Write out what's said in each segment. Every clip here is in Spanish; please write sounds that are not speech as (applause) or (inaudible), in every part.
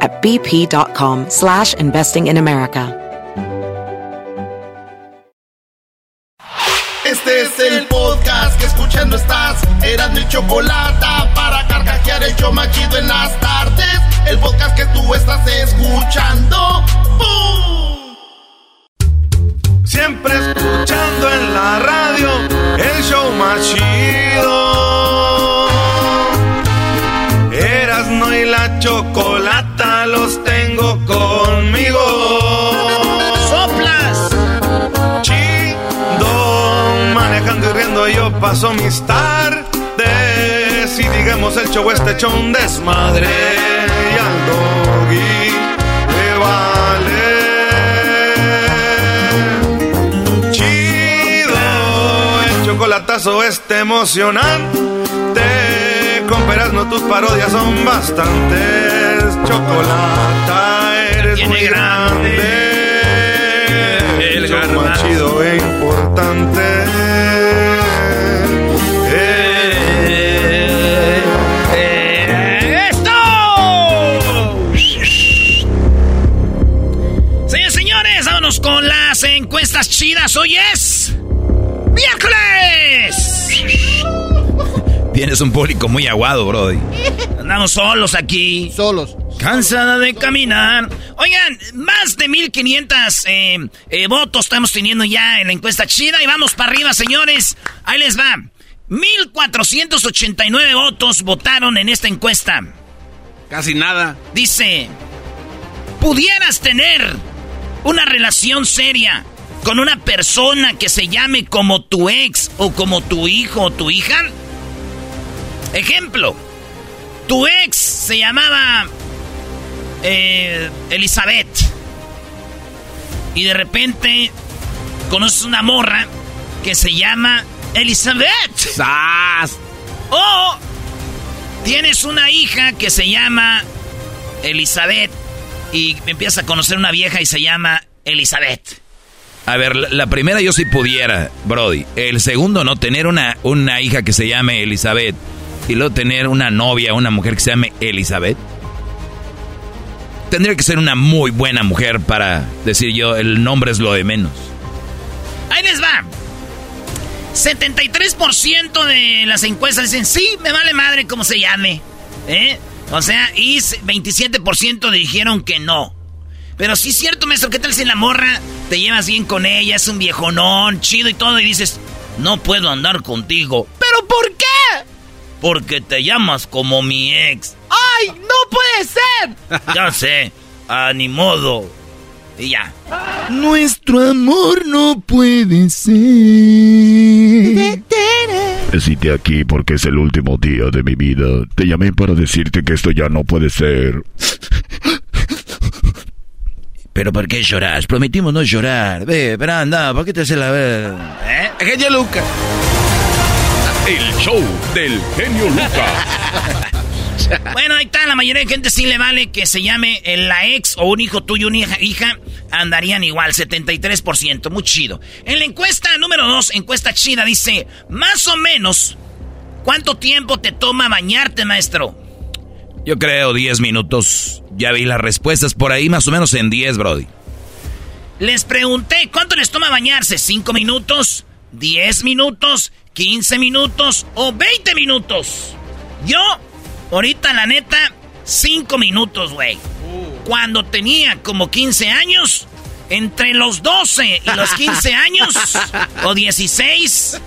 at bp.com slash investing in America. Este es el podcast que escuchando estás. Eran mi chocolate para carcajear el yo machido en las tardes. El podcast que tú estás escuchando. ¡Bum! Siempre escuchando en la radio el show machido. Erasno y la chocolata yo paso mis tardes. Y digamos el show este hecho un desmadre. Y al doggy le vale. Chido, el chocolatazo este emocionante. Con peras no tus parodias son bastantes. Chocolata, eres Tiene muy grande. grande. El más chido e importante. Chidas. Hoy es. ¡Miércoles! Tienes un público muy aguado, Brody. Andamos solos aquí. Solos. Cansada de caminar. Oigan, más de 1500 eh, eh, votos estamos teniendo ya en la encuesta chida. Y vamos para arriba, señores. Ahí les va. 1489 votos votaron en esta encuesta. Casi nada. Dice, ¿pudieras tener una relación seria con una persona que se llame como tu ex o como tu hijo o tu hija? Ejemplo, tu ex se llamaba eh, Elizabeth y de repente conoces una morra que se llama Elizabeth. ¡Sas! O tienes una hija que se llama Elizabeth y empiezas a conocer una vieja y se llama Elizabeth. A ver, la, primera yo sí pudiera, Brody. El segundo, no tener una, una hija que se llame Elizabeth y luego tener una novia, una mujer que se llame Elizabeth. Tendría que ser una muy buena mujer para decir yo, el nombre es lo de menos. Ahí les va. 73% de las encuestas dicen, sí, me vale madre como se llame. ¿Eh? O sea, y 27% dijeron que no. Pero sí es cierto, maestro, ¿qué tal si la morra te llevas bien con ella, es un viejonón, chido y todo, y dices, no puedo andar contigo? ¿Pero por qué? Porque te llamas como mi ex. ¡Ay, no puede ser! (laughs) ya sé, a ni modo. Y ya. Nuestro amor no puede ser. Decite aquí porque es el último día de mi vida. Te llamé para decirte que esto ya no puede ser. Pero ¿por qué lloras? Prometimos no llorar. Ve, pero anda, ¿por qué te haces la ver? ¿Eh? Genio Luca. El show del genio Lucas. (laughs) Bueno, ahí está, la mayoría de gente sí le vale que se llame eh, la ex o un hijo tuyo, una hija, hija andarían igual, 73%, muy chido. En la encuesta número 2, encuesta chida, dice, más o menos, ¿cuánto tiempo te toma bañarte, maestro? Yo creo 10 minutos. Ya vi las respuestas por ahí, más o menos en 10, Brody. Les pregunté, ¿cuánto les toma bañarse? ¿5 minutos? ¿10 minutos? ¿15 minutos? ¿O 20 minutos? Yo, ahorita la neta, 5 minutos, güey. Cuando tenía como 15 años, Entre los 12 y los 15 (laughs) años, o 16,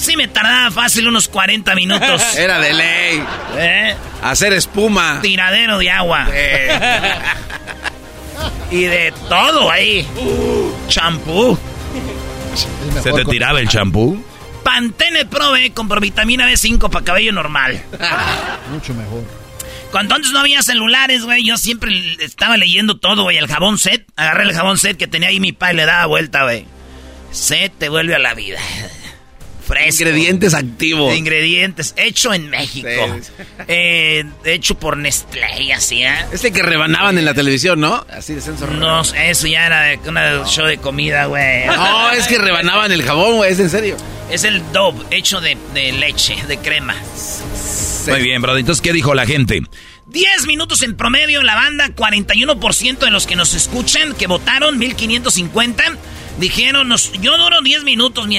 sí me tardaba fácil unos 40 minutos. (laughs) Era de ley. ¿Eh? Hacer espuma. Tiradero de agua. (laughs) y de todo ahí. Champú. ¿Se te tiraba el champú? Pantene Probe con vitamina B5 para cabello normal. (laughs) Mucho mejor. Cuando antes no había celulares, güey, yo siempre estaba leyendo todo, güey. El jabón set. Agarré el jabón set que tenía ahí mi padre y le daba vuelta, güey. Set te vuelve a la vida. Fresco. Ingredientes activos. Ingredientes. Hecho en México. (laughs) Eh, hecho por Nestlé y así, ¿eh? Este que rebanaban en la televisión, ¿no? Así de censo. No, eso ya era de, una show de comida, güey. No, es que rebanaban el jabón, güey, es en serio. Es el Dove, hecho de, de leche, de crema. Muy bien, brother. Entonces, ¿qué dijo la gente? 10 minutos en promedio la banda, 41% de los que nos escuchan, que votaron, 1550, dijeron, nos, yo duro 10 minutos, mi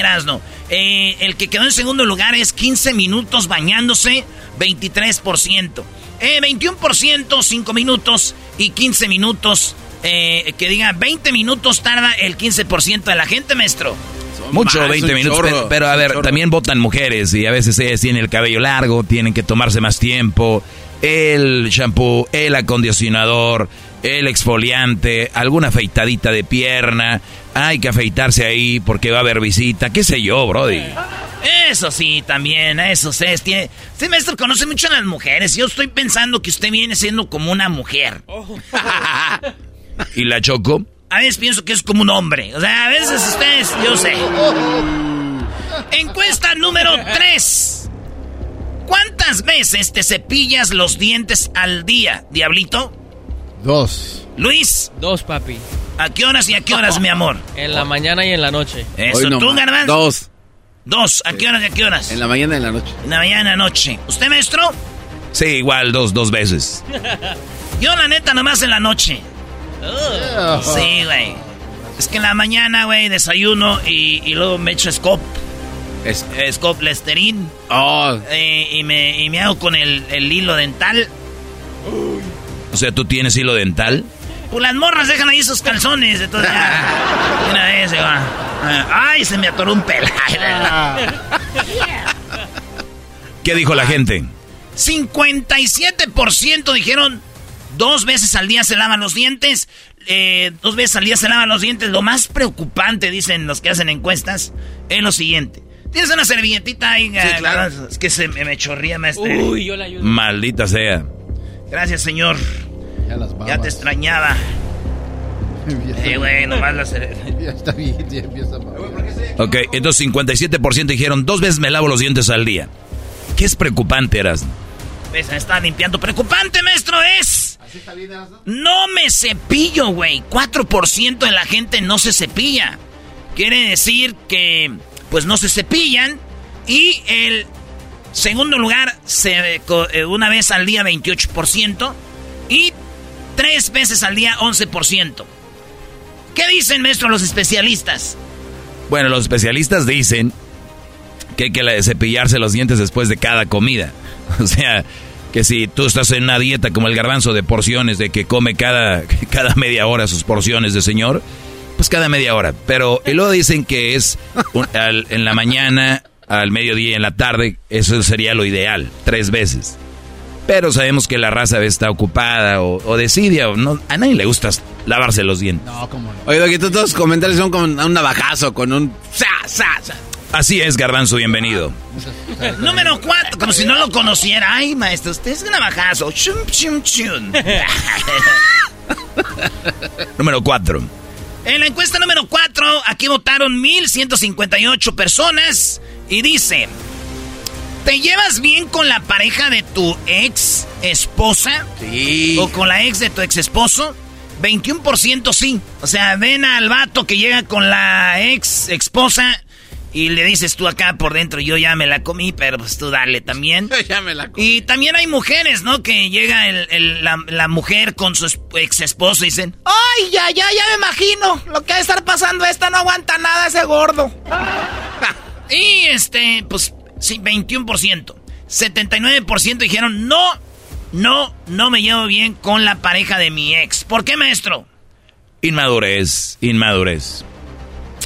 Eh, el que quedó en segundo lugar es 15 minutos bañándose, 23%. Eh, 21%, 5 minutos y 15 minutos. Eh, que diga 20 minutos tarda el 15% de la gente, maestro. Mucho, 20 minutos. pero, a ver, también votan mujeres y a veces ellas tienen el cabello largo, tienen que tomarse más tiempo. El shampoo, el acondicionador, el exfoliante, alguna afeitadita de pierna. Hay que afeitarse ahí porque va a haber visita, qué sé yo, Brody. Eso sí, también, eso sí. Tiene... Este maestro conoce mucho a las mujeres. Yo estoy pensando que usted viene siendo como una mujer. (laughs) ¿Y la Choco? A veces pienso que es como un hombre. O sea, a veces ustedes, yo sé. (laughs) Encuesta número 3. ¿Cuántas veces te cepillas los dientes al día, Diablito? Dos. Luis. Dos, papi. ¿A qué horas y a qué horas, mi amor? (laughs) En la mañana y en la noche. Eso, ¿tú, Garbanzo? Dos. Dos. ¿A qué horas y a qué horas? En la mañana y en la noche. En la mañana y en la noche. ¿Usted, maestro? Sí, igual, dos, dos veces. Yo, la neta, nomás en la noche. Sí, güey. Es que en la mañana, güey, desayuno y, luego me echo Scop. Es, Scop Lesterín. Oh. Eh, y, me, y me hago con el, hilo dental. O sea, ¿tú tienes hilo dental? Pues las morras dejan ahí sus calzones. Entonces ya. (laughs) Una vez se va. Ay, se me atoró un pelo. ¿Qué dijo la gente? 57% dijeron Dos veces al día se lavan los dientes. Eh, dos veces al día se lavan los dientes. Lo más preocupante, dicen los que hacen encuestas, es lo siguiente. Tienes una servilletita ahí. Sí, ah, claro. Es que se me, chorría, maestro. Uy, yo la ayudo. Maldita sea. Gracias, señor. Ya, ya te extrañaba. (laughs) Eh, güey, nomás la (laughs) Ya está bien, ya empieza a... Ok, entonces 57% dijeron dos veces me lavo los dientes al día. ¿Qué es preocupante, Eras? ¿Ves? Me está limpiando. Preocupante, maestro, es no me cepillo, güey. 4% de la gente no se cepilla. Quiere decir que, pues no se cepillan. Y el segundo lugar, se, eh, una vez al día 28%. Y tres veces al día 11%. ¿Qué dicen, maestro, los especialistas? Bueno, los especialistas dicen que hay que cepillarse los dientes después de cada comida. (laughs) O sea, que si tú estás en una dieta como el garbanzo de porciones, de que come cada, (laughs) cada media hora sus porciones de señor, pues cada media hora. Pero y luego dicen que es en la mañana, al mediodía y en la tarde, eso sería lo ideal, tres veces. Pero sabemos que la raza está ocupada o, o decide, o no, a nadie le gusta lavarse los dientes. No, como no. Oye, todos los comentarios son con un navajazo, con un... Sa, sa, sa. Así es, Garbanzo, bienvenido. (laughs) Número cuatro, como si no lo conociera. Ay, maestro, usted es navajazo. Chum, chum, chum. (laughs) número cuatro. En la encuesta número cuatro, aquí votaron 1.158 personas. Y dice, ¿te llevas bien con la pareja de tu ex esposa? Sí. ¿O con la ex de tu ex esposo? 21% sí. O sea, ven al vato que llega con la ex esposa y le dices tú acá por dentro, yo ya me la comí, pero pues tú dale también. (laughs) ya me la comí. Y también hay mujeres, ¿no? Que llega la, mujer con su ex esposo y dicen, ¡ay, ya, ya, ya me imagino! Lo que va a estar pasando esta no aguanta nada ese gordo. (laughs) y este, pues, sí, 21%. 79% dijeron, no, no, no me llevo bien con la pareja de mi ex. ¿Por qué, maestro? Inmadurez, inmadurez.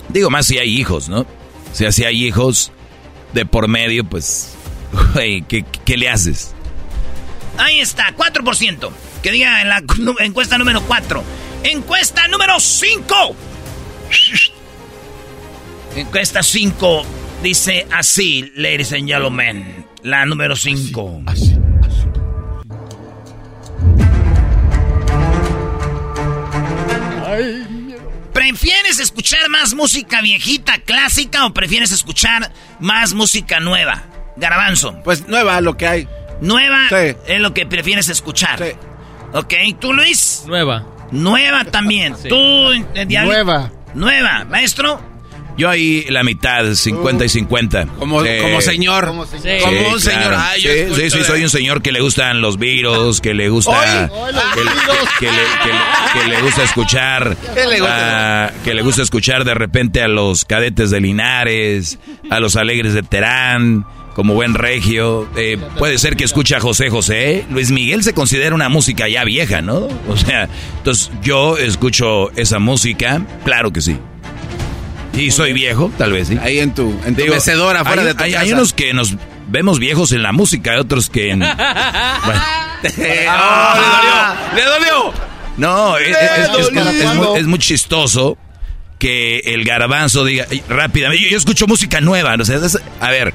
Digo más si hay hijos, ¿no? O sea, si hay hijos de por medio, pues, güey, ¿qué, ¿qué, le haces? Ahí está, 4%. Que diga en la encuesta número 4. Encuesta número 5. Encuesta 5 dice así, ladies and gentlemen. La número 5. Así, así, Ay. ¿Prefieres escuchar más música viejita, clásica o prefieres escuchar más música nueva? Garbanzo. Pues nueva, lo que hay. Nueva es lo que prefieres escuchar. Sí. Ok, ¿tú Luis? Nueva. Nueva también. ¿Tú, Nueva. Nueva, maestro. Yo ahí la mitad, 50 y 50. Como, como señor. Como, un señor. sí, sí, soy un señor que le gustan los virus, que le gusta. Que, le, gusta escuchar. que le gusta escuchar de repente a los cadetes de Linares, a los alegres de Terán como buen regio. Eh, puede ser que escuche a José José. Luis Miguel se considera una música ya vieja, ¿no? O sea, entonces yo escucho esa música, claro que sí. Y soy viejo, tal vez, sí. Ahí en tu, en tu mecedora, fuera hay, de tu hay, casa. hay unos que nos vemos viejos en la música, hay otros que en... (laughs) bueno. oh, (laughs) le dolió, le dolió. No, es, es, es, muy, es, muy, chistoso que el garbanzo diga rápidamente, yo, yo escucho música nueva, o sea, a ver,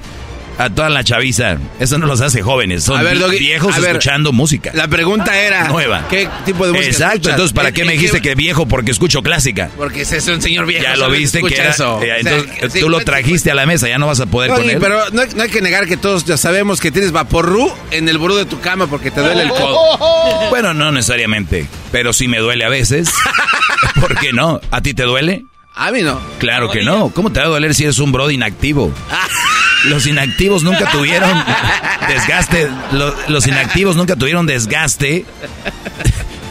a toda la chaviza. Eso no los hace jóvenes, son ver, Doggy, viejos ver, escuchando música. La pregunta era nueva. ¿Qué tipo de música Exacto, escuchas? entonces ¿para qué me dijiste que viejo porque escucho clásica? Porque ese es un señor viejo. Ya lo viste que era, eso. Ya, entonces, o sea, tú sí, lo trajiste a la mesa, ya no vas a poder Doggy, con él. pero no hay, no hay, que negar que todos ya sabemos que tienes vaporru en el buró de tu cama porque te duele el codo. (laughs) Bueno, no necesariamente, pero sí me duele a veces. (laughs) ¿Por qué no? ¿A ti te duele? A mí no. Claro que no. ¿Cómo te va a doler si eres un bro inactivo? (laughs) Los inactivos nunca tuvieron desgaste. Los, los, inactivos nunca tuvieron desgaste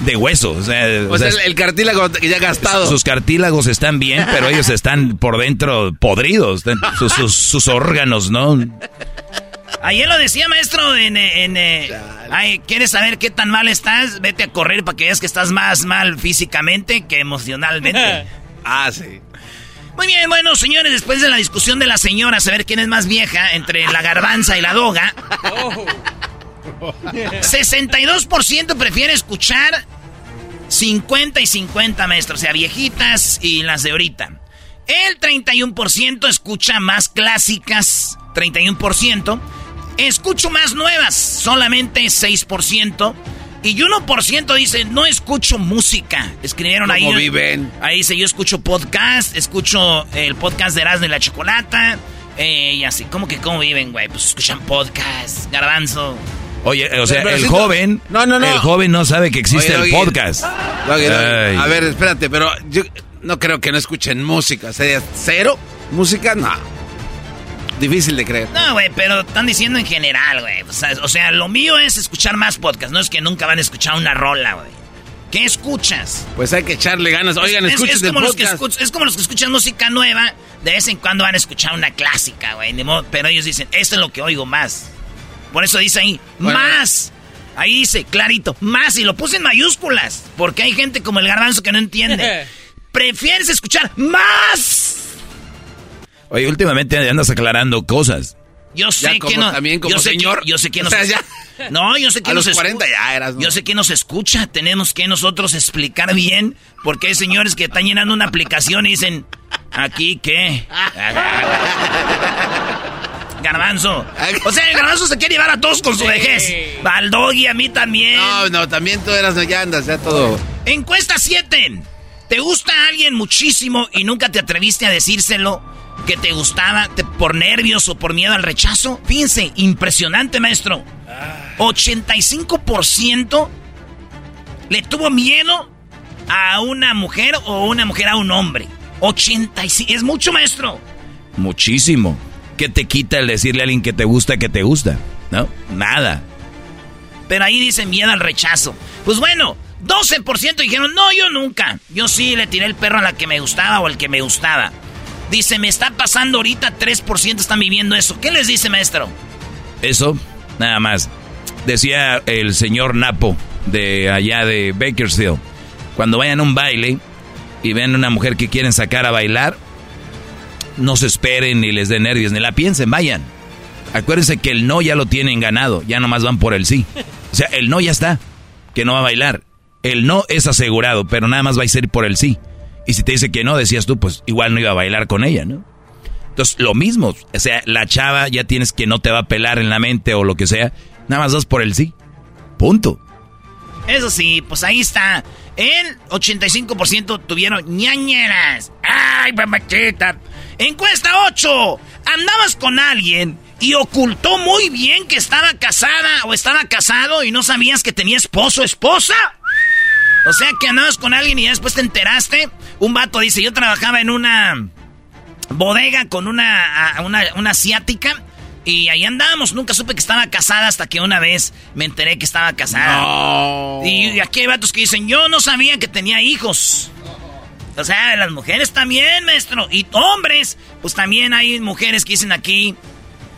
de hueso. O sea, o sea el, el, cartílago ya gastado. Sus cartílagos están bien, pero ellos están por dentro podridos. Sus, sus, sus órganos, ¿no? Ayer lo decía, maestro, en... en eh, ay, ¿Quieres saber qué tan mal estás? Vete a correr para que veas que estás más mal físicamente que emocionalmente. (laughs) ah, sí. Muy bien, bueno, señores, después de la discusión de la señora, saber quién es más vieja entre la garbanza y la doga. Oh. 62% prefiere escuchar 50 y 50, maestro. O sea, viejitas y las de ahorita. El 31% escucha más clásicas, 31%. Escucho más nuevas, solamente 6%. Y 1% dice, no escucho música. Escribieron ¿Cómo ahí. ¿Cómo viven? Ahí dice, yo escucho podcast, escucho el podcast de Erasmo y la Chocolata. Eh, y así, ¿cómo que cómo viven, güey? Pues escuchan podcast, garbanzo. Oye, o sea, pero, pero el si joven, no, no, no. el joven no sabe que existe Oye, el podcast. A ver, espérate, pero yo no creo que no escuchen música. ¿Sería cero música? No. Difícil de creer. No, güey, pero están diciendo en general, güey. O sea, o sea, lo mío es escuchar más podcast. No es que nunca van a escuchar una rola, güey. ¿Qué escuchas? Pues hay que echarle ganas. Oigan, es, escuchen es, es como los que escuch, Es como los que escuchan música nueva. De vez en cuando van a escuchar una clásica, güey. Pero ellos dicen, esto es lo que oigo más. Por eso dice ahí, bueno. más. Ahí dice, clarito, más. Y lo puse en mayúsculas. Porque hay gente como el garbanzo que no entiende. (laughs) Prefieres escuchar más. Oye, últimamente andas aclarando cosas. Yo sé como, que no. También como yo sé señor. Que, yo sé que (laughs) o nos. sea, ya, no, yo sé que a nos los 40 ya eras. ¿no? Yo sé que nos escucha. Tenemos que nosotros explicar bien. Porque hay señores que están llenando una aplicación y dicen. ¿Aquí qué? (laughs) Garbanzo. O sea, el garbanzo se quiere llevar a todos con su vejez. Al doggy, a mí también. No, no, también tú eras, ya andas, ya todo. Encuesta 7. ¿Te gusta a alguien muchísimo y nunca te atreviste a decírselo que te gustaba te, por nervios o por miedo al rechazo? Fíjense, impresionante, maestro. 85% le tuvo miedo a una mujer o una mujer a un hombre. 85. Es mucho, maestro. Muchísimo. ¿Qué te quita el decirle a alguien que te gusta que te gusta? ¿No? Nada. Pero ahí dice miedo al rechazo. Pues bueno, 12% dijeron, no, yo nunca. Yo sí le tiré el perro a la que me gustaba o al que me gustaba. Dice, me está pasando ahorita, 3% están viviendo eso. ¿Qué les dice, maestro? Eso, nada más. Decía el señor Napo de allá de Bakersfield. Cuando vayan a un baile, y ven una mujer que quieren sacar a bailar, no se esperen ni les den nervios, ni la piensen, vayan. Acuérdense que el no ya lo tienen ganado, ya nomás van por el sí. O sea, el no ya está, que no va a bailar. El no es asegurado, pero nada más va a ser por el sí. Y si te dice que no, decías tú, pues igual no iba a bailar con ella, ¿no? Entonces, lo mismo, o sea, la chava ya tienes que no te va a pelar en la mente o lo que sea, nada más vas por el sí. Punto. Eso sí, pues ahí está. El 85% tuvieron ñañeras. ¡Ay, mamachita! Encuesta 8. Andabas con alguien y ocultó muy bien que estaba casada o estaba casado y no sabías que tenía esposo o esposa. O sea que andabas con alguien y después te enteraste. Un vato dice, yo trabajaba en una bodega con una, una, una asiática y ahí andábamos, nunca supe que estaba casada hasta que una vez me enteré que estaba casada. Y aquí hay vatos que dicen, yo no sabía que tenía hijos. O sea, las mujeres también, maestro. Y hombres, pues también hay mujeres que dicen aquí,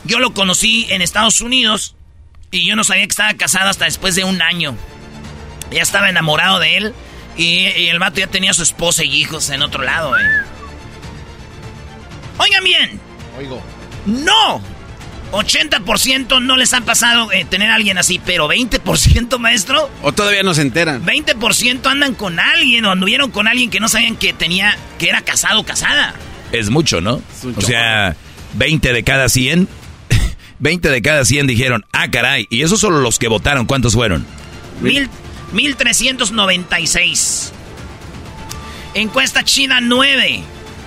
yo lo conocí en Estados Unidos y yo no sabía que estaba casada hasta después de un año. Ya estaba enamorado de él y, el vato ya tenía su esposa y hijos en otro lado. Eh. Oigan bien. Oigo. No, 80% no les ha pasado eh, tener a alguien así, pero 20% maestro. O todavía no se enteran. 20% andan con alguien o anduvieron con alguien que no sabían que tenía, que era casado o casada. Es mucho, ¿no? o sea, 20 de cada 100. 20 (laughs) de cada 100 dijeron, ah, caray. Y esos solo los que votaron. ¿Cuántos fueron? Mil, 1396. Encuesta China 9.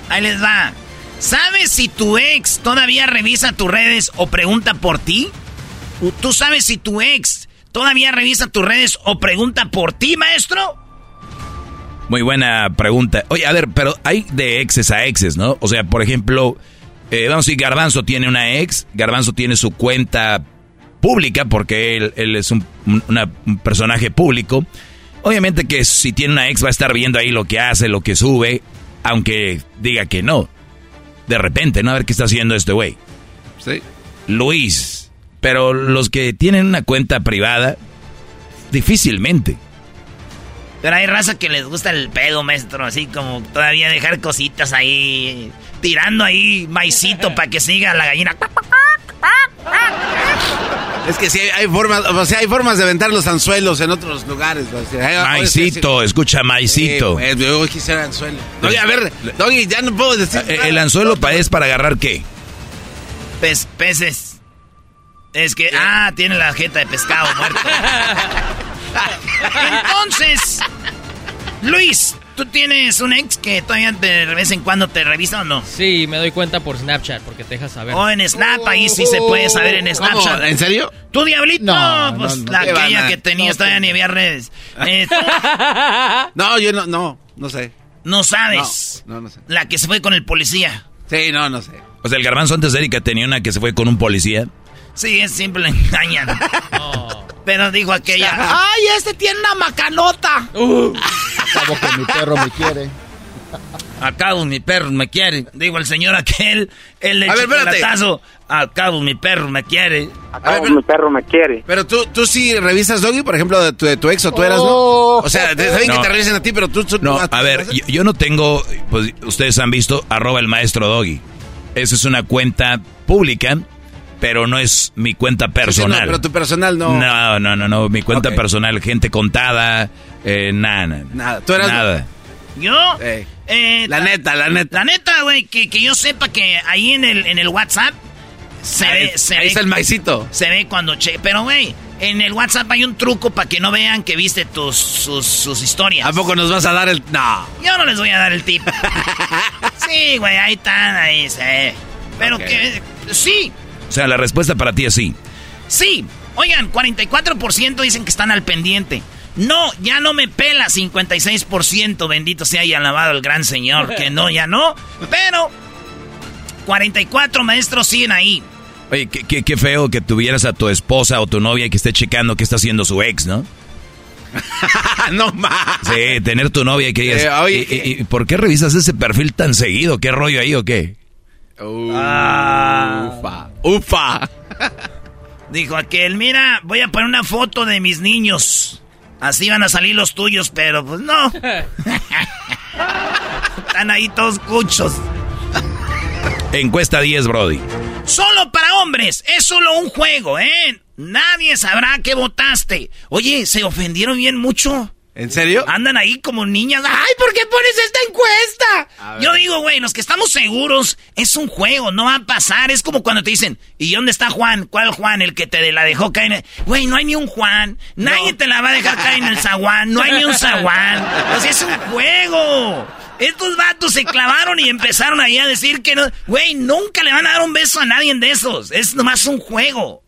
Ahí les va. ¿Sabes si tu ex todavía revisa tus redes o pregunta por ti? ¿Tú sabes si tu ex todavía revisa tus redes o pregunta por ti, maestro? Muy buena pregunta. Oye, a ver, pero hay de exes a exes, ¿no? O sea, por ejemplo, eh, vamos a decir, Garbanzo tiene una ex, Garbanzo tiene su cuenta pública porque él, es un, un personaje público. Obviamente que si tiene una ex va a estar viendo ahí lo que hace, lo que sube, aunque diga que no de repente, ¿no? A ver qué está haciendo este güey. Sí. Luis. Pero los que tienen una cuenta privada, difícilmente. Pero hay raza que les gusta el pedo, maestro, así como todavía dejar cositas ahí, tirando ahí maicito (laughs) para que siga la gallina. Es que sí, hay formas, o sea, hay formas de aventar los anzuelos en otros lugares. maicito, escucha, maicito. Pues, yo quisiera anzuelo. Doggy, a ver, Doggy, ya no puedo decir. Eh, ¿El anzuelo es para agarrar qué? Peces. Es que, ah, tiene la jeta de pescado muerto. (laughs) Entonces, Luis, ¿Tú tienes un ex que todavía de vez en cuando te revisa o no? Sí, me doy cuenta por Snapchat porque te deja saber. O en Snap, ahí sí se puede saber en Snapchat. ¿En serio? ¿Tú, Diablito? No, pues la aquella que tenías todavía ni había redes. (laughs) Eh, no, yo no, no, no sé. ¿No sabes? No, no, sé. La que se fue con el policía. Sí, no, no sé. O sea, el garbanzo antes de Erika tenía una que se fue con un policía. Sí, es simple, (laughs) engañan. Pero dijo aquella, (laughs) ¡ay, este tiene una macanota! Uh. Acabo que mi perro me quiere. Al cabo mi perro me quiere. Digo el señor aquel, el le chocolatazo. Al cabo mi perro me quiere. Al cabo mi perro me quiere. Pero tú, tú sí revisas Doggy, por ejemplo, de tu, de tu ex o tú eras, ¿no? Oh. O sea, saben que te revisen a ti, pero tú... no, a ver, yo, no tengo, pues ustedes han visto, arroba el maestro Doggy. Esa es una cuenta pública pero no es mi cuenta personal. pero tu personal no. No, no, no, no. Mi cuenta personal, gente contada, eh, nada, nada. ¿Tú eras nada? ¿Yo? Eh, la neta, la neta. La neta, güey, que, que, yo sepa que ahí en el, en el WhatsApp se ve. Se ahí ve, está el maicito. Se ve cuando che. Pero, güey, en el WhatsApp hay un truco para que no vean que viste tus sus, sus, historias. ¿A poco nos vas a dar el.? No. Yo no les voy a dar el tip. (laughs) sí, güey, ahí están, ahí se Pero que. Sí, o sea, la respuesta para ti es sí. Sí. Oigan, 44% dicen que están al pendiente. No, ya no me pela 56%, bendito sea y alabado el gran señor, que no, ya no. Pero 44 maestros siguen ahí. Oye, qué, qué, feo que tuvieras a tu esposa o tu novia que esté checando qué está haciendo su ex, ¿no? (laughs) no más. Sí, tener tu novia y que digas, ¿y, por qué revisas ese perfil tan seguido? ¿Qué rollo ahí o qué? Ah. Ufa. Ufa. Dijo aquel, mira, voy a poner una foto de mis niños. Así van a salir los tuyos, pero pues no. (laughs) Están ahí todos cuchos. Encuesta 10, Brody. Solo para hombres. Es solo un juego, ¿eh? Nadie sabrá que votaste. Oye, ¿se ofendieron bien mucho? ¿En serio? Andan ahí como niñas. ¡Ay, ¿por qué pones esta encuesta? Yo digo, güey, los que estamos seguros, es un juego, no va a pasar. Es como cuando te dicen, ¿y dónde está Juan? ¿Cuál Juan? El que te la dejó caer en el... Güey, no hay ni un Juan. Nadie te la va a dejar caer en el zaguán. No hay ni un zaguán. O sea, es un juego. Estos vatos se clavaron y empezaron ahí a decir que no. Güey, nunca le van a dar un beso a nadie de esos. Es nomás un juego.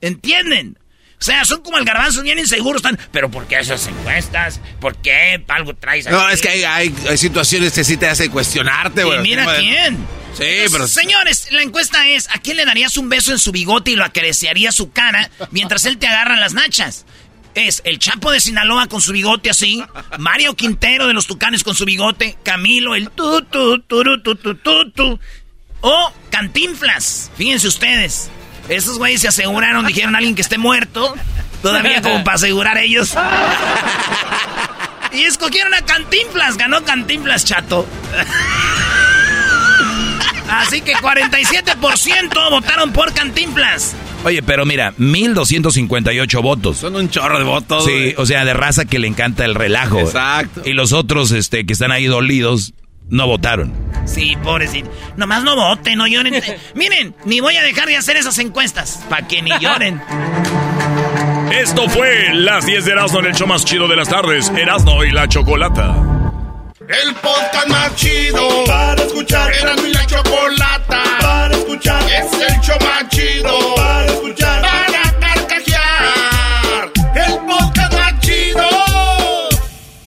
¿Entienden? O sea, son como el garbanzo bien inseguros. Están, pero ¿por qué esas encuestas? ¿Por qué algo traes No, es que hay, situaciones que sí te hacen cuestionarte, güey. Y mira quién. Sí, pero... Señores, la encuesta es, ¿a quién le darías un beso en su bigote y lo acariciaría su cara mientras él te agarra las nachas? Es el Chapo de Sinaloa con su bigote así, Mario Quintero de los Tucanes con su bigote, Camilo el tu tu tu tu tu tu tu o Cantinflas. Fíjense ustedes. Esos güeyes se aseguraron, dijeron a alguien que esté muerto. Todavía como para asegurar ellos. Y escogieron a Cantinflas. Ganó Cantinflas, chato. Así que 47% votaron por Cantinflas. Oye, pero mira, 1258 votos. Son un chorro de votos. Sí, o sea, de raza que le encanta el relajo. Exacto. Y los otros este, que están ahí dolidos no votaron. Sí, pobrecito. Nomás no voten, no lloren. (laughs) Miren, ni voy a dejar de hacer esas encuestas. Para que ni lloren. (laughs) Esto fue Las 10 de Erasmo en el show más chido de las tardes. Erasmo y la Chocolata. El podcast más chido para escuchar. Erasmo y la Chocolata para escuchar. Es el show más chido para escuchar. Para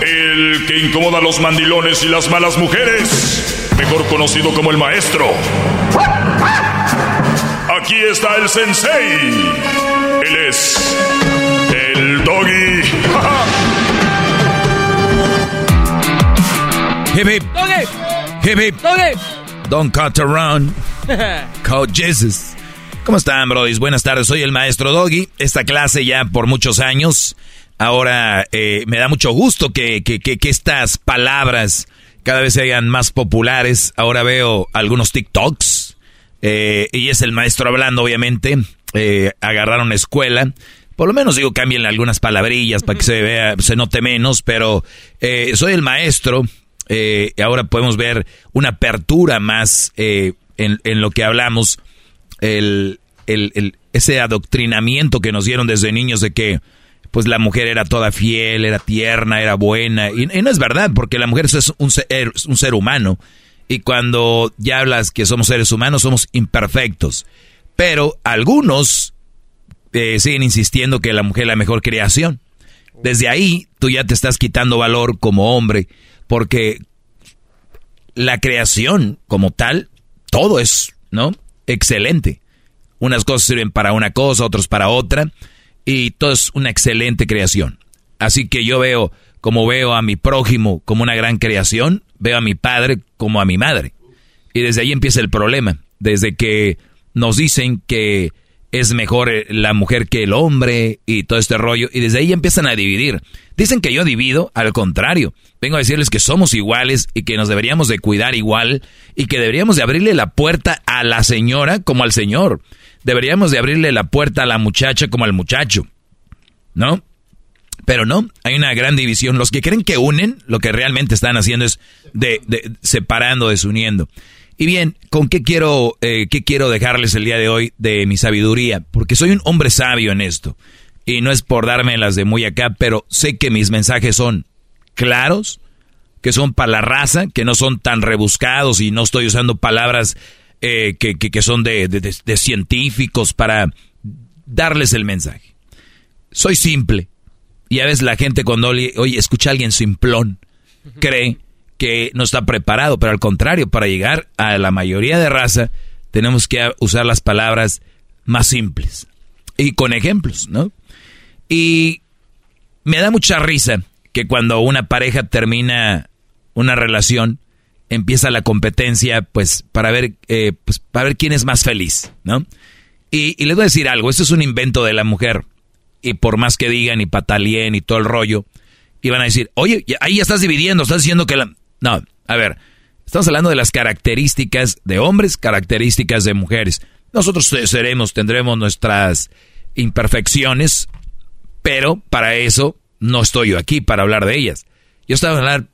El que incomoda a los mandilones y las malas mujeres. Mejor conocido como el maestro. Aquí está el sensei. Él es el doggy. (laughs) Hip hip. Doggy. Hip hip. Doggy. Don't cut around. (laughs) Call Jesus. ¿Cómo están, brodis? Buenas tardes, soy el maestro Doggy. Esta clase ya por muchos años. Ahora eh, me da mucho gusto que, que, que, que, estas palabras cada vez sean más populares. Ahora veo algunos TikToks. Eh, y es el maestro hablando, obviamente. Eh, agarraron escuela. Por lo menos digo, cambien algunas palabrillas para que se vea, se note menos, pero eh, soy el maestro. Eh, ahora podemos ver una apertura más eh, en, en, lo que hablamos el, el, el, ese adoctrinamiento que nos dieron desde niños de que pues la mujer era toda fiel, era tierna, era buena. Y, no es verdad, porque la mujer es un ser, un ser humano. Y cuando ya hablas que somos seres humanos, somos imperfectos. Pero algunos eh, siguen insistiendo que la mujer es la mejor creación. Desde ahí tú ya te estás quitando valor como hombre, porque la creación como tal, todo es, ¿no? Excelente. Unas cosas sirven para una cosa, otras para otra, y todo es una excelente creación. Así que yo veo, como veo a mi prójimo como una gran creación, veo a mi padre como a mi madre. Y desde ahí empieza el problema, desde que nos dicen que es mejor eh, la mujer que el hombre y todo este rollo. Y desde ahí empiezan a dividir. Dicen que yo divido, al contrario. Vengo a decirles que somos iguales y que nos deberíamos de cuidar igual y que deberíamos de abrirle la puerta a la señora como al señor. Deberíamos de abrirle la puerta a la muchacha como al muchacho. ¿No? Pero no, hay una gran división. Los que creen que unen, lo que realmente están haciendo es de, de separando, desuniendo. Y bien, ¿con qué quiero, eh, qué quiero dejarles el día de hoy de mi sabiduría? Porque soy un hombre sabio en esto. Y no es por darme las de muy acá, pero sé que mis mensajes son claros, que son para la raza, que no son tan rebuscados y no estoy usando palabras eh, que, que, son de, de, científicos para darles el mensaje. Soy simple. Y a veces la gente cuando oye, escucha a alguien simplón, cree que no está preparado, pero al contrario, para llegar a la mayoría de raza tenemos que usar las palabras más simples y con ejemplos, ¿no? Y me da mucha risa que cuando una pareja termina una relación, empieza la competencia, pues, para ver, eh, pues, para ver quién es más feliz, ¿no? Y, les voy a decir algo, esto es un invento de la mujer. Y por más que digan y patalien y todo el rollo, y van a decir, oye, ahí ya estás dividiendo, estás diciendo que la... No, a ver, estamos hablando de las características de hombres, características de mujeres. Nosotros seremos, tendremos nuestras imperfecciones, pero para eso no estoy yo aquí para hablar de ellas. Yo estaba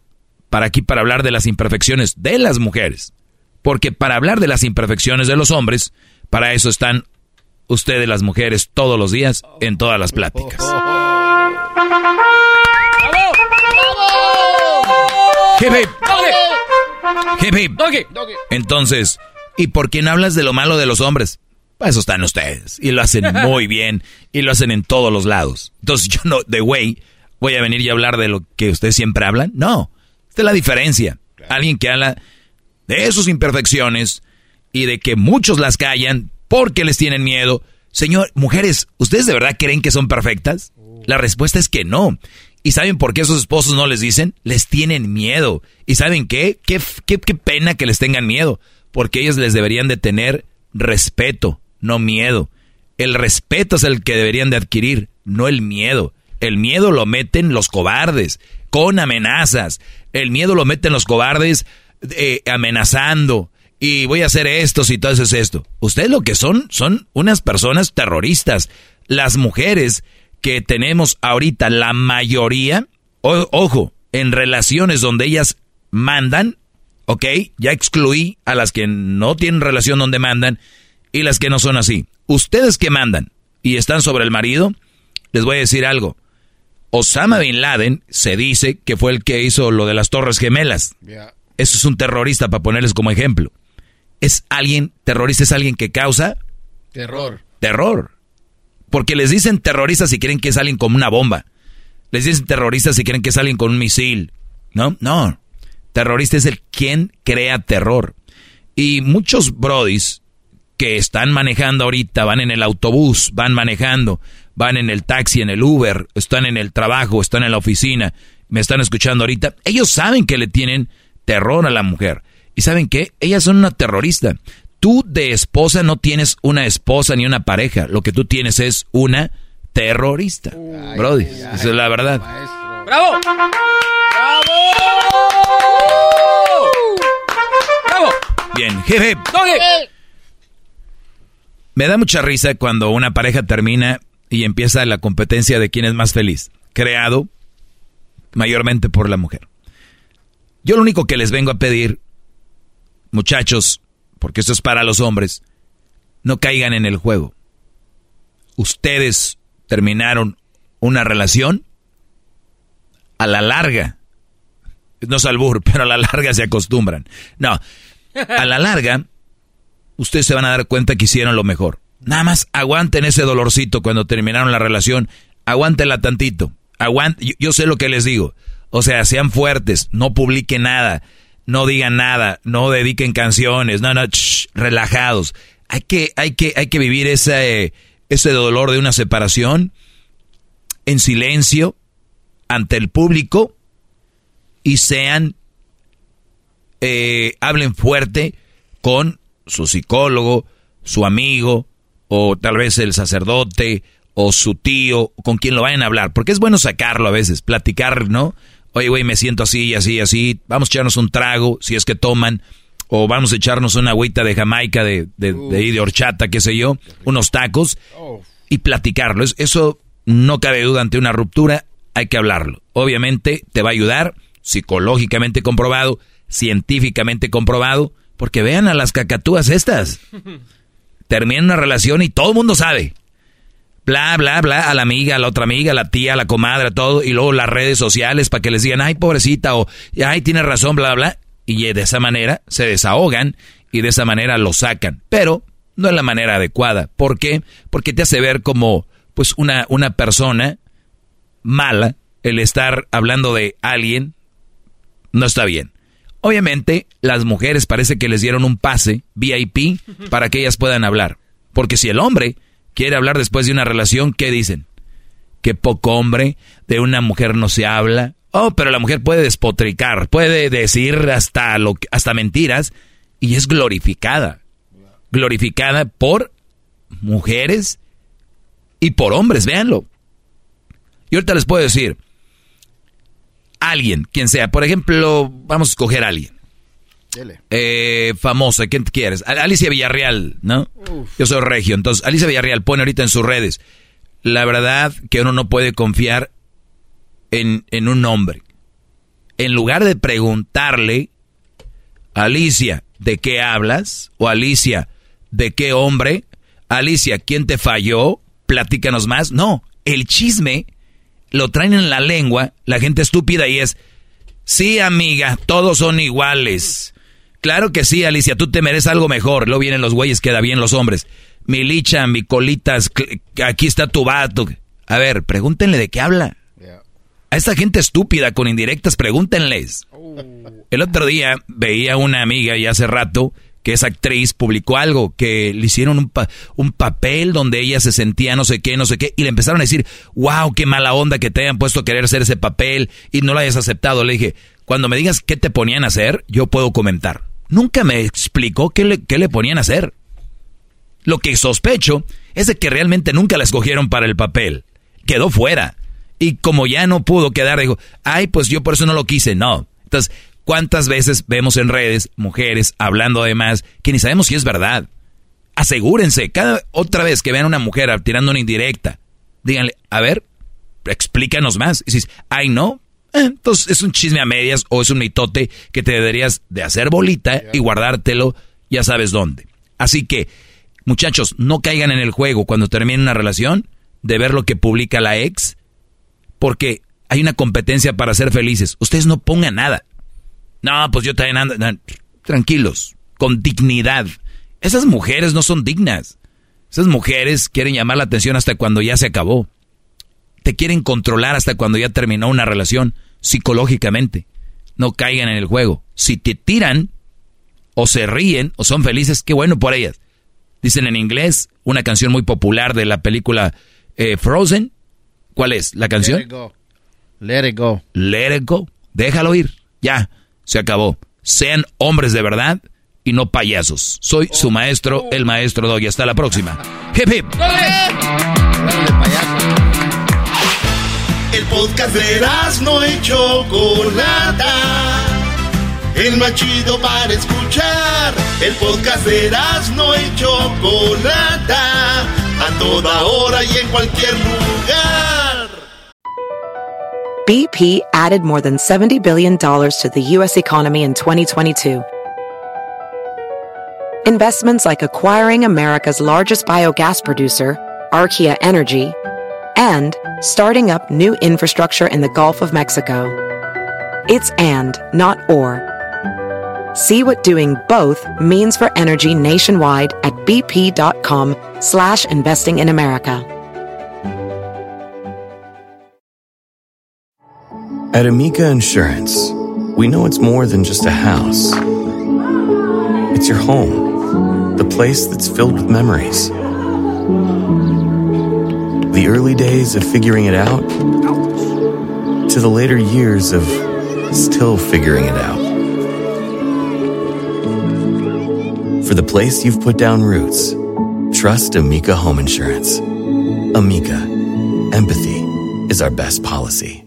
para aquí para hablar de las imperfecciones de las mujeres. Porque para hablar de las imperfecciones de los hombres, para eso están ustedes las mujeres todos los días en todas las pláticas. (laughs) Entonces, ¿y por qué no hablas de lo malo de los hombres? Para eso están ustedes. Y lo hacen (laughs) muy bien. Y lo hacen en todos los lados. Entonces yo no, de güey, voy a venir y hablar de lo que ustedes siempre hablan. No. Esta es la diferencia. Alguien que habla de sus imperfecciones y de que muchos las callan porque les tienen miedo. Señor, mujeres, ¿ustedes de verdad creen que son perfectas? La respuesta es que no. ¿Y saben por qué esos esposos no les dicen? Les tienen miedo. ¿Y saben qué? Qué, qué? pena que les tengan miedo. Porque ellos les deberían de tener respeto, no miedo. El respeto es el que deberían de adquirir, no el miedo. El miedo lo meten los cobardes, con amenazas. El miedo lo meten los cobardes eh, amenazando. Y voy a hacer esto si todo eso es esto. Ustedes lo que son, son unas personas terroristas. Las mujeres que tenemos ahorita, la mayoría, ojo, en relaciones donde ellas mandan, ¿ok? Ya excluí a las que no tienen relación donde mandan y las que no son así. Ustedes que mandan y están sobre el marido, les voy a decir algo. Osama Bin Laden se dice que fue el que hizo lo de las Torres Gemelas. Eso es un terrorista, para ponerles como ejemplo. Es alguien, terrorista es alguien que causa... Terror. Terror. Porque les dicen terroristas si quieren que salen con una bomba. Les dicen terroristas si quieren que salen con un misil. ¿No? No. Terrorista es el quien crea terror. Y muchos brodis que están manejando ahorita, van en el autobús, van manejando, van en el taxi, en el Uber, están en el trabajo, están en la oficina, me están escuchando ahorita, ellos saben que le tienen terror a la mujer. ¿Y saben qué? Ellas son una terrorista. Tú de esposa no tienes una esposa ni una pareja. Lo que tú tienes es una terrorista. Brody, esa es la verdad. ¡Bravo! ¡Bravo! ¡Bravo! Bien, jefe. Me da mucha risa cuando una pareja termina y empieza la competencia de quién es más feliz. Creado mayormente por la mujer. Yo lo único que les vengo a pedir, muchachos, porque esto es para los hombres, no caigan en el juego. Ustedes terminaron una relación a la larga. No es albur, (laughs) pero a la larga se acostumbran. No, a la larga, ustedes se van a dar cuenta que hicieron lo mejor. Nada más aguanten ese dolorcito cuando terminaron la relación. Aguántenla tantito. Aguanten, yo sé lo que les digo. O sea, sean fuertes, no publiquen nada no digan nada, no dediquen canciones, no, no, relajados. hay que, hay que, hay que vivir ese, ese dolor de una separación en silencio ante el público y sean, eh, hablen fuerte con su psicólogo, su amigo, o tal vez el sacerdote, o su tío, con quien lo vayan a hablar, porque es bueno sacarlo a veces, platicar, ¿no? Oye, güey, me siento así, así, así, vamos a echarnos un trago, si es que toman, o vamos a echarnos una agüita de Jamaica, de, de, de, de horchata, qué sé yo, unos tacos, y platicarlo. Eso no cabe duda ante una ruptura, hay que hablarlo. Obviamente te va a ayudar, psicológicamente comprobado, científicamente comprobado, porque vean a las cacatúas estas. (laughs) Termina una relación y todo el mundo sabe. Bla, bla, bla, a la amiga, a la otra amiga, a la tía, a la comadre, todo, y luego las redes sociales para que les digan, ay, pobrecita, o ay, tiene razón, bla, bla, y de esa manera se desahogan y de esa manera lo sacan. Pero no es la manera adecuada. ¿Por qué? Porque te hace ver como pues una, una persona mala el estar hablando de alguien no está bien. Obviamente, las mujeres parece que les dieron un pase VIP para que ellas puedan hablar. Porque si el hombre quiere hablar después de una relación, ¿qué dicen? Que poco hombre, de una mujer no se habla, Oh, pero la mujer puede despotricar, puede decir hasta, lo, hasta mentiras y es glorificada. Glorificada por mujeres y por hombres, véanlo. Y ahorita les puedo decir, alguien, quien sea, por ejemplo, vamos a escoger a alguien. Eh, famosa, ¿quién quieres? Alicia Villarreal, ¿no? Yo soy regio, entonces Alicia Villarreal pone ahorita en sus redes. La verdad que uno no puede confiar en, un hombre. En lugar de preguntarle, Alicia, ¿de qué hablas? O Alicia, ¿de qué hombre? Alicia, ¿quién te falló? Platícanos más. No, el chisme lo traen en la lengua, la gente estúpida y es, sí amiga, todos son iguales. Claro que sí, Alicia, tú te mereces algo mejor. Luego vienen los güeyes, queda bien los hombres. Mi licha, mi colitas, aquí está tu vato. A ver, pregúntenle de qué habla. A esta gente estúpida con indirectas, pregúntenles. Oh. El otro día veía una amiga y hace rato que es actriz, publicó algo, que le hicieron un, un, papel donde ella se sentía no sé qué, no sé qué, y le empezaron a decir, wow, qué mala onda que te hayan puesto a querer hacer ese papel y no lo hayas aceptado. Le dije, cuando me digas qué te ponían a hacer, yo puedo comentar. Nunca me explicó qué le, qué le ponían a hacer. Lo que sospecho es de que realmente nunca la escogieron para el papel. Quedó fuera. Y como ya no pudo quedar, dijo, ay, pues yo por eso no lo quise. No. Entonces, ¿cuántas veces vemos en redes mujeres hablando además que ni sabemos si es verdad? Asegúrense, cada otra vez que vean a una mujer tirando una indirecta, díganle, a ver, explícanos más. Y dices, ay, no. Entonces es un chisme a medias o es un mitote que te deberías de hacer bolita y guardártelo ya sabes dónde. Así que, muchachos, no caigan en el juego cuando terminen una relación de ver lo que publica la ex porque hay una competencia para ser felices. Ustedes no pongan nada. No, pues yo también ando. tranquilos, con dignidad. Esas mujeres no son dignas. Esas mujeres quieren llamar la atención hasta cuando ya se acabó. Te quieren controlar hasta cuando ya terminó una relación psicológicamente. No caigan en el juego. Si te tiran o se ríen o son felices, qué bueno por ellas. Dicen en inglés una canción muy popular de la película eh, Frozen. ¿Cuál es la canción? Let it go. Let it go. Let it go. Déjalo ir. Ya, se acabó. Sean hombres de verdad y no payasos. Soy su maestro, el maestro Doggy. Hasta la próxima. Hip hip. Podcast de no hecho Chocolata. El más chido para escuchar. El podcast de no hecho Chocolata. A toda hora y en cualquier lugar. BP added more than $70 billion to the U.S. economy in 2022. Investments like acquiring America's largest biogas producer, Archaea Energy, and starting up new infrastructure in the Gulf of Mexico. It's and, not or. See what doing both means for energy nationwide at bp.com slash investing in America. At Amica Insurance, we know it's more than just a house. It's your home the place that's filled with memories. The early days of figuring it out to the later years of still figuring it out. For the place you've put down roots, trust Amica Home Insurance. Amica, empathy is our best policy.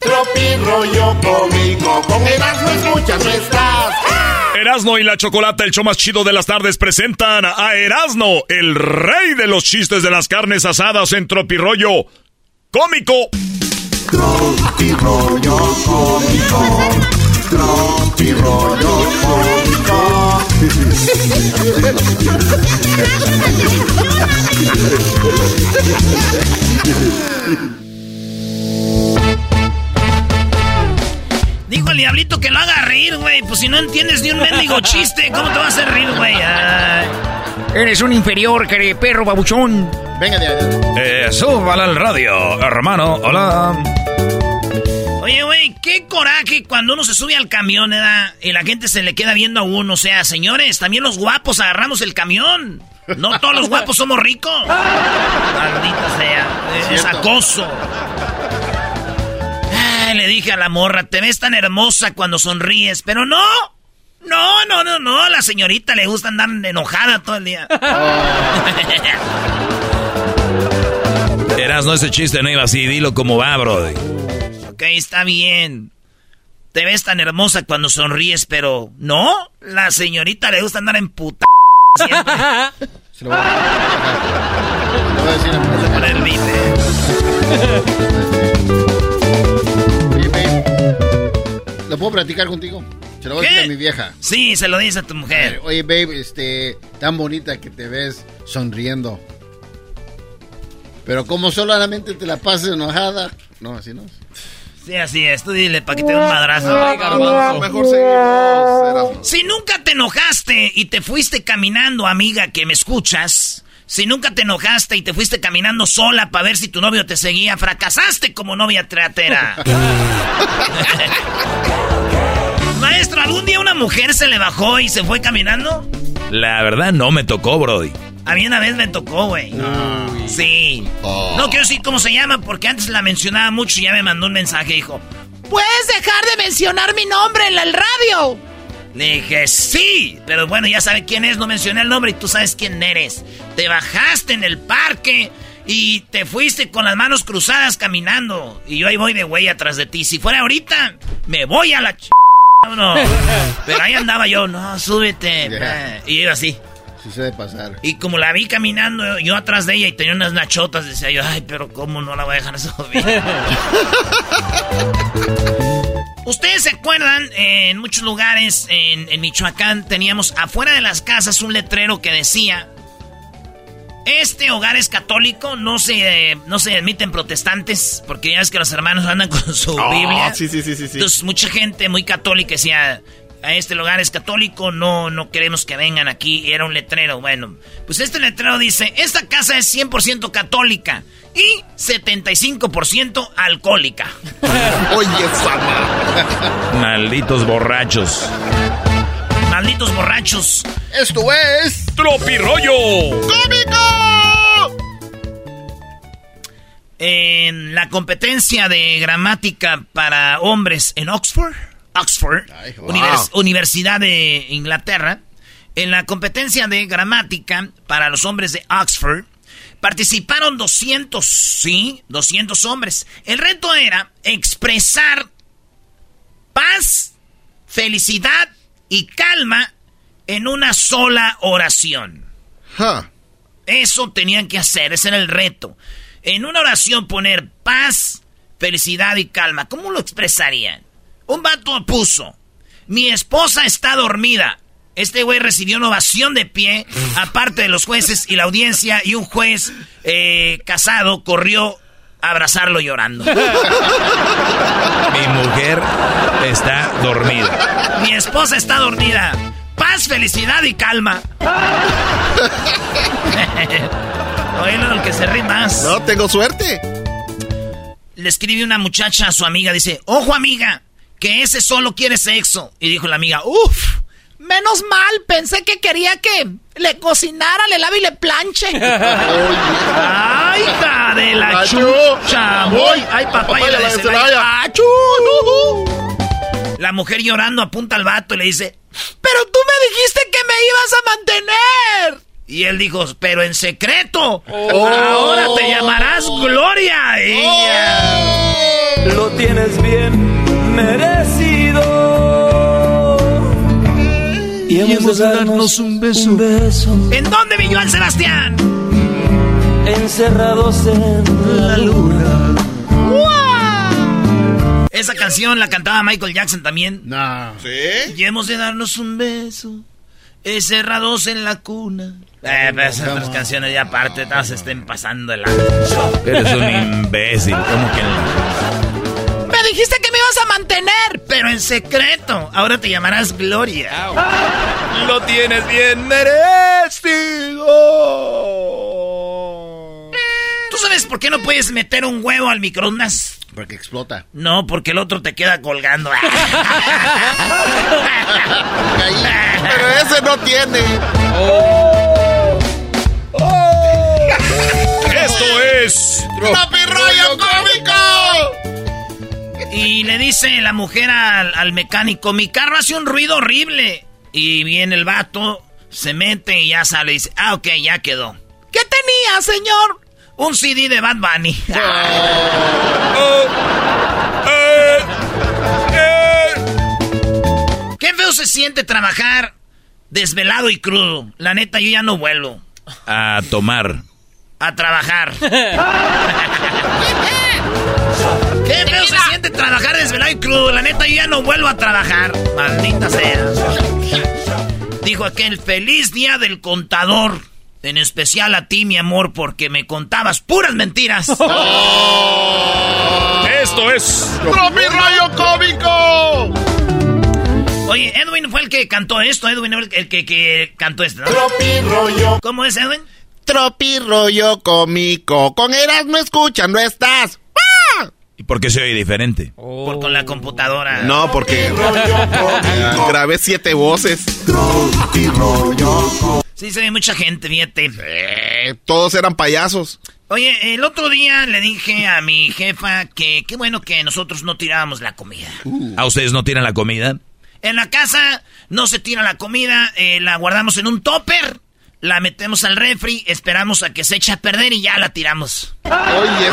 Tropi rollo cómico, con escuchas no estás. Erasno y la Chocolata, el show más chido de las tardes, presentan a Erasno, el rey de los chistes de las carnes asadas en Tropirollo Cómico. Tropirollo cómico, Tropirollo cómico. (laughs) Dijo el diablito que lo haga reír, güey. Pues si no entiendes ni un mendigo chiste, ¿cómo te vas a hacer reír, güey? Ay. Eres un inferior, que perro babuchón. Venga de ahí. Eh, súbala al radio, hermano. Hola. Oye, güey, qué coraje cuando uno se sube al camión, ¿verdad? Y la gente se le queda viendo a uno. O sea, señores, también los guapos agarramos el camión. No todos los guapos somos ricos. (laughs) Maldita sea. Es Cierto. acoso. Le dije a la morra, te ves tan hermosa cuando sonríes, pero no. No, no, no, no. A la señorita le gusta andar enojada todo el día. (laughs) Erasno, ese chiste no iba así. Dilo como va, brody. Ok, está bien. Te ves tan hermosa cuando sonríes, pero no. La señorita le gusta andar en puta. (laughs) Siempre. Se lo voy a, (laughs) le voy a decir ¿Lo puedo platicar contigo? Se lo voy a decir a mi vieja. Sí, se lo dice a tu mujer. Oye, babe, este, tan bonita que te ves sonriendo. Pero como solamente te la pasas enojada. No, así no. Sí, así es. Tú dile para que te dé un madrazo. Mejor seguimos. Si nunca te enojaste y te fuiste caminando, amiga, que me escuchas. Si nunca te enojaste y te fuiste caminando sola para ver si tu novio te seguía, fracasaste como novia teatera. (laughs) Maestro, ¿algún día una mujer se le bajó y se fue caminando? La verdad no me tocó, brody. A mí una vez me tocó, güey. Sí. Oh. No quiero decir cómo se llama porque antes la mencionaba mucho y ya me mandó un mensaje. Dijo, ¿puedes dejar de mencionar mi nombre en la- el radio? Le dije, sí. Pero bueno, ya sabe quién es. No mencioné el nombre y tú sabes quién eres. Te bajaste en el parque y te fuiste con las manos cruzadas caminando. Y yo ahí voy de güey atrás de ti. Si fuera ahorita, me voy a la ch... No. Pero ahí andaba yo, no, súbete. Yeah. Y iba así. Sí se debe pasar. Y como la vi caminando yo atrás de ella y tenía unas nachotas, decía yo, ay, pero ¿cómo no la voy a dejar subir? (laughs) Ustedes se acuerdan, eh, en muchos lugares en, en Michoacán teníamos afuera de las casas un letrero que decía, este hogar es católico, no se, eh, no se admiten protestantes, porque ya ves que los hermanos andan con su Oh, Biblia. sí, sí, sí, sí, sí. Entonces mucha gente muy católica decía, a este lugar es católico, no, no queremos que vengan aquí. Y era un letrero, bueno. Pues este letrero dice, esta casa es 100% católica y 75% alcohólica. Oye, Sama. Malditos borrachos. Malditos borrachos. Esto es... Tropirollo. ¡Cómico! En la competencia de gramática para hombres en Oxford, Oxford, Ay, wow. univers- Universidad de Inglaterra, en la competencia de gramática para los hombres de Oxford, participaron 200, sí, 200 hombres. El reto era expresar paz, felicidad y calma en una sola oración. Eso tenían que hacer, ese era el reto. En una oración poner paz, felicidad y calma. ¿Cómo lo expresarían? Un vato puso, mi esposa está dormida. Este güey recibió una ovación de pie, aparte de los jueces y la audiencia, y un juez eh, casado corrió a abrazarlo llorando. Mi mujer está dormida. Mi esposa está dormida. Paz, felicidad y calma. (laughs) Oílo, el que se ríe más. No, tengo suerte. Le escribe una muchacha a su amiga, dice, ojo amiga, que ese solo quiere sexo. Y dijo la amiga, uff, Menos mal, pensé que quería que le cocinara, le lave y le planche. (laughs) ¡Ay, hija de la chucha! Voy. ¡Ay, papaya la de Celaya! ¡Achú! La mujer llorando apunta al vato y le dice, pero tú me dijiste que me ibas a mantener. Y él dijo, pero en secreto. Ahora te llamarás Gloria. Oh. Lo tienes bien merecido. Y hemos de darnos un beso. ¿En dónde vivió el Sebastián? Encerrados en la luna. Esa canción la cantaba Michael Jackson también. No. ¿Sí? Y hemos de darnos un beso. Encerrados en la cuna. Eh, pero esas otras canciones ya aparte, todas se estén pasando el Eres un (laughs) imbécil, ¿cómo que dijiste que me ibas a mantener, pero en secreto. Ahora te llamarás Gloria. Lo tienes bien merecido. ¿Tú sabes por qué no puedes meter un huevo al microondas? Porque explota. No, porque el otro te queda colgando. (laughs) Pero ese no tiene. Oh. Oh. Esto es. ¡Papi Rollo Cómico! Y le dice la mujer al, al mecánico: Mi carro hace un ruido horrible. Y viene el vato, se mete y ya sale y dice: Ah, ok, ya quedó. ¿Qué tenía, señor? Un CD de Bad Bunny. (laughs) Qué feo se siente trabajar desvelado y crudo. La neta, yo ya no vuelo. A tomar. A trabajar. (laughs) Qué feo se siente trabajar desvelado y crudo. La neta, yo ya no vuelvo a trabajar. Maldita sea. Dijo aquel feliz día del contador. En especial a ti, mi amor, porque me contabas puras mentiras. (laughs) Esto es. ¡Tropi Rayo Cómico! Oye, Edwin fue el que cantó esto. Edwin fue el que, que cantó esto. ¿no? Tropi Rollo. ¿Cómo es, Edwin? Tropi Rollo Cómico. Con Erasmo escuchan, no estás. ¿Y por qué se oye diferente? Por con la computadora. No, porque grabé siete voces. Sí, se ve mucha gente, fíjate. Eh, todos eran payasos. Oye, el otro día le dije a mi jefa que qué bueno que nosotros no tirábamos la comida. ¿A ustedes no tiran la comida? En la casa no se tira la comida, eh, la guardamos en un topper, la metemos al refri, esperamos a que se eche a perder y ya la tiramos. Oye,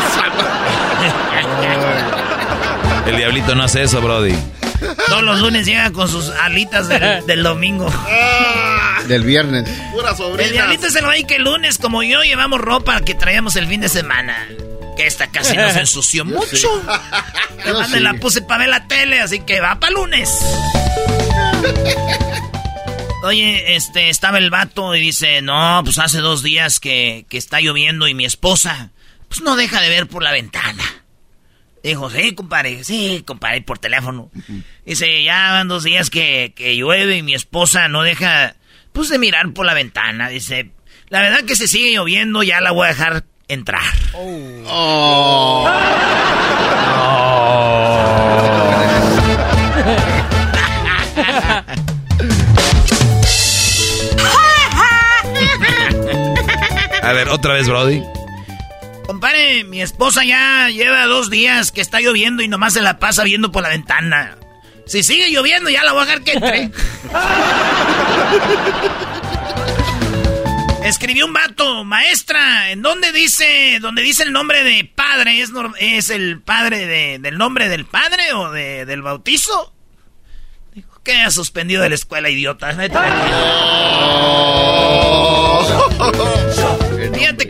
(laughs) El diablito no hace eso, Brody. Todos los lunes llega con sus alitas del, (laughs) del domingo. Del viernes. Pura sobrina. El diablito se lo va que el lunes, como yo, llevamos ropa que traíamos el fin de semana. Que esta casi nos (laughs) ensució mucho. Además me la puse para ver la tele, así que va para lunes. Oye, este, estaba el vato y dice, no, pues hace dos días que, que está lloviendo y mi esposa, pues no deja de ver por la ventana. Dijo, sí, compadre, sí, compadre, por teléfono. Dice, ya van dos días que, que llueve y mi esposa no deja, pues, de mirar por la ventana. Dice, la verdad que se sigue lloviendo, ya la voy a dejar entrar. Oh. (laughs) (laughs) A ver, otra vez, Brody. Compadre, mi esposa ya lleva dos días que está lloviendo y nomás se la pasa viendo por la ventana. Si sigue lloviendo, ya la voy a dejar que entre. (laughs) Escribió un vato, maestra, ¿en dónde dice, donde dice el nombre de padre? ¿Es, es el padre de- del nombre del padre o de- del bautizo? Dijo, que ha suspendido de la escuela, idiota. Fíjate (laughs)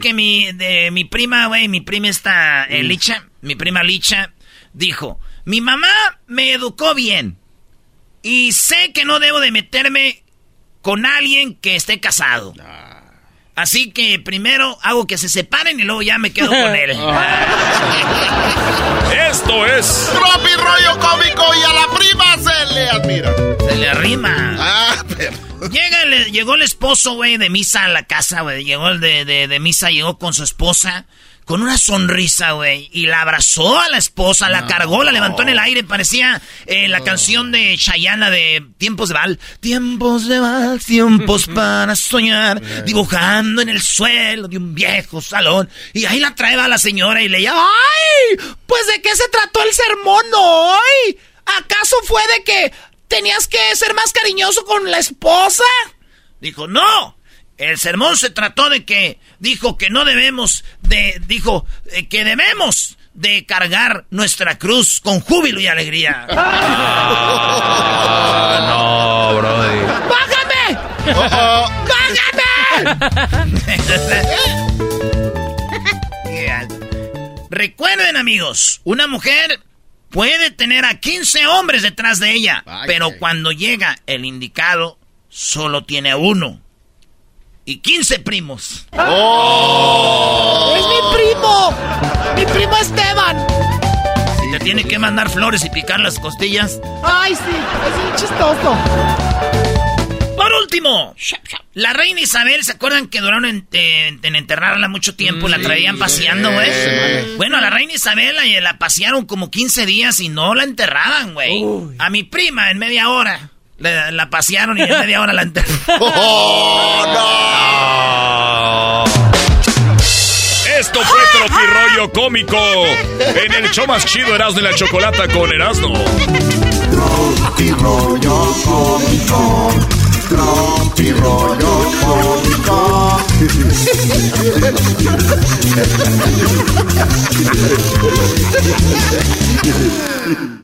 que mi, de, mi prima, güey, mi prima esta, eh, Licha, mi prima Licha, dijo, mi mamá me educó bien y sé que no debo de meterme con alguien que esté casado. Así que primero hago que se separen y luego ya me quedo con él. (laughs) Esto es. Tropi Rollo Cómico y a la prima se le admira. Se le arrima. Ah, pero. Llega el- llegó el esposo, güey, de misa a la casa, güey. Llegó el de, de, de misa, llegó con su esposa, con una sonrisa, güey. Y la abrazó a la esposa, la cargó, la levantó en el aire. Parecía eh, la canción de Chayana de Tiempos de Val. Tiempos de Val, tiempos (laughs) para soñar. Dibujando en el suelo de un viejo salón. Y ahí la traeba la señora y le llama, ¡ay! Pues de qué se trató el sermón hoy. ¿Acaso fue de que tenías que ser más cariñoso con la esposa? Dijo, no. El sermón se trató de que dijo que no debemos de, dijo eh, que debemos de cargar nuestra cruz con júbilo y alegría. (laughs) Ah, no, brody. ¡Bájame! ¡Bájame! (laughs) Recuerden, amigos, una mujer puede tener a 15 hombres detrás de ella, pero cuando llega el indicado, solo tiene uno y 15 primos. ¡Oh! ¡Es mi primo! ¡Mi primo Esteban! Si te tiene que mandar flores y picar las costillas. ¡Ay, sí! Es un chistoso. Por último, la reina Isabel, ¿se acuerdan que duraron en, enterrarla mucho tiempo? la traían paseando, güey. Bueno, a la reina Isabel la, la, pasearon como 15 días y no la enterraban, güey. A mi prima en media hora. La, pasearon y en media hora la enterraron. (laughs) ¡Oh, no! Esto fue Tropirollo Cómico en el show más chido Erasmo de la Chocolata con Erasmo. Tropirollo Cómico. Tropirollo Cómico. (laughs)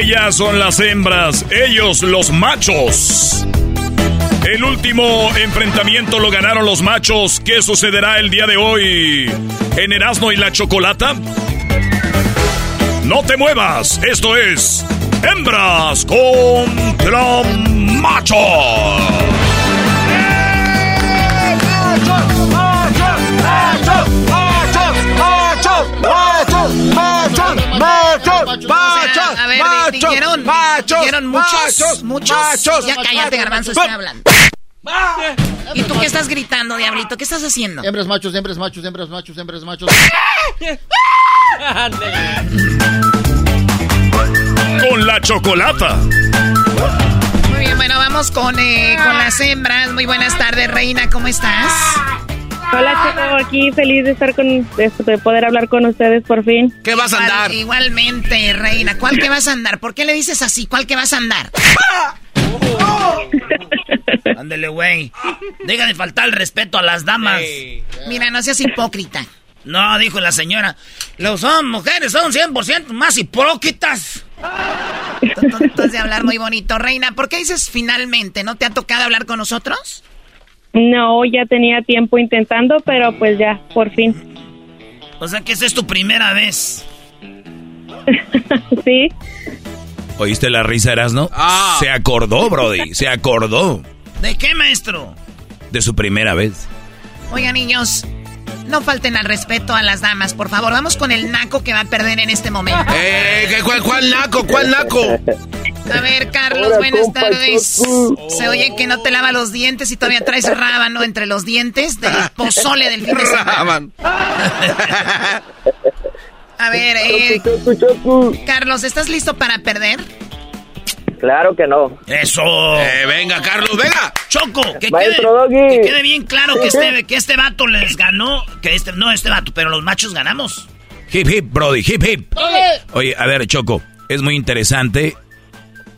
Ellas son las hembras, ellos los machos. El último enfrentamiento lo ganaron los machos. ¿Qué sucederá el día de hoy en Erasmo y la Chocolata? No te muevas, esto es Hembras contra Machos. A ver, dijeron, dijeron muchos, muchos. Ya cállate, garbanzo, estoy hablando. ¿Y tú qué estás gritando, diablito? ¿Qué estás haciendo? Hembras machos, hembras machos, hembras machos, hembras machos. Con la chocolata. Muy bien, bueno, vamos con, eh, con las hembras. Muy buenas tardes, reina, ¿cómo estás? Hola, chico, aquí feliz de estar con, de poder hablar con ustedes por fin. ¿Qué vas a andar? Igualmente, reina. ¿Cuál que vas a andar? ¿Por qué le dices así? ¿Cuál que vas a andar? (laughs) Ándele, güey. Deja de faltar el respeto a las damas. Mira, no seas hipócrita. No, dijo la señora. Los son mujeres son 100% más hipócritas. Entonces de hablar muy bonito. Reina, ¿por qué dices finalmente? ¿No te ha tocado hablar con nosotros? No, ya tenía tiempo intentando, pero pues ya, por fin. O sea que esa es tu primera vez. (laughs) sí. ¿Oíste la risa, Erasno? Ah. Se acordó, Brody, se acordó. ¿De qué, maestro? De su primera vez. Oigan, niños, no falten al respeto a las damas, por favor. Vamos con el naco que va a perder en este momento. Eh, ¿cuál, ¿Cuál naco? ¿Cuál naco? A ver, Carlos, buenas tardes. Se oye que no te lava los dientes y todavía traes rábano entre los dientes del (laughs) pozole del fin de semana. A ver, eh, Carlos, ¿estás listo para perder? Claro que no. Eso. Eh, venga, Carlos, venga. Choco, que Maestro quede, Doggy. que quede bien claro que este, que este vato les ganó. Que este, no este vato, pero los machos ganamos. Hip hip, Brody, hip hip. Oye, a ver, Choco, es muy interesante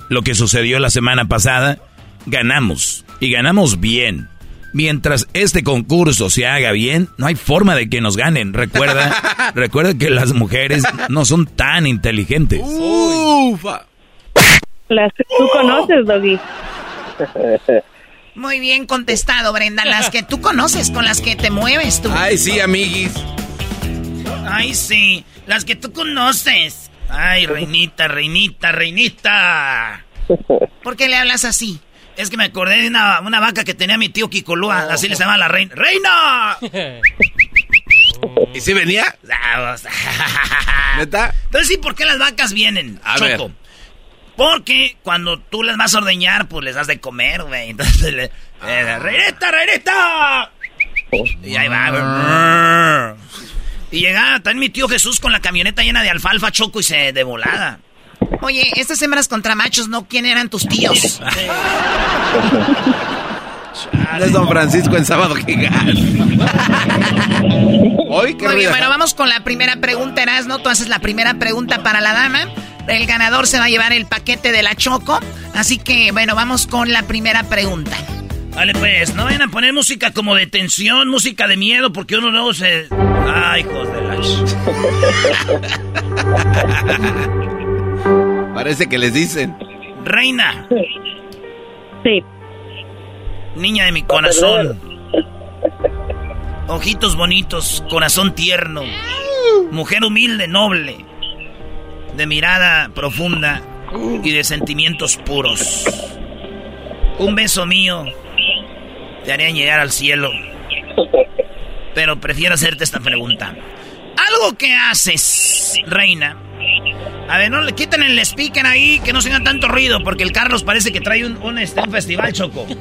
lo que sucedió la semana pasada. Ganamos y ganamos bien. Mientras este concurso se haga bien, no hay forma de que nos ganen. Recuerda, (laughs) recuerda que las mujeres no son tan inteligentes. Ufa. Las que tú conoces, Doggy. (laughs) Muy bien contestado, Brenda. Las que tú conoces, con las que te mueves tú. Ay, sí, amiguis. Ay, sí, las que tú conoces. Ay, reinita, reinita, reinita. ¿Por qué le hablas así? Es que me acordé de una, una vaca que tenía mi tío Kikolúa, así le se llama la reina. ¡Reina! ¿Y si venía? (laughs) ¿Neta? Entonces, sí, ¿por qué las vacas vienen, A Choco? ver. Porque cuando tú les vas a ordeñar, pues les das de comer, güey. (laughs) Entonces, le, eh, ¡Reinita, reinita! Y ahí va. Y llega también mi tío Jesús con la camioneta llena de alfalfa, Choco, y se de volada. Oye, estas hembras contra machos, ¿no? ¿Quién eran tus tíos? No (laughs) es Don Francisco en sábado gigante. (laughs) Muy bien, bueno, vamos con la primera pregunta, Erasno. Tú haces la primera pregunta para la dama. El ganador se va a llevar el paquete de la Choco. Así que, bueno, vamos con la primera pregunta. Vale, pues, no vayan a poner música como de tensión, música de miedo, porque uno luego se... Ay, hijos de la... (laughs) Parece que les dicen. Reina. Sí. Niña de mi corazón. Ojitos bonitos, corazón tierno. Mujer humilde, noble. De mirada profunda y de sentimientos puros. Un beso mío te haría llegar al cielo. Pero prefiero hacerte esta pregunta. Algo que haces, reina. A ver, no le quiten el speaker ahí, que no se haga tanto ruido, porque el Carlos parece que trae un, un, este, un festival, Choco. (laughs)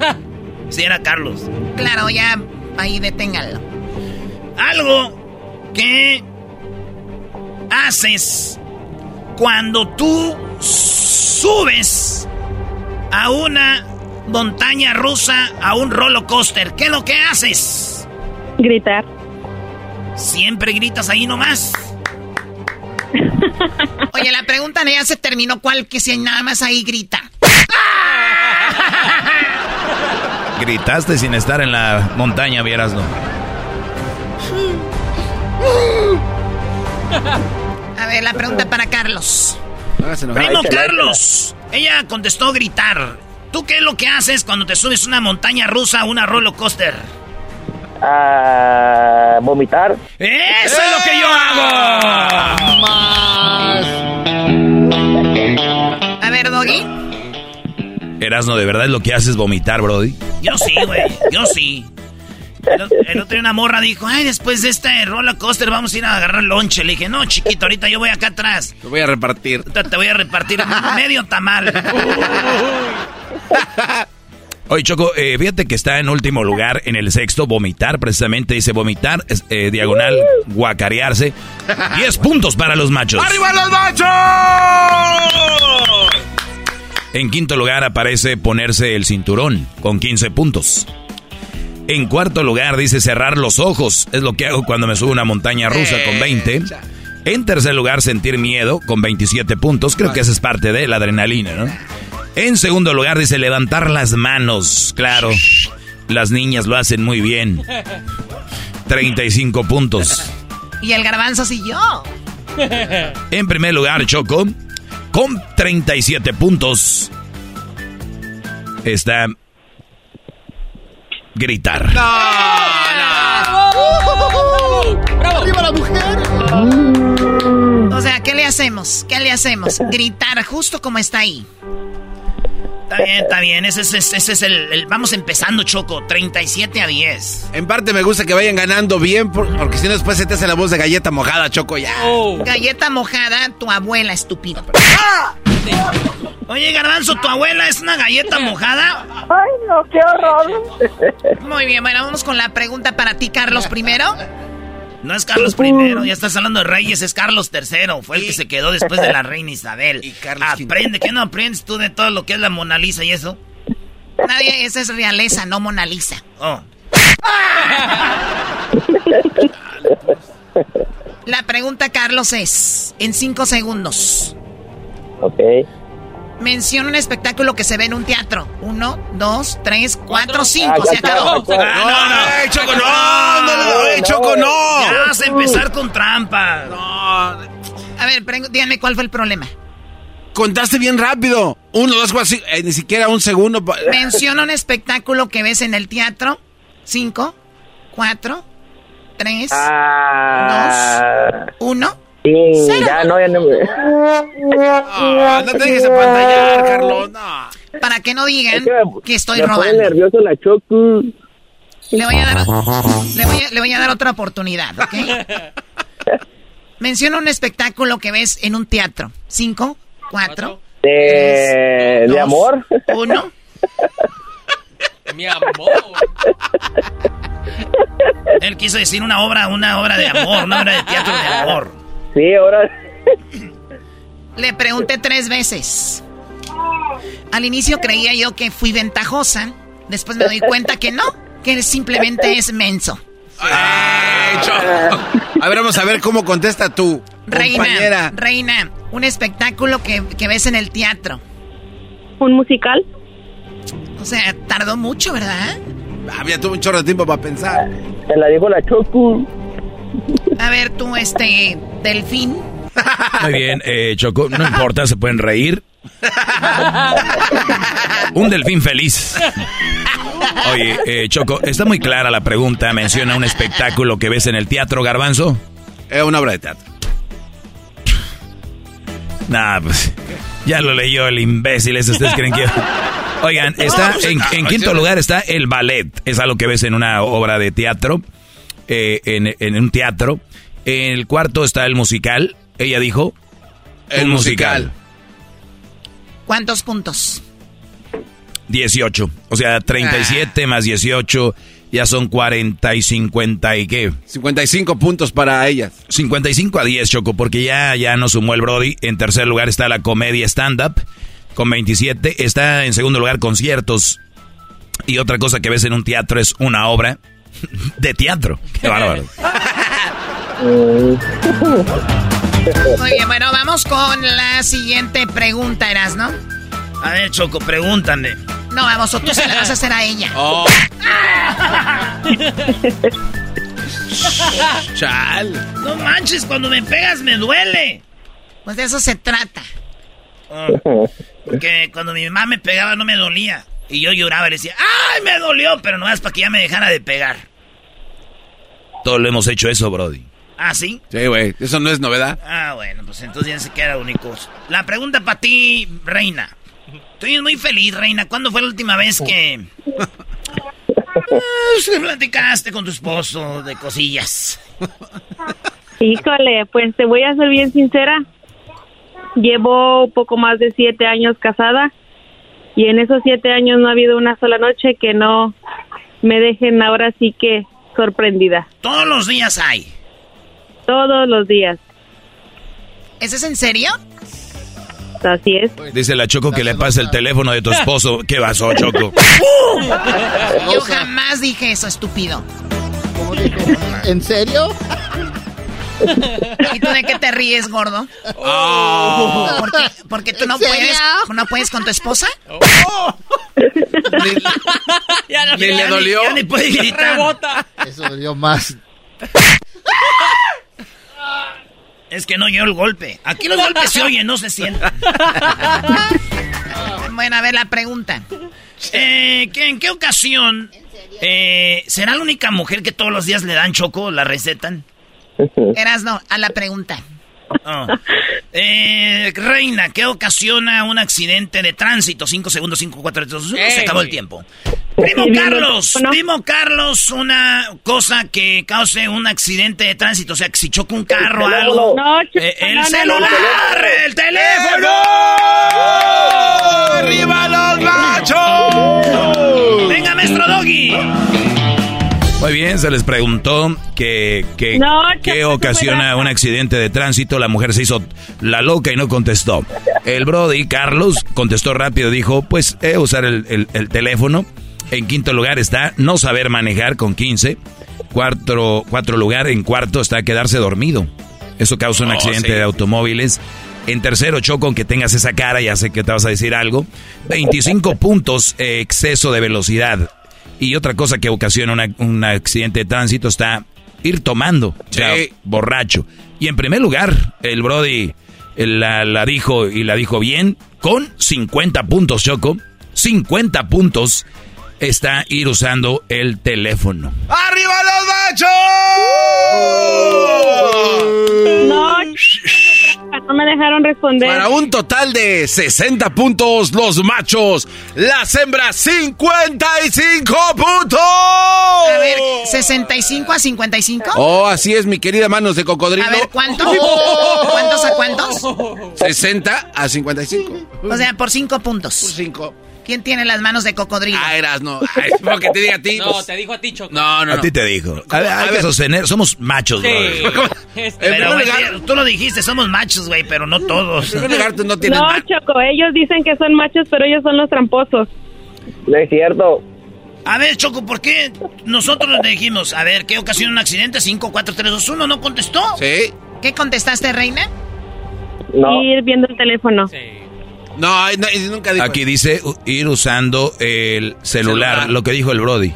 Sí, era Carlos. Claro, ya ahí deténganlo. Algo que haces cuando tú subes a una montaña rusa, a un roller coaster. ¿Qué es lo que haces? Gritar. Siempre gritas ahí nomás. (laughs) Oye, la pregunta ya se terminó. ¿Cuál que si nada más ahí grita? (laughs) Gritaste sin estar en la montaña, vieras, ¿no? (laughs) A ver, la pregunta para Carlos. Primo Carlos. Ella contestó gritar. ¿Tú qué es lo que haces cuando te subes una montaña rusa a una roller coaster? Ah, vomitar. ¡Eso es lo que yo hago! A ver, Doggy. Erasno, ¿de verdad es lo que haces vomitar, Brody? Yo sí, güey. Yo sí. El, el otro día una morra dijo, ay, después de este roller coaster vamos a ir a agarrar lonche. Le dije, no, chiquito, ahorita yo voy acá atrás. Te voy a repartir. Te voy a repartir medio tamal. (laughs) Oye, Choco, eh, fíjate que está en último lugar en el sexto, vomitar, precisamente dice vomitar, es, eh, diagonal, guacarearse. 10 puntos para los machos. ¡Arriba los machos! En quinto lugar aparece ponerse el cinturón, con 15 puntos. En cuarto lugar dice cerrar los ojos, es lo que hago cuando me subo a una montaña rusa con 20. En tercer lugar, sentir miedo, con 27 puntos, creo que esa es parte de la adrenalina, ¿no? En segundo lugar dice levantar las manos, claro. Las niñas lo hacen muy bien. (laughs) 35 puntos. Y el garbanzo siguió. En primer lugar, Choco, con 37 puntos, está gritar. ¡Arriba la mujer! O sea, ¿qué le hacemos? ¿Qué le hacemos? Gritar justo como está ahí. Está bien, está bien. Ese, es- ese- ese es el, el- Vamos empezando, Choco. 37 a 10. En parte me gusta que vayan ganando bien, por- porque si no después se te hace la voz de galleta mojada, Choco, ya. Galleta mojada, tu abuela Oye, Garbanzo, ¿tu abuela es una galleta mojada? Ay, no, qué horror. Muy bien, bueno, vamos con la pregunta para ti, Carlos, primero. No es Carlos I, ya estás hablando de reyes, es Carlos III, fue el que se quedó después de la reina Isabel. Y Carlos Aprende, ¿qué no aprendes tú de todo lo que es la Mona Lisa y eso? Nadie, esa es realeza, no Mona Lisa. Oh. La pregunta, Carlos, es, en cinco segundos. Ok. Menciona un espectáculo que se ve en un teatro. Uno, dos, tres, cuatro, cinco. Ah, se acabó. No, no, no. Choco, no, no, no, Choco, no. Ya vas a empezar con trampa. No. A ver, díganme cuál fue el problema. Contaste bien rápido. Uno, dos, cuatro, eh, ni siquiera un segundo. Menciona un espectáculo que ves en el teatro. Cinco, cuatro, tres, ah. dos, uno. Sí, ya no, ya no. Ah, no te dejes apantallar, Carlos. No. Para que no digan que, estoy me robando. nervioso la choco. Le voy a dar, le voy a, le voy a dar otra oportunidad, ¿ok? (laughs) Menciona un espectáculo que ves en un teatro. Cinco, cuatro, de, ¿De amor. Uno. Mi amor. Él quiso decir una obra, una obra de amor, una obra de teatro de amor. Sí, ahora. Le pregunté tres veces. Al inicio creía yo que fui ventajosa. Después me doy cuenta que no, que simplemente es menso. a ver, vamos a ver cómo contesta tú. Reina, reina, un espectáculo que, ves en el teatro. ¿Un musical? O sea, tardó mucho, ¿verdad? Había tuvo un chorro de tiempo para pensar. Se la dijo la Choco. A ver, tú, este, delfín. Muy bien, eh, Choco, no importa, se pueden reír. un delfín feliz. Oye, eh, Choco, está muy clara la pregunta. Menciona un espectáculo que ves en el teatro, Garbanzo. Es una obra de teatro. Nah, pues ya lo leyó el imbécil. Ese ustedes creen que. Oigan, está pues, en, en quinto lugar está el ballet. Es algo que ves en una obra de teatro. Eh, en, un teatro. En el cuarto está el musical. Ella dijo. El musical. ¿Cuántos puntos? 18. O sea, 37 ah. más 18 ya son 40 y 50 y qué. 55 puntos para ellas. 55 a 10, Choco, porque ya, ya no sumó el Brody. En tercer lugar está la comedia stand-up con 27. Está en segundo lugar conciertos. Y otra cosa que ves en un teatro es una obra (laughs) de teatro. Qué bárbaro. (laughs) Muy bien, bueno, vamos con la siguiente pregunta, Eras, ¿no? A ver, Choco, pregúntame. No, vamos, tú se la vas a hacer a ella. (laughs) Oh. (laughs) Chal. No manches, cuando me pegas me duele. Pues de eso se trata. Ah, porque cuando mi mamá me pegaba no me dolía. Y yo lloraba y decía, ¡ay, me dolió! Pero no es para que ya me dejara de pegar. Todos lo hemos hecho eso, Brody. ¿Ah, sí? Sí, güey. Eso no es novedad. Ah, bueno, pues entonces ya se queda único. La pregunta para ti, Reina. Estoy muy feliz, Reina. ¿Cuándo fue la última vez que... Ah, platicaste con tu esposo de cosillas? Híjole, pues te voy a ser bien sincera. Llevo poco más de siete años casada y en esos siete años no ha habido una sola noche que no me dejen ahora sí que sorprendida. Todos los días hay. Todos los días. ¿Eso es en serio? Así es. Dice la Choco que le pase el teléfono de tu esposo. (laughs) ¿Qué pasó, Choco? (laughs) Yo jamás dije eso, estúpido. ¿En serio? ¿Y tú de qué te ríes, gordo? Oh. ¿Por qué, tú no puedes, no puedes con tu esposa? (laughs) Oh. Ni, le dolió. Ya, ni puede gritar. Eso dolió más. Es que no oyó el golpe. Aquí los golpes se oyen, no se sienten. (laughs) bueno, a ver la pregunta. Eh, ¿En qué ocasión eh, será la única mujer que todos los días le dan choco, la recetan? Eras no, a la pregunta. Oh. Eh, Reina, ¿qué ocasiona un accidente de tránsito? 5 segundos, 5, 4, 3, 2, 1. Se acabó el tiempo. Primo Carlos, primo Carlos, una cosa que cause un accidente de tránsito, o sea, que si choca un carro o algo. No, eh, el no, no, celular, no. el teléfono. ¡Arriba los machos! Venga, maestro Doggy. Muy bien, se les preguntó que, que- No, qué ocasiona un accidente de tránsito. La mujer se hizo la loca y no contestó. El Brody, Carlos, contestó rápido. Dijo, pues, eh, usar el, el- el teléfono. En quinto lugar está no saber manejar con 15. Cuatro, cuatro lugar, en cuarto está quedarse dormido. Eso causa un Oh, accidente sí. de automóviles. En tercero, Choco, aunque tengas esa cara, ya sé que te vas a decir algo. 25 (laughs) puntos, eh, exceso de velocidad. Y otra cosa que ocasiona una- un accidente de tránsito está ir tomando, o sea, Sí. borracho. Y en primer lugar, el Brody la, la dijo y la dijo bien, con 50 puntos, Choco. 50 puntos está ir usando el teléfono. ¡Arriba los machos! No, no me dejaron responder. Para un total de 60 puntos, los machos. Las hembras, 55 puntos. A ver, 65 a 55. Oh, así es, mi querida manos de cocodrilo. A ver, ¿cuánto? ¿Cuántos a cuántos? 60 a 55. O sea, por 5 puntos. Por 5. ¿Quién tiene las manos de cocodrilo? Ah, eras, no. Ay, espero que te diga a ti. (laughs) No, pues. te dijo a ti, Choco. No, no, A no. ti te dijo. A ver, hay A que ver. sostener, somos machos, Sí. (laughs) Este- Pero, güey, tú lo dijiste, somos machos, güey, pero no todos. En primer lugar, tú no tienes No, ma- Choco, ellos dicen que son machos, pero ellos son los tramposos. No es cierto. A ver, Choco, ¿por qué nosotros le dijimos, a ver, ¿qué ocasiona un accidente? 5, 4, 3, 2, 1, ¿no contestó? Sí. ¿Qué contestaste, reina? No. Ir viendo el teléfono. Sí. No, no, nunca dijo. Aquí dice ir usando el celular, Celular. lo que dijo el Brody.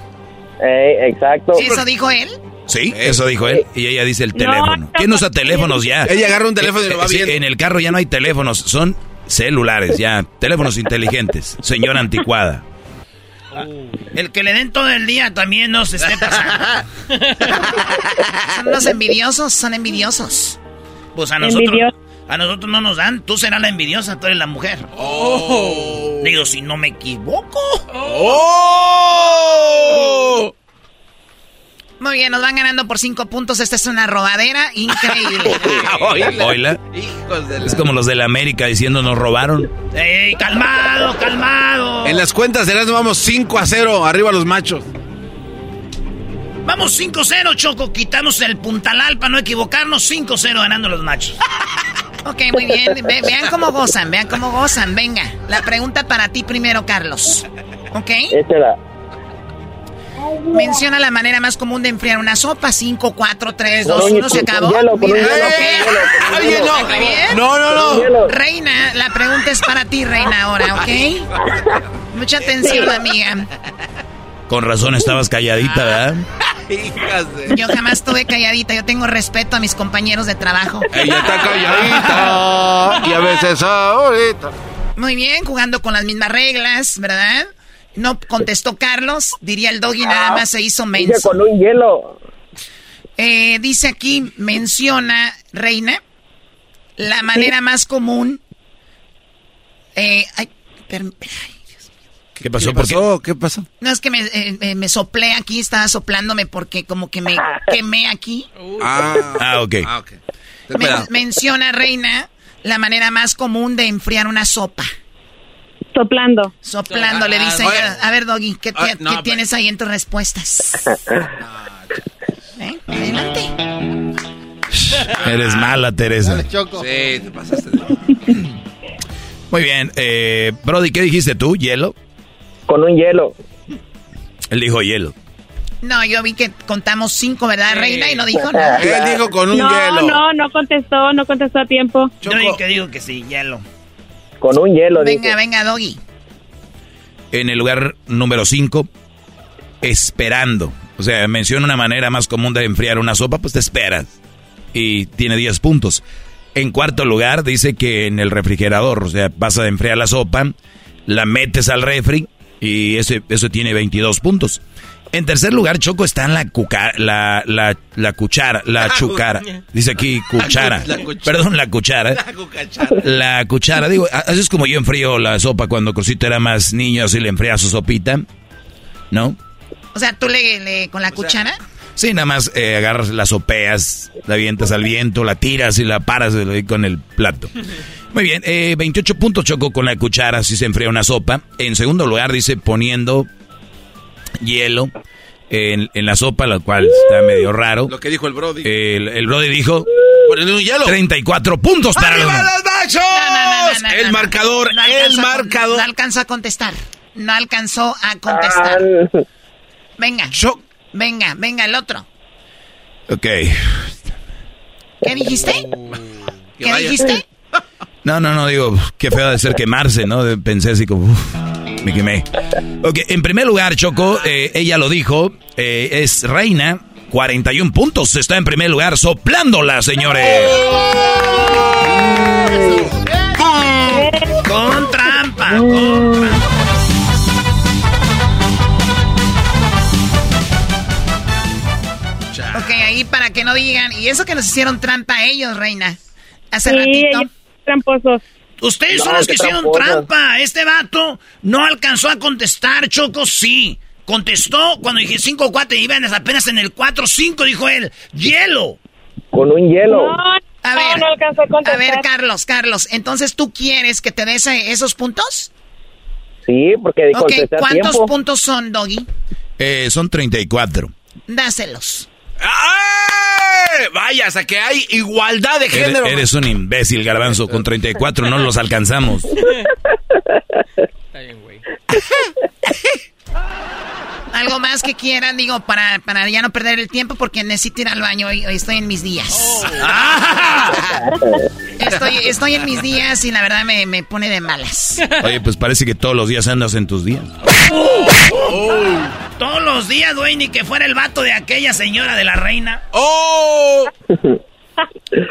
Eh, exacto. ¿Eso dijo él? Sí, eso dijo él. Y ella dice el No, teléfono. no, ¿Quién usa no. teléfonos ya? Ella agarra un teléfono y lo va Sí. En el carro ya no hay teléfonos, son celulares ya. Teléfonos inteligentes. Señora anticuada. El que le den todo el día también nos esté pasando. (laughs) Son los envidiosos, son envidiosos. Pues a nosotros, Envidioso. A nosotros no nos dan. Tú serás la envidiosa, tú eres la mujer. Oh. Digo, si no me equivoco. ¡Oh! Muy bien, nos van ganando por 5 puntos. Esta es una robadera increíble. (laughs) Oíla. Oila. Hijos de la- Es como los de la América diciendo nos robaron. ¡Ey, calmado, calmado! En las cuentas de Erasmo vamos 5 a 0. Arriba los machos. Vamos 5-0, Choco. Quitamos el puntalal para no equivocarnos. 5-0 ganando los machos. (laughs) ok, muy bien. Ve- vean cómo gozan, vean cómo gozan. Venga, la pregunta para ti primero, Carlos. ¿Ok? Échala. Menciona la manera más común de enfriar una sopa. 5, 4, 3, 2, Con un- 1. Se acabó. Mira, ok. Oye, no. No, no, no. Reina, la pregunta es para ti, Reina, ahora, ¿ok? Mucha atención, amiga. Con razón estabas calladita, ¿verdad? (laughs) Hijas de... Yo jamás estuve calladita, yo tengo respeto a mis compañeros de trabajo. Ella está calladita. Y a veces ahorita. Muy bien, jugando con las mismas reglas, ¿verdad? No contestó Carlos, diría el doggy, nada más se hizo menso. con un hielo. Eh, dice aquí, menciona, Reina, la manera más común. Eh, ay, per- ay, ¿Qué pasó? ¿Qué pasó? ¿Qué pasó? no es que me, eh, eh, me soplé aquí, estaba soplándome porque como que me (laughs) quemé aquí. Ah, Ah, ok. ah, ok. Ten Men- cuidado. menciona, Reina, la manera más común de enfriar una sopa. Soplando. Soplando, le dice. Oye. ella. A ver, Doggy, ¿qué, Ah, no, qué pero- tienes ahí en tus respuestas? (laughs) ¿Eh? Adelante. (laughs) Eres mala, Teresa. Dale, Choco. Sí, te pasaste. de- Muy bien. Eh, Brody, ¿qué dijiste tú? ¿Hielo? Con un hielo. Él dijo hielo. No, yo vi que contamos cinco, ¿verdad, Reina? Y no dijo (laughs) nada. Él dijo con un no, hielo. no, no contestó, no contestó a tiempo. Yo Choco. digo que digo que sí, hielo. Con un hielo, Venga, dice. venga, Doggy. En el lugar número 5, esperando. O sea, menciona una manera más común de enfriar una sopa, pues te esperas. Y tiene 10 puntos. En cuarto lugar, dice que en el refrigerador, o sea, vas a enfriar la sopa, la metes al refri y ese, eso tiene 22 puntos. En tercer lugar, Choco está en la, cuca- la, la, la cuchara, la chucara. Dice aquí (laughs) cuchara. La cuchara. Perdón, la cuchara. La cuchara, digo, así es como yo enfrío la sopa cuando Cosito era más niño, así le enfría su sopita. ¿no? O sea, tú le, le con la cuchara. Sí, nada más eh, agarras las opeas, la avientas al viento, la tiras y la paras con el plato. Muy bien, eh, 28 puntos chocó con la cuchara si se enfría una sopa. En segundo lugar dice poniendo hielo en, en la sopa, lo cual está medio raro. Lo que dijo el Brody. El, el Brody dijo... Poniendo un hielo. 34 puntos para los... ¡Arriba los machos! el marcador, No el alcanzó a con- marcador. no alcanzó a contestar. No alcanzó a contestar. Venga. Venga, venga, el otro. Ok. ¿Qué dijiste? ¿Qué dijiste? No, no, no, digo, qué feo de ser quemarse, ¿no? Pensé así como, uf, me quemé. Ok, en primer lugar, Choco, eh, ella lo dijo, eh, es reina, 41 puntos, está en primer lugar, soplándola, señores. Con trampa, con trampa. Para que no digan. Y eso que nos hicieron trampa ellos, reina. Hace Sí, ratito. ellos tramposos. Ustedes son No, los que hicieron tramposos. trampa. Este vato no alcanzó a contestar, Choco, sí. Contestó cuando dije 5-4 y iban apenas en el 4-5, dijo él. ¡Hielo! Con un hielo. A ver, no alcanzó a contestar. a ver, Carlos, Carlos, entonces tú quieres que te des esos puntos? Sí, porque Ok, contesté a ¿cuántos tiempo. puntos son, Doggy? Eh, son 34. Dáselos. ¡Ay! Vaya, o sea que hay igualdad de Eres, género. eres un imbécil, garbanzo, con 34 no los alcanzamos. (laughs) Algo más que quieran, digo, para, para ya no perder el tiempo, porque necesito ir al baño. Hoy, hoy estoy en mis días. Estoy, estoy en mis días y la verdad me, me pone de malas. Oye, pues parece que todos los días andas en tus días. Todos los días, güey, ni que fuera el vato de aquella señora de la reina. ¡Oh!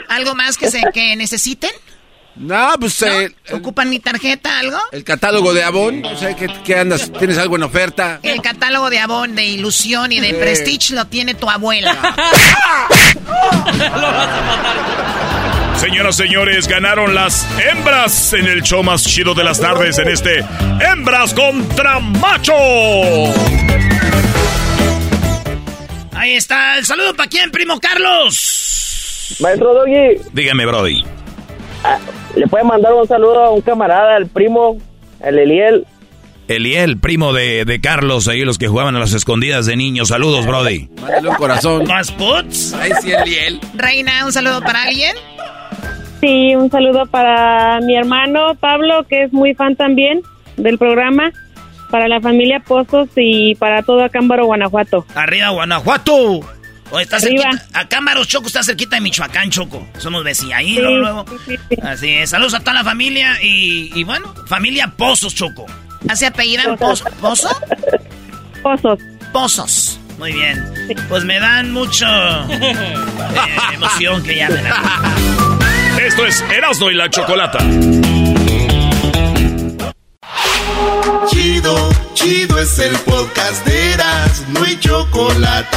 ¿Algo más que, se, que necesiten? No, pues eh, ¿Ocupan mi tarjeta, algo? el catálogo de Avon, no sé, ¿qué, qué andas? ¿Tienes algo en oferta? El catálogo de Avon, de ilusión y de Sí. prestige lo tiene tu abuela. (laughs) Señoras, señores, ganaron las hembras en el show más chido de las tardes en este Hembras contra Macho. Ahí está. El saludo para quién, primo Carlos. Maestro Doggy, Dígame, Brody. ¿Le puede mandar un saludo a un camarada, al primo, el Eliel? Eliel, primo de, de Carlos, ahí los que jugaban a las escondidas de niños. Saludos, Brody. Mándale un corazón. ¿Más puts? Ay, sí, Eliel. Reina, un saludo para alguien. Sí, un saludo para mi hermano Pablo, que es muy fan también del programa, para la familia Pozos y para todo Acámbaro, Guanajuato. Arriba, Guanajuato. O está Arriba. cerquita. A Cámaros, Choco, está cerquita de Michoacán, Choco. Somos vecinos ahí, Sí, luego, luego. sí, sí. Así es. Saludos a toda la familia y, y bueno, familia Pozos, Choco. ¿Hace apellidan Pozo? ¿Pozo? Pozos. Pozos. Muy bien. Pues me dan mucho eh, (laughs) emoción que llamen a Esto es Erasmo y la Chocolata. Chido, chido es el podcast de Eras, no hay chocolate.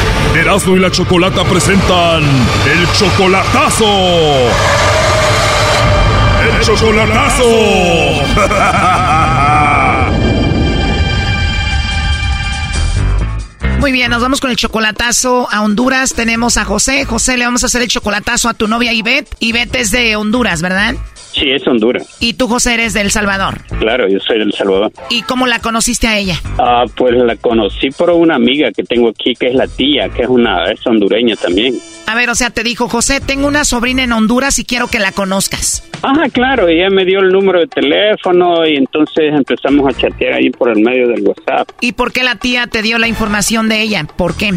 Erasmo y la Chocolata presentan el chocolatazo. El chocolatazo. (laughs) Muy bien, nos vamos con el chocolatazo a Honduras. Tenemos a José. José, le vamos a hacer el chocolatazo a tu novia Ivette. Ivette es de Honduras, ¿verdad? Sí, es Honduras. Y tú, José, eres de El Salvador. Claro, yo soy de El Salvador. ¿Y cómo la conociste a ella? Ah, pues la conocí por una amiga que tengo aquí, que es la tía, que es una es hondureña también. A ver, o sea, te dijo, José, tengo una sobrina en Honduras y quiero que la conozcas. Ajá, claro, ella me dio el número de teléfono y entonces empezamos a chatear ahí por el medio del WhatsApp. ¿Y por qué la tía te dio la información de ella? ¿Por qué?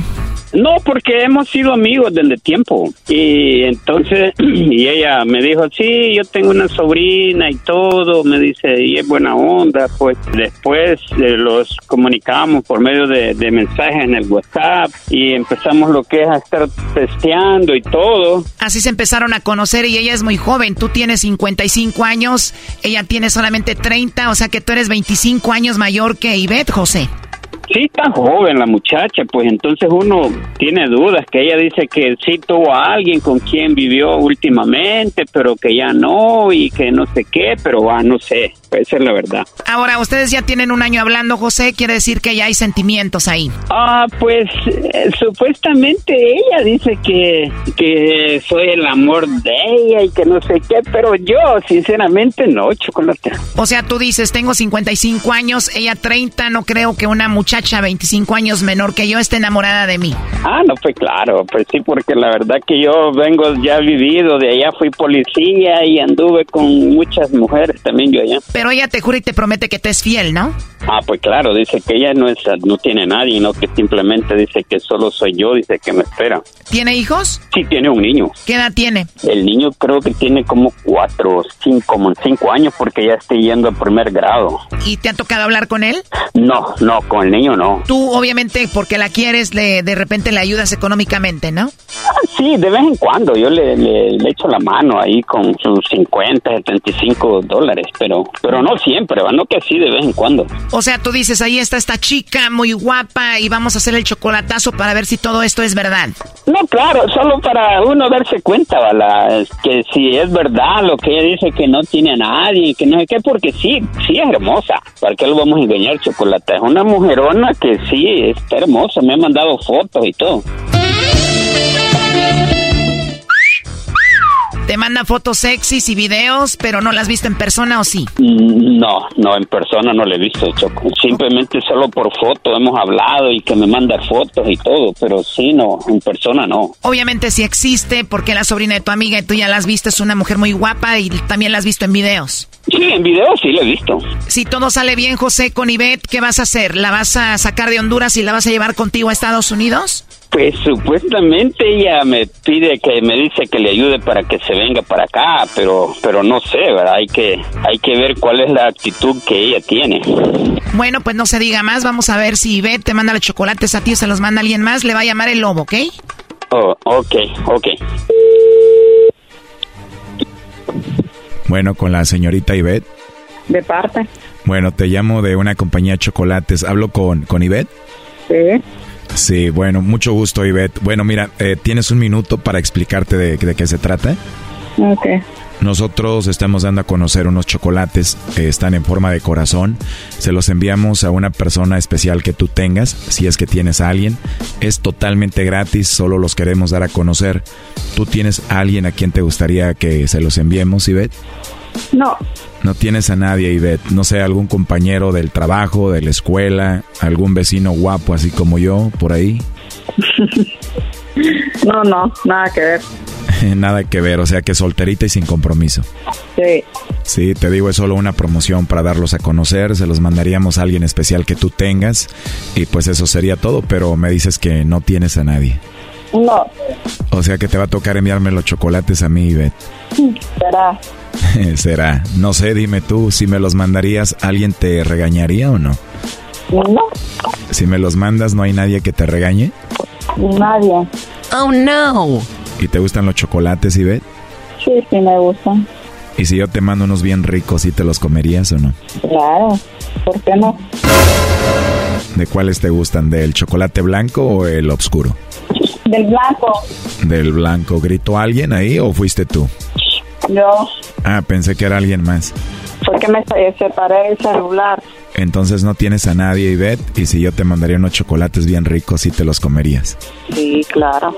No, porque hemos sido amigos desde tiempo. Y entonces, (clears throat) y ella me dijo, sí, yo tengo una sobrina y todo, me dice, y es buena onda. Pues después eh, los comunicamos por medio de, de mensajes en el WhatsApp y empezamos lo que es a estar testeando y todo. Así se empezaron a conocer y ella es muy joven. Tú tienes 55 años, ella tiene solamente 30, o sea que tú eres 25 años mayor que Ivette, José. Sí, está joven la muchacha, pues entonces uno tiene dudas, que ella dice que sí tuvo a alguien con quien vivió últimamente, pero que ya no y que no sé qué, pero ah, no sé, esa es la verdad. Ahora, ustedes ya tienen un año hablando, José, quiere decir que ya hay sentimientos ahí. Ah, pues eh, supuestamente ella dice que, que soy el amor de ella y que no sé qué, pero yo sinceramente no, chocolate. O sea, tú dices, tengo 55 años, ella 30, no creo que una muchacha 25 años menor que yo esté enamorada de mí. Ah, no, pues claro, pues sí, porque la verdad que yo vengo ya vivido, de allá fui policía y anduve con muchas mujeres también yo allá. Pero ella te jura y te promete que te es fiel, ¿no? Ah, pues claro, dice que ella no es, no tiene nadie, no que simplemente dice que solo soy yo, dice que me espera. ¿Tiene hijos? Sí, tiene un niño. ¿Qué edad tiene? El niño creo que tiene como cuatro, cinco, como cinco años porque ya está yendo al primer grado. ¿Y te ha tocado hablar con él? No, no, con el niño no. Tú, obviamente, porque la quieres, le, de repente le ayudas económicamente, ¿no? Ah, sí, de vez en cuando. Yo le, le, le, echo la mano ahí con sus 50, 75 dólares, pero, pero no siempre, no que así de vez en cuando. O sea, tú dices, ahí está esta chica muy guapa y vamos a hacer el chocolatazo para ver si todo esto es verdad. No, claro, solo para uno darse cuenta, ¿vale? que si es verdad lo que ella dice que no tiene a nadie, que no sé qué, porque sí, sí es hermosa. ¿Para qué lo vamos a engañar, chocolate? Es una mujerona que sí, está hermosa, me ha mandado fotos y todo. Te manda fotos sexys y videos, pero no las has visto en persona o sí? No, no, en persona no le he visto, Choco. Simplemente solo por foto hemos hablado y que me manda fotos y todo, pero sí, no, en persona no. Obviamente sí existe, porque la sobrina de tu amiga y tú ya la has visto, es una mujer muy guapa y también la has visto en videos. Sí, en videos sí la he visto. Si todo sale bien, José, con Ivette, ¿qué vas a hacer? ¿La vas a sacar de Honduras y la vas a llevar contigo a Estados Unidos? Pues supuestamente ella me pide que me dice que le ayude para que se venga para acá, pero pero no sé, ¿verdad? Hay que hay que ver cuál es la actitud que ella tiene. Bueno, pues no se diga más, vamos a ver si Ivette te manda los chocolates a ti o se los manda alguien más, le va a llamar el lobo, ¿ok? Oh, ok, ok. Bueno, con la señorita Ivette. De parte. Bueno, te llamo de una compañía de chocolates. ¿Hablo con, con Ivette? Sí. Sí, bueno, mucho gusto, Ivette. Bueno, mira, eh, ¿tienes un minuto para explicarte de, de, qué se trata? Ok. Nosotros estamos dando a conocer unos chocolates que están en forma de corazón. Se los enviamos a una persona especial que tú tengas, si es que tienes a alguien. Es totalmente gratis, solo los queremos dar a conocer. ¿Tú tienes a alguien a quien te gustaría que se los enviemos, Ivette? No. No tienes a nadie, Ivette. No sé, algún compañero del trabajo, de la escuela, algún vecino guapo así como yo, por ahí. (laughs) no, no, nada que ver. (laughs) nada que ver, o sea que solterita y sin compromiso. Sí. Sí, te digo, es solo una promoción para darlos a conocer, se los mandaríamos a alguien especial que tú tengas y pues eso sería todo, pero me dices que no tienes a nadie. No. O sea que te va a tocar enviarme los chocolates a mí, Ivette. Será. (laughs) Será. No sé, dime tú, si me los mandarías, ¿alguien te regañaría o no? No. Si me los mandas, ¿no hay nadie que te regañe? Nadie. Oh, no. ¿Y te gustan los chocolates, Ivette? Sí, sí me gustan. ¿Y si yo te mando unos bien ricos, ¿sí te los comerías o no? Claro, ¿por qué no? ¿De cuáles te gustan? ¿Del chocolate blanco o el oscuro? Del blanco. Del blanco. ¿Gritó alguien ahí o fuiste tú? Yo. Ah, pensé que era alguien más. Fue que me separé el celular. Entonces no tienes a nadie, Ivette, y si yo te mandaría unos chocolates bien ricos, ¿sí te los comerías? Sí, claro.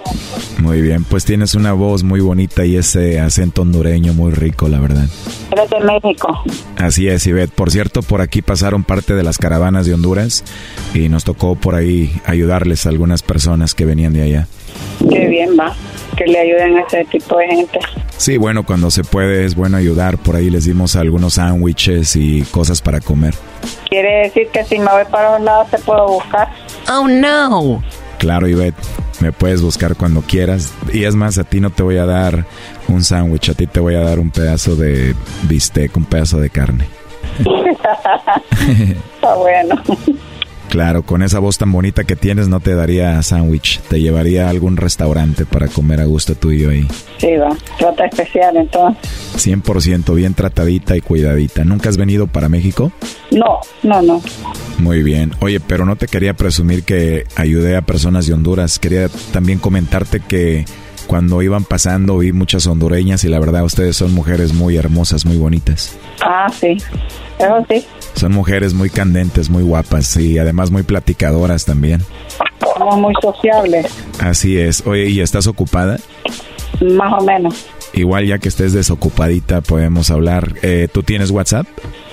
Muy bien, pues tienes una voz muy bonita y ese acento hondureño muy rico, la verdad. Eres de México. Así es, Ivette. Por cierto, por aquí pasaron parte de las caravanas de Honduras y nos tocó por ahí ayudarles a algunas personas que venían de allá. Qué bien, va. Que le ayuden a ese tipo de gente. Sí, bueno, cuando se puede es bueno ayudar. Por ahí les dimos algunos sándwiches y cosas para comer. Quiere decir que si me voy para un lado te puedo buscar. Oh, no. Claro, Ivette, me puedes buscar cuando quieras. Y es más, a ti no te voy a dar un sándwich, a ti te voy a dar un pedazo de bistec, un pedazo de carne. (laughs) Está bueno. (laughs) Claro, con esa voz tan bonita que tienes no te daría sándwich, te llevaría a algún restaurante para comer a gusto tuyo ahí. Sí, va, trata especial entonces. 100% bien tratadita y cuidadita. ¿Nunca has venido para México? No, no, no. Muy bien. Oye, pero no te quería presumir que ayudé a personas de Honduras. Quería también comentarte que cuando iban pasando vi muchas hondureñas y la verdad ustedes son mujeres muy hermosas, muy bonitas. Ah, sí. Eso sí. Son mujeres muy candentes, muy guapas y además muy platicadoras también. Somos muy sociables. Así es. Oye, ¿y estás ocupada? Más o menos. Igual ya que estés desocupadita podemos hablar. Eh, ¿Tú tienes WhatsApp?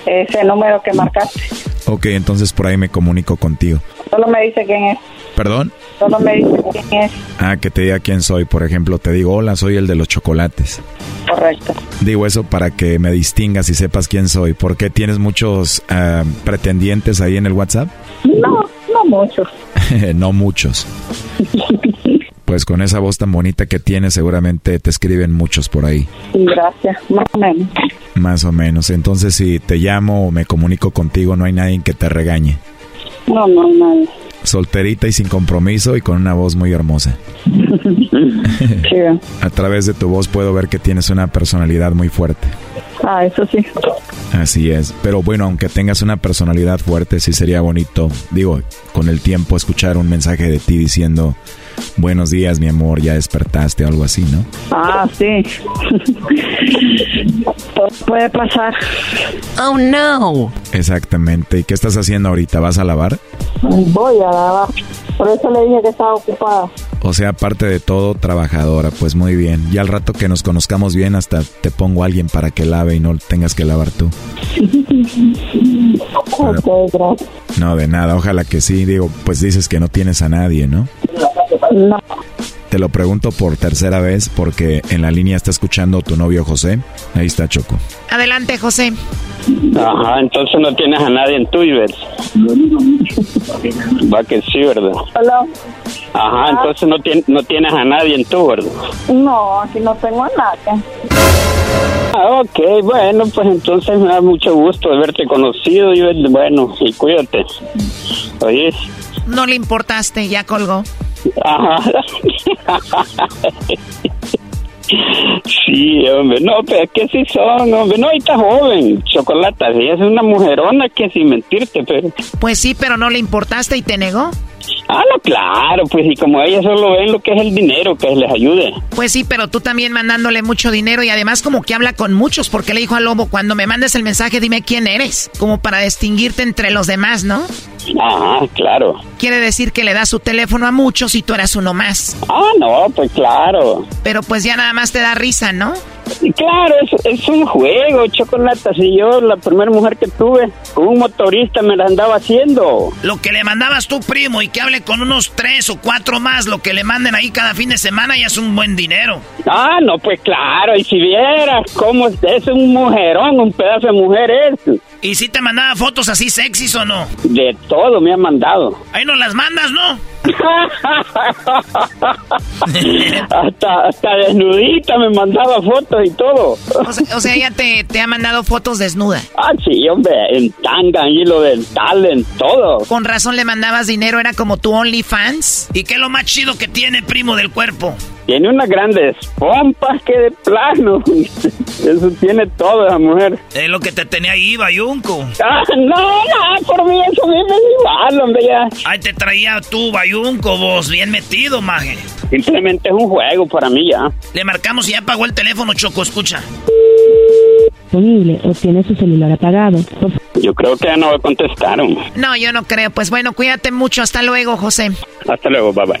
Ese número que marcaste. Ok, entonces por ahí me comunico contigo. Solo me dice quién es. ¿Perdón? Solo me dice quién es. Ah, que te diga quién soy. Por ejemplo, te digo, hola, soy el de los chocolates. Correcto. Digo eso para que me distingas y sepas quién soy. ¿Por qué tienes muchos ah, pretendientes ahí en el WhatsApp? No, no muchos. (laughs) no muchos. (laughs) Pues con esa voz tan bonita que tienes, seguramente te escriben muchos por ahí. Gracias, más o menos. Más o menos. Entonces, si te llamo o me comunico contigo, no hay nadie que te regañe. No, no hay nadie. Solterita y sin compromiso y con una voz muy hermosa. (laughs) A través de tu voz puedo ver que tienes una personalidad muy fuerte. Ah, eso sí. Así es. Pero bueno, aunque tengas una personalidad fuerte, sí sería bonito, digo, con el tiempo escuchar un mensaje de ti diciendo, buenos días, mi amor, ya despertaste o algo así, ¿no? Ah, sí. (laughs) Todo puede pasar. Oh, no. Exactamente. ¿Y qué estás haciendo ahorita? ¿Vas a lavar? Voy a lavar. Por eso le dije que estaba ocupada. O sea, aparte de todo, trabajadora. Pues muy bien. Y al rato que nos conozcamos bien, hasta te pongo a alguien para que lave y no tengas que lavar tú. Ok, gracias. No, de nada. Ojalá que sí. Digo, pues dices que no tienes a nadie, ¿no? No. Te lo pregunto por tercera vez porque en la línea está escuchando tu novio José. Ahí está Choco. Adelante, José. Ajá, entonces no tienes a nadie en Twitter. Va que sí, ¿verdad? Hola. Ajá, entonces no, tien- no tienes a nadie en tu, ¿verdad? No, aquí no tengo a nadie. Ah, ok, bueno, pues entonces me da mucho gusto de verte conocido y bueno, y cuídate. Oye, No le importaste, ya colgó. Ajá. (laughs) Sí, hombre, no, pero que sí son, hombre, no, está joven, Chocolata, sí, es una mujerona que sin mentirte, pero... Pues sí, pero no le importaste y te negó. Ah, no, claro, pues y como ellas solo ven lo que es el dinero, que les ayude. Pues sí, pero tú también mandándole mucho dinero y además como que habla con muchos porque le dijo al lobo, cuando me mandes el mensaje dime quién eres, como para distinguirte entre los demás, ¿no? Ajá, claro. Quiere decir que le da su teléfono a muchos y tú eras uno más. Ah, no, pues claro. Pero pues ya nada más te da risa, ¿no? Y claro, es, es un juego, Chocolata. Si yo, la primera mujer que tuve, con un motorista me la andaba haciendo. Lo que le mandabas tú, primo, y que hable con unos tres o cuatro más, lo que le manden ahí cada fin de semana ya es un buen dinero. Ah, no, pues claro, y si vieras cómo es, es un mujerón, un pedazo de mujer es. ¿Y si te mandaba fotos así sexys o no? De todo me ha mandado. Ahí no las mandas, ¿no? (laughs) hasta, hasta desnudita me mandaba fotos y todo. O sea, o sea, ella te, te ha mandado fotos desnuda. Ah, sí, hombre, en tanga, en hilo dental, en todo. Con razón le mandabas dinero, era como tu OnlyFans. ¿Y qué es lo más chido que tiene, primo, del cuerpo? Tiene unas grandes pompas que de plano. (laughs) Eso tiene todo esa mujer. Es lo que te tenía ahí, Bayunco. Ah, no, no, por mí eso me es igual, hombre, ya. Ahí te traía tú, Bayunco, vos, bien metido, maje. Simplemente es un juego para mí ya. Le marcamos y ya apagó el teléfono, Choco, escucha. disponible o tiene su celular apagado. Yo creo que ya no contestaron. No, yo no creo. Pues bueno, cuídate mucho. Hasta luego, José. Hasta luego, bye bye.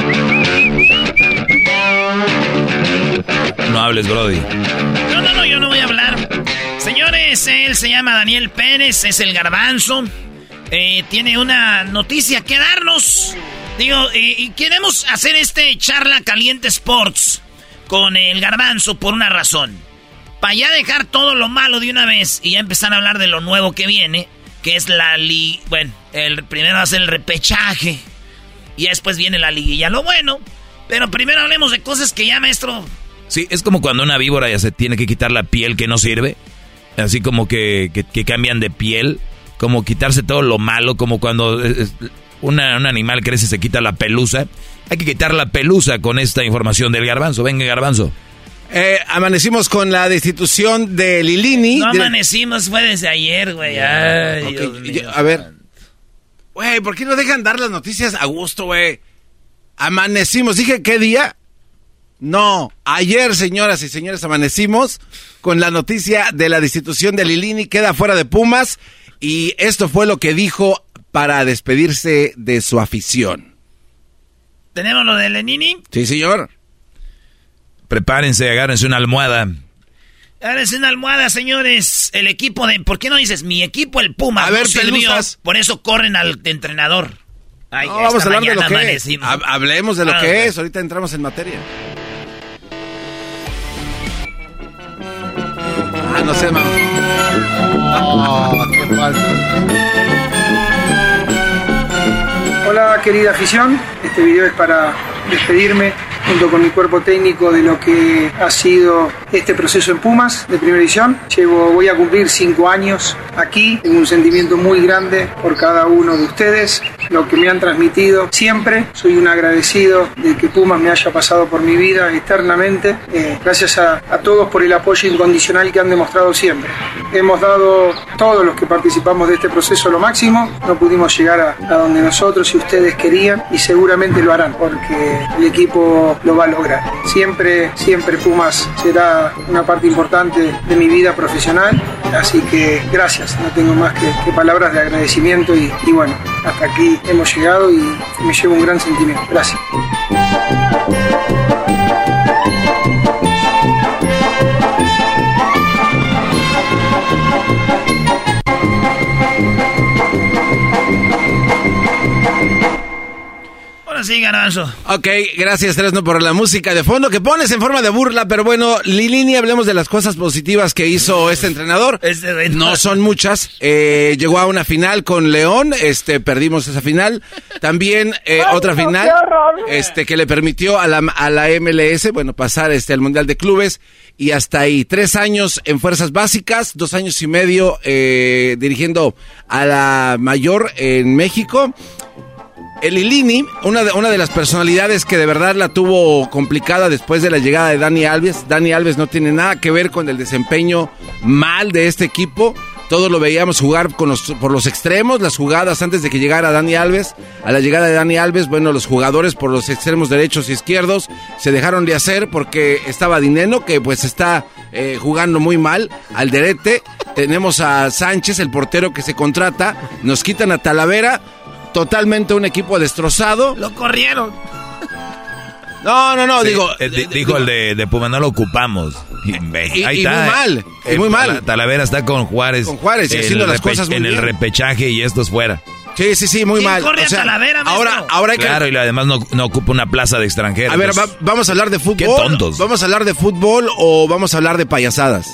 No hables, Brody. No, no, no, yo no voy a hablar. Señores, él se llama Daniel Pérez, es el garbanzo. Eh, tiene una noticia que darnos. Digo, eh, y queremos hacer este charla caliente sports con el garbanzo por una razón. Para ya dejar todo lo malo de una vez y ya empezar a hablar de lo nuevo que viene, que es la li... Bueno, el primero va a ser el repechaje. Y después viene la liguilla. Lo bueno. Pero primero hablemos de cosas que ya, maestro, Sí, es como cuando una víbora ya se tiene que quitar la piel que no sirve. Así como que, que, cambian de piel. Como quitarse todo lo malo. Como cuando eh, un animal crece y se quita la pelusa. Hay que quitar la pelusa con esta información del garbanzo. Venga, garbanzo. Eh, amanecimos con la destitución de Lilini. No amanecimos, fue desde ayer, güey. Ay, a ver. Güey, ¿por qué no dejan dar las noticias a gusto, güey? Amanecimos. Dije, ¿qué día? No, ayer, señoras y señores, amanecimos con la noticia de la destitución de Lilini, queda fuera de Pumas y esto fue lo que dijo para despedirse de su afición. ¿Tenemos lo de Lenini? Sí, señor. Prepárense, agárrense una almohada. Agárrense una almohada, señores. El equipo de... ¿Por qué no dices mi equipo, el Pumas? A ver, no Por eso corren al entrenador. Ay, vamos a hablar de lo que es. Hablemos de lo ah, que es. Ahorita entramos en materia. Ah, no sé, Oh, qué falta. Hola, querida afición. Este video es para despedirme junto con mi cuerpo técnico de lo que ha sido este proceso en Pumas de primera edición. Llevo, voy a cumplir cinco años aquí, tengo un sentimiento muy grande por cada uno de ustedes, lo que me han transmitido siempre. Soy un agradecido de que Pumas me haya pasado por mi vida eternamente. Eh, gracias a, a todos por el apoyo incondicional que han demostrado siempre. Hemos dado todos los que participamos de este proceso lo máximo, no pudimos llegar a, a donde nosotros y ustedes querían y seguramente lo harán porque el equipo lo va a lograr. Siempre, siempre Pumas será una parte importante de mi vida profesional, así que gracias, no tengo más que, palabras de agradecimiento y, y bueno, hasta aquí hemos llegado y me llevo un gran sentimiento. Gracias. Sí. Ok, gracias, Tresno, por la música de fondo que pones en forma de burla, pero bueno, Lilini, hablemos de las cosas positivas que hizo este entrenador. Este no son muchas. Eh, llegó a una final con León, este, perdimos esa final. También eh, otra final, este, que le permitió a la, a la MLS, bueno, pasar este al Mundial de Clubes y hasta ahí. Tres años en fuerzas básicas, dos años y medio eh, dirigiendo a la mayor en México. El Ilini, una de, una de las personalidades que de verdad la tuvo complicada después de la llegada de Dani Alves. Dani Alves no tiene nada que ver con el desempeño mal de este equipo. Todos lo veíamos jugar por los extremos, las jugadas antes de que llegara Dani Alves. A la llegada de Dani Alves, bueno, los jugadores por los extremos derechos y izquierdos se dejaron de hacer porque estaba Dineno, que pues está eh, jugando muy mal, al derete. Tenemos a Sánchez, el portero que se contrata. Nos quitan a Talavera totalmente un equipo destrozado. Lo corrieron. No, no, no, digo. Eh, dijo el de, de, Puma, no lo ocupamos. Y, Ahí está. muy mal, es muy mal. Talavera está con Juárez. Con Juárez, y haciendo las cosas muy En el repechaje y estos fuera. Sí, sí, sí, muy mal. Corre a Talavera, ahora, ahora hay que... Claro, y además no, no, ocupa una plaza de extranjeros. A ver, vamos a hablar de fútbol. Qué tontos. ¿Vamos a hablar de fútbol o vamos a hablar de payasadas?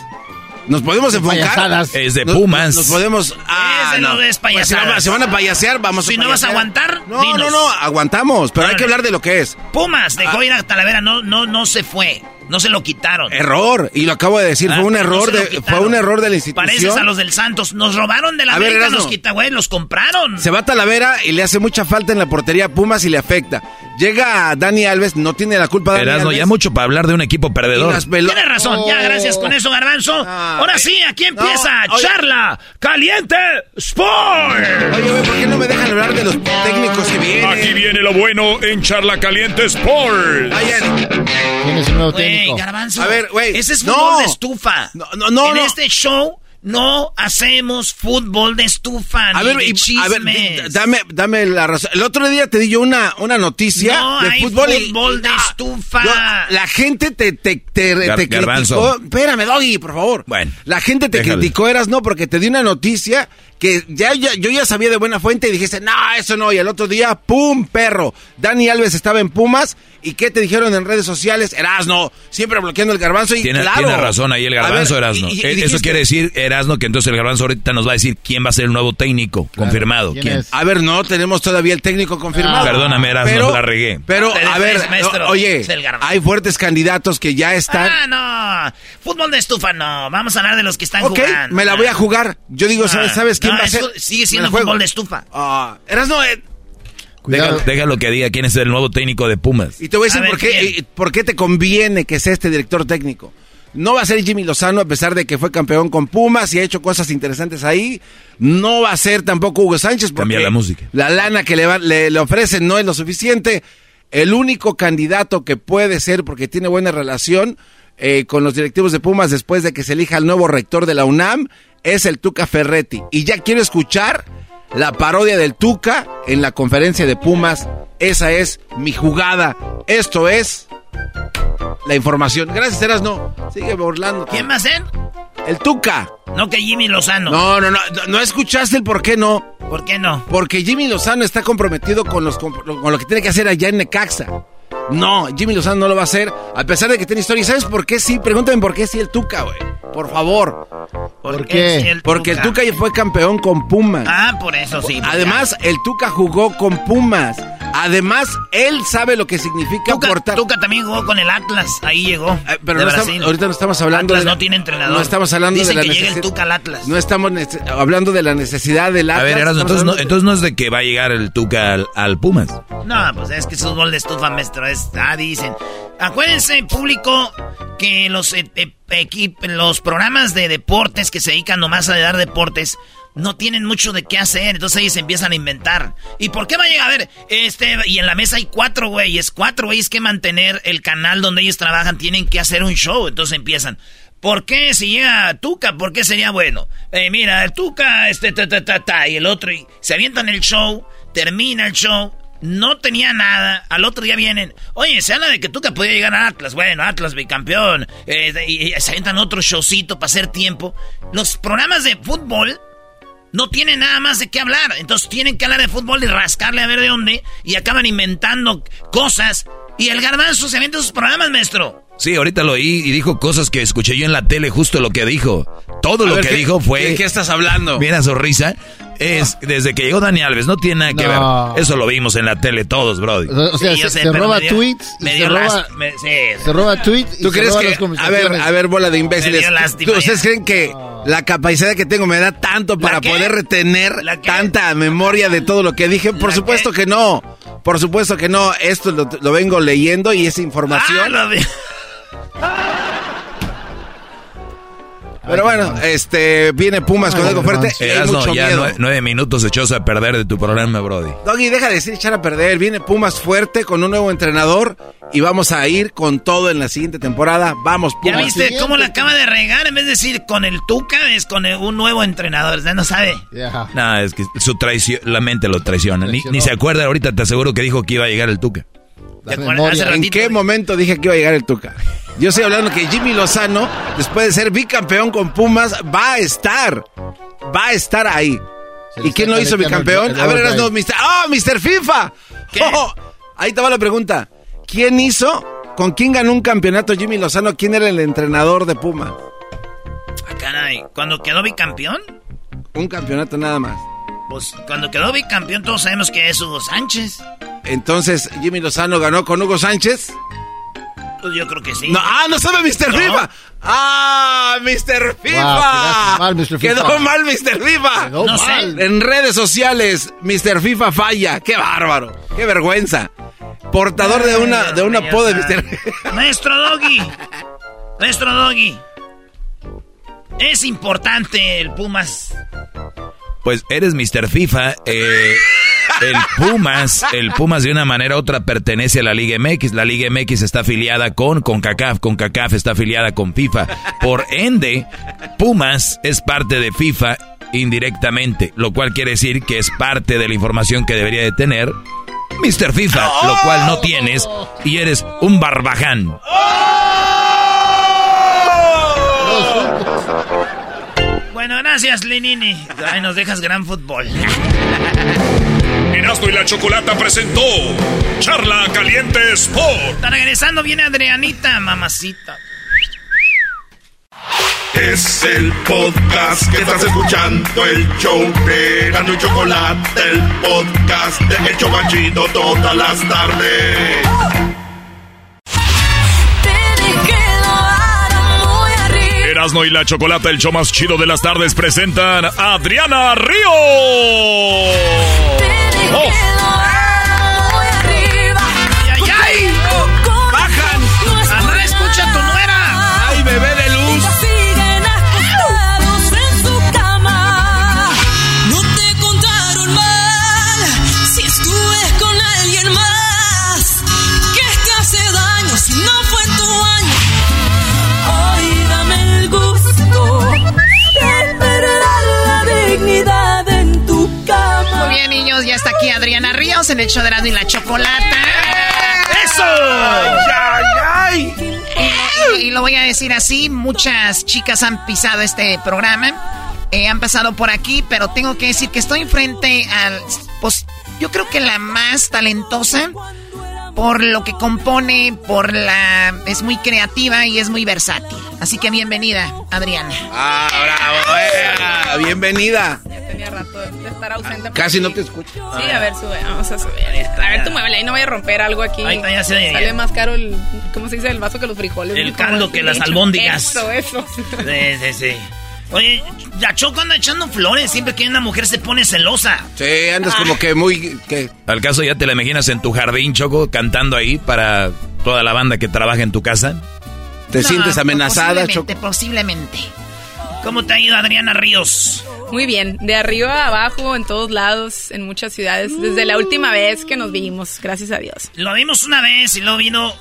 Nos podemos enfocar. Es de Pumas. Nos, podemos. Ah, Ese no, no. es Pues si, payasadas. van- si van a payasear, vamos Si a no vas a aguantar, No, dinos. no, no, aguantamos, pero hay que hablar de lo que es. Pumas dejó Ah. ir a Talavera, no, no, no se fue. No se lo quitaron. Error, y lo acabo de decir, Ah, fue un no error de, fue un error de la institución. Pareces a los del Santos. Nos robaron de la A ver, América, Erasmo. los quita, güey, los compraron. Se va a Talavera y le hace mucha falta en la portería a Pumas y le afecta. Llega Dani Alves, no tiene la culpa Dani Erasmo, Alves. ya mucho para hablar de un equipo perdedor. Tienes razón, ya, Oh. gracias con eso, Garbanzo. Ahora sí, aquí empieza oye. Charla Caliente Sport. Oye, güey, ¿por qué no me dejan hablar de los técnicos que vienen? Aquí viene lo bueno en Charla Caliente Sport. ¿Quién es el nuevo Garbanzo. A ver, güey, Ese es no. fútbol de estufa. No, no, no, En no. este show no hacemos fútbol de estufa A ni ver, de y- a ver, chismes. di- dame, dame la razón. El otro día te di yo una, una noticia No de hay fútbol. y- de Ah, estufa. yo- la gente te, te, te, Gar- te Garbanzo. criticó. Espérame, Doggy, por favor. Bueno, La gente te déjale. criticó, eras no, porque te di una noticia que ya, ya- yo ya sabía de buena fuente y dijiste, no, eso no. Y el otro día, ¡pum! Perro. Dani Alves estaba en Pumas. ¿Y qué te dijeron en redes sociales? Erasno, siempre bloqueando el garbanzo. Y Tiene, claro. tiene razón ahí el garbanzo, ver, Erasno. y- y- y Eh, Eso quiere decir, Erasno, que entonces el garbanzo ahorita nos va a decir quién va a ser el nuevo técnico. confirmado. ¿quién. A ver, no tenemos todavía el técnico confirmado. Perdóname, Erasno, Pero- la regué. Pero, a ver, maestro. oye, hay fuertes candidatos que ya están. Ah, no. Fútbol de estufa, no. Vamos a hablar de los que están ok, jugando. me la voy a jugar. Yo digo, ¿sabes, Ah, ¿sabes quién no, va a ser? Sigue siendo fútbol de estufa. Ah, Erasno, eh, Deja, Cuidado. déjalo que diga quién es el nuevo técnico de Pumas. y te voy a A decir ver, por, qué, eh, por qué te conviene que sea este director técnico. No va a ser Jimmy Lozano, a pesar de que fue campeón con Pumas y ha hecho cosas interesantes ahí. No va a ser tampoco Hugo Sánchez. Porque Cambia la música. La lana que le, va- le, le ofrecen no es lo suficiente. El único candidato que puede ser, porque tiene buena relación eh, con los directivos de Pumas después de que se elija el nuevo rector de la UNAM, es el Tuca Ferretti. Y ya quiero escuchar la parodia del Tuca en la conferencia de Pumas. Esa es mi jugada. Esto es la información. Gracias, Erasno. Sigue burlando. ¿Quién va a ser? El Tuca. No que Jimmy Lozano. No, no, no. No, no escuchaste el por qué no. ¿Por qué no? Porque Jimmy Lozano está comprometido con, los, con lo que tiene que hacer allá en Necaxa. No, Jimmy Lozano no lo va a hacer, a pesar de que tiene historia. ¿Y ¿Sabes por qué sí? Pregúntame por qué sí el Tuca, güey. Por favor. ¿Por, qué? el Porque el Tuca? Fue campeón con Pumas. Ah, por eso sí. Además, el Tuca jugó con Pumas. Además, él sabe lo que significa Tuca, portar. Tuca también jugó con el Atlas. Ahí llegó. Eh, pero de no estamos- ahorita no estamos hablando Atlas de la- no tiene entrenador. No estamos hablando Dicen de la que llega el Tuca al Atlas. No estamos hablando de la necesidad del Atlas. A ver, estamos entonces no, entonces no es de que va a llegar el Tuca al, al Pumas. No, pues es que es fútbol de estufa, maestro. Es, ah, dicen. Acuérdense, público, que los, eh, eh, equip- los programas de deportes que se dedican nomás a dar deportes no tienen mucho de qué hacer. Entonces ellos empiezan a inventar. ¿Y por qué va a llegar? A ver, este, y en la mesa hay cuatro güeyes. Cuatro güeyes que mantener el canal donde ellos trabajan. Tienen que hacer un show. Entonces empiezan. ¿Por qué si llega Tuca? ¿Por qué sería bueno? Eh, mira, Tuca, este, ta, ta, ta, ta, y el otro, y se avientan el show, termina el show, no tenía nada, al otro día vienen, oye, se habla de que Tuca podía llegar a Atlas, bueno, Atlas bicampeón, eh, y, y se avientan otro showcito para hacer tiempo. Los programas de fútbol no tienen nada más de qué hablar, entonces tienen que hablar de fútbol y rascarle a ver de dónde, y acaban inventando cosas, y el garbanzo se avienta sus programas, maestro. Sí, ahorita lo oí y dijo cosas que escuché yo en la tele, justo lo que dijo. Todo A lo ver, que ¿qué- dijo fue... ¿De qué estás hablando? Mira su risa. Es desde que llegó Dani Alves, no tiene nada que No. ver. Eso lo vimos en la tele todos, Brody. O sea, Sí, se, sé, se pero roba me dio- tweets, se roba, last- me- sí. se roba tweets y ¿Tú se crees roba que, las a ver, a ver, bola de imbéciles, ¿tú- ¿ustedes ya. creen que la capacidad que tengo me da tanto para poder retener tanta memoria de todo lo que dije? Por ¿La supuesto qué? que no, por supuesto que no, esto lo, lo vengo leyendo y es Ah, información. lo vi. Pero bueno, este, viene Pumas con algo fuerte y hay mucho ya miedo. nueve minutos echóse a perder de tu programa, Brody. Doggy, deja de decir echar a perder. Viene Pumas fuerte con un nuevo entrenador y vamos a ir con todo en la siguiente temporada. Vamos, ¿Ya Pumas. viste cómo la acaba de regar? En vez de decir con el Tuca, es con el- un nuevo entrenador. Ya no sabe. Ya. No, es que su traición, la mente lo traiciona. Ni, ni se acuerda, ahorita te aseguro que dijo que iba a llegar el Tuca. ¿En qué momento dije que iba a llegar el Tuca? Yo estoy hablando que Jimmy Lozano, después de ser bicampeón con Pumas, va a estar. Va a estar ahí. ¿Y quién lo hizo bicampeón? el- A ver, eras no. Mr. ¡Ah, Mr. FIFA! ¿Qué? Oh, ahí te va la pregunta. ¿Quién hizo? ¿Con quién ganó un campeonato Jimmy Lozano? ¿Quién era el entrenador de Puma? Ah, caray. ¿Cuando quedó bicampeón? Un campeonato nada más. Pues cuando quedó bicampeón todos sabemos que es Hugo Sánchez. Entonces, Jimmy Lozano ganó con Hugo Sánchez. Pues yo creo que sí. No, ah, no sabe Mr. FIFA. Ah, Mr. FIFA. mal, Mr. FIFA. Quedó mal, Mr. FIFA. Quedó No mal. sé. En redes sociales, Mr. FIFA falla. Qué bárbaro. Qué vergüenza. Portador de una de un apodo de Mr. (laughs) Maestro Doggy. Maestro Doggy. Es importante el Pumas. Pues eres Mr. FIFA. eh, el Pumas, el Pumas de una manera u otra pertenece a la Liga MX. La Liga MX está afiliada con CONCACAF. CONCACAF está afiliada con FIFA. Por ende, Pumas es parte de FIFA indirectamente, lo cual quiere decir que es parte de la información que debería de tener Mr. FIFA, lo cual no tienes y eres un barbaján. Bueno, gracias, Lenini. Ay, nos dejas gran fútbol. Erasmo y la Chocolata presentó Charla Caliente Sport. Está regresando, viene Adrianita, mamacita. Es el podcast que estás escuchando, el show de Gano y Chocolate, el podcast de El Chobachito todas las tardes. Erasmo y la Chocolata, el show más chido de las tardes, presentan a Adriana Río. Oh. En el show de Erasmo y la Chocolata. ¡Eso! ¡Ay, ay! Y, y lo voy a decir así, muchas chicas han pisado este programa, eh, han pasado por aquí, pero tengo que decir que estoy frente al, pues yo creo que la más talentosa por lo que compone, por la, es muy creativa y es muy versátil. Así que bienvenida, Adriana. ¡Ah, bravo! eh, ¡Bienvenida! Tenía rato de estar ausente. Casi no te escucho. Sí, a ver, sube, vamos a subir. A ver, tú muévele ahí, no vaya a romper algo aquí. Ahí está, ya se. Sale más caro el, ¿cómo se dice? El vaso que los frijoles. El caldo que las albóndigas. Eso, eso. Sí, sí, sí. Oye, la Choco anda echando flores siempre que una mujer se pone celosa. Sí, andas como que muy... Que... ¿Al caso ya te la imaginas en tu jardín, Choco, cantando ahí para toda la banda que trabaja en tu casa? ¿Te No, sientes amenazada, posiblemente, Choco? Posiblemente. ¿Cómo te ha ido Adriana Ríos? Muy bien, de arriba a abajo, en todos lados, en muchas ciudades, desde la última vez que nos vimos, gracias a Dios. Lo vimos una vez y luego vino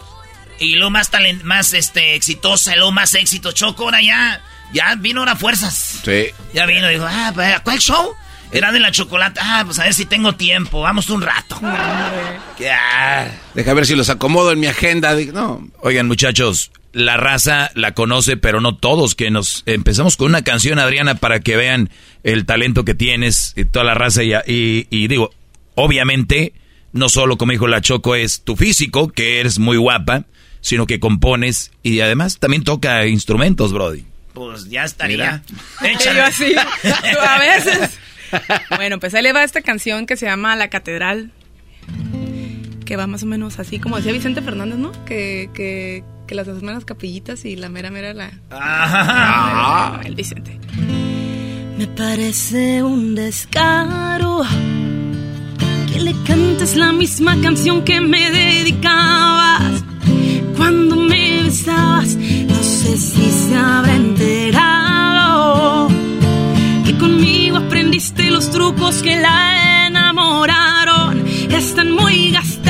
y luego más talent, más este exitosa, luego más éxito. Choco, ahora ya, ya vino ahora fuerzas. Sí. Ya vino y dijo, ah, pues, ¿cuál show? Era de la chocolate. Ah, pues a ver si tengo tiempo. Vamos un rato. (laughs) Deja ver si los acomodo en mi agenda. Digo, No, Oigan, muchachos, la raza la conoce, pero no todos. Que nos empezamos con una canción, Adriana, para que vean el talento que tienes y toda la raza. Y, y- y digo, obviamente, no solo, como dijo la Choco, es tu físico, que eres muy guapa, sino que compones y además también toca instrumentos, Brody. Pues ya estaría. (laughs) Yo así, a veces. (laughs) Bueno, pues ahí le va esta canción que se llama La Catedral. Que va más o menos así, como decía Vicente Fernández, ¿no? Que, que, que las dos las capillitas y la mera mera la... Ajá. El Vicente. Me parece un descaro que le cantes la misma canción que me dedicabas cuando me No sé si se habrá enterado que conmigo aprendiste los trucos que la enamoraron. Están muy gastados.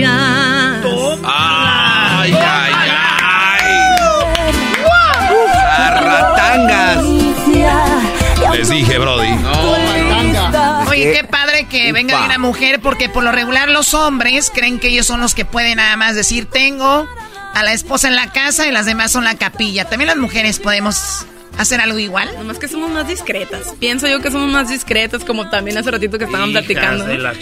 jazz. ¡Ay, ay, ay! ¡Arratangas! Les dije, Brody. No. Oye, qué eh, padre que venga una mujer, porque por lo regular los hombres creen que ellos son los que pueden nada más decir tengo a la esposa en la casa y las demás son la capilla. También las mujeres podemos hacer algo igual? Nomás que somos más discretas. Pienso yo que somos más discretas, como también hace ratito que estaban Hijas platicando. De la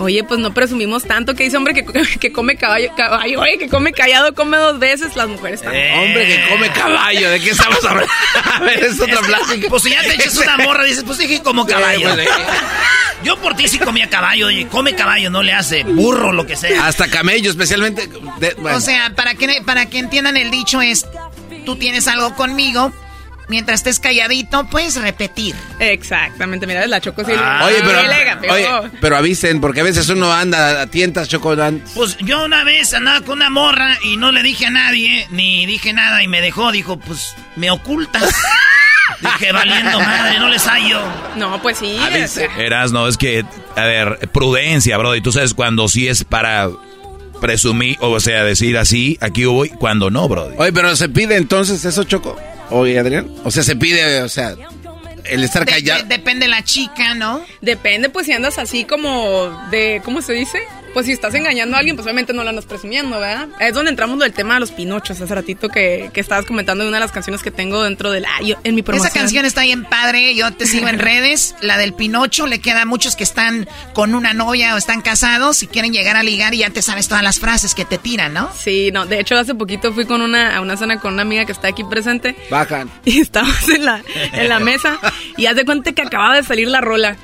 Oye, pues no presumimos tanto que dice hombre que, (laughs) que come caballo, caballo, oye, que come callado, come dos veces, las mujeres también. Eh. Hombre que come caballo, ¿de qué estamos hablando? (laughs) A ver, es otra plática. Pues si ya te echas una morra, dices, pues dije como caballo. pues, (laughs) Yo por ti sí comía caballo, oye, come caballo, no le hace burro, lo que sea. Hasta camello, especialmente. de- bueno. O sea, para que, para que entiendan el dicho es, tú tienes algo conmigo, mientras estés calladito, puedes repetir. Exactamente, mira, la choco sí. Ah. Oye, pero, oye, pero avisen, porque a veces uno anda a tientas, chocolate. Pues yo una vez andaba con una morra y no le dije a nadie, ni dije nada y me dejó, dijo, pues me ocultas. (laughs) dije, valiendo madre, no les hallo. No, pues sí. Eras, no, es que, a ver, prudencia, bro. Y tú sabes cuando sí es para presumir, o sea, decir así, aquí voy, cuando no, bro. Oye, pero se pide entonces eso, Choco. Oye, Adrián. O sea, se pide, o sea, el estar De- callado. de- depende la chica, ¿no? Depende, pues si andas así como de, ¿cómo se dice? Pues si estás engañando a alguien, pues obviamente no lo andas presumiendo, ¿verdad? Es donde entramos del tema de los pinochos, hace ratito que, que estabas comentando de una de las canciones que tengo dentro del... ah, yo- en mi promoción. Esa canción está bien padre, yo te sigo en (laughs) redes, la del Pinocho, le queda a muchos que están con una novia o están casados y quieren llegar a ligar y ya te sabes todas las frases que te tiran, ¿no? Sí, no, de hecho hace poquito fui con una, a una cena con una amiga que está aquí presente Bajan. (laughs) y estábamos en la, en la (laughs) mesa y haz de cuenta que acababa de salir la rola.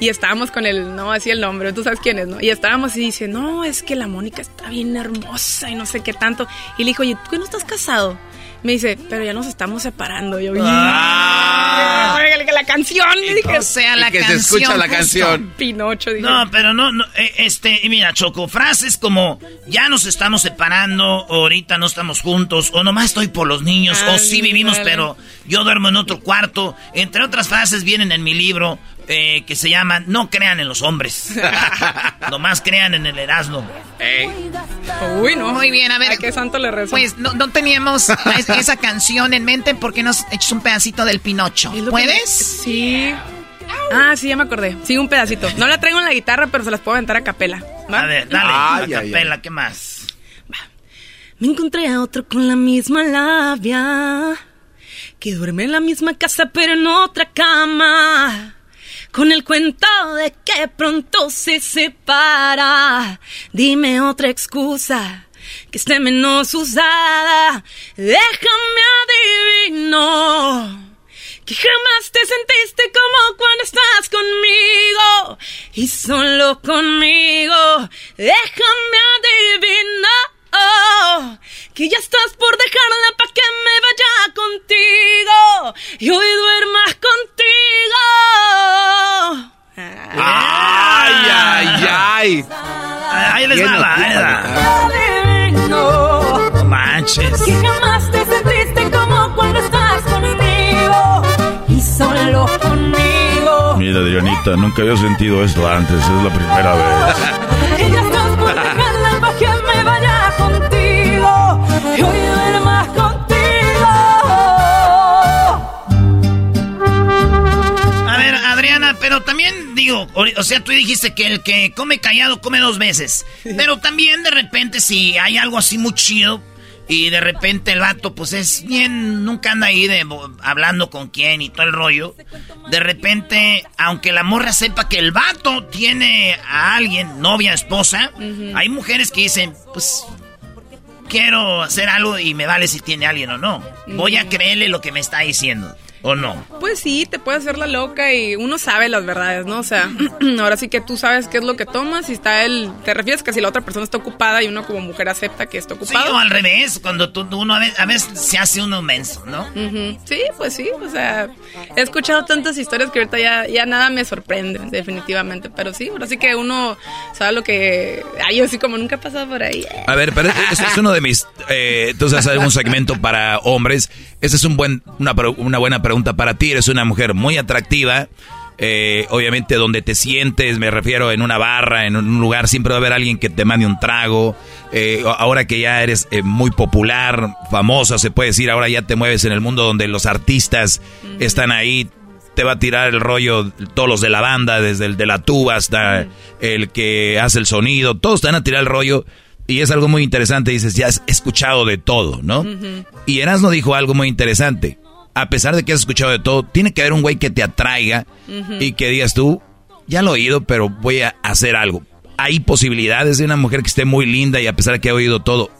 Y estábamos con el, no, así el nombre, tú sabes quién es, ¿no? Y estábamos y dice, no, es que la Mónica está bien hermosa y no sé qué tanto. Y le dijo, oye, ¿tú que no estás casado? Me dice, pero ya nos estamos separando. Yo, Ah. "Oiga, que la canción, le dije. O sea, la Y que se canción. escucha la canción. (laughs) Pinocho, dije. No, pero no, no, eh, este, y mira, Choco, frases como, ya nos estamos separando, o ahorita no estamos juntos, o nomás estoy por los niños, o sí vivimos, pero yo duermo en otro cuarto, entre otras frases vienen en mi libro, eh, que se llaman, no crean en los hombres, (laughs) nomás crean en el Erasmo. Uy, no. Muy bien, a ver. ¿A qué santo le rezo? Pues no, no teníamos es- esa canción en mente porque nos echas un pedacito del Pinocho. ¿Puedes? Sí. Ah, sí, ya me acordé. Sí, un pedacito. No la traigo en la guitarra, pero se las puedo aventar a capela. ¿va? A ver, dale, Ay, a ay, capela, ¿qué más? Me encontré a otro con la misma labia. Que duerme en la misma casa pero en otra cama. Con el cuento de que pronto se separa. Dime otra excusa que esté menos usada. Déjame adivino. Que jamás te sentiste como cuando estás conmigo y solo conmigo. Déjame adivinar que ya estás por dejarla para que me vaya contigo y hoy duermas contigo. Ay, ay, ay. Ahí les va, ahí les va. No manches. que jamás te sentiste como cuando estás conmigo y solo conmigo. Mira, Dianita, nunca había sentido esto antes, es la primera vez. (laughs) pero también digo, o sea, tú dijiste que el que come callado come dos veces. Pero también de repente si hay algo así muy chido y de repente el vato pues es bien, nunca anda ahí de, hablando con quién y todo el rollo. De repente, aunque la morra sepa que el vato tiene a alguien, novia, esposa, hay mujeres que dicen, pues quiero hacer algo y me vale si tiene alguien o no. Voy a creerle lo que me está diciendo. ¿O no? Pues sí, te puede hacer la loca y uno sabe las verdades, ¿no? O sea, (clears throat) ahora sí que tú sabes qué es lo que tomas y está el... Te refieres que si la otra persona está ocupada y uno como mujer acepta que está Sí, ocupado. o al revés, cuando tú, uno a veces, a veces se hace uno menso, ¿no? Sí, pues sí, o sea, he escuchado tantas historias que ahorita ya, ya nada me sorprende, definitivamente, pero sí, ahora sí que uno sabe lo que... Ay, yo sí como nunca he pasado por ahí. A ver, pero este es uno de mis... Eh, entonces, algún segmento para hombres. Esta es un buen, una, una buena pregunta para ti. Eres una mujer muy atractiva. eh, obviamente, donde te sientes, me refiero en una barra, en un lugar, siempre va a haber alguien que te mande un trago. Eh, ahora que ya eres eh, muy popular, famosa, se puede decir, ahora ya te mueves en el mundo donde los artistas están ahí. te va a tirar el rollo, todos los de la banda, desde el de la tuba hasta el que hace el sonido, todos van a tirar el rollo. Y es algo muy interesante, dices, ya has escuchado de todo, ¿no? Y Erasmo dijo algo muy interesante. A pesar de que has escuchado de todo, tiene que haber un güey que te atraiga y que digas tú, ya lo he oído, pero voy a hacer algo. Hay posibilidades de una mujer que esté muy linda y a pesar de que ha oído todo,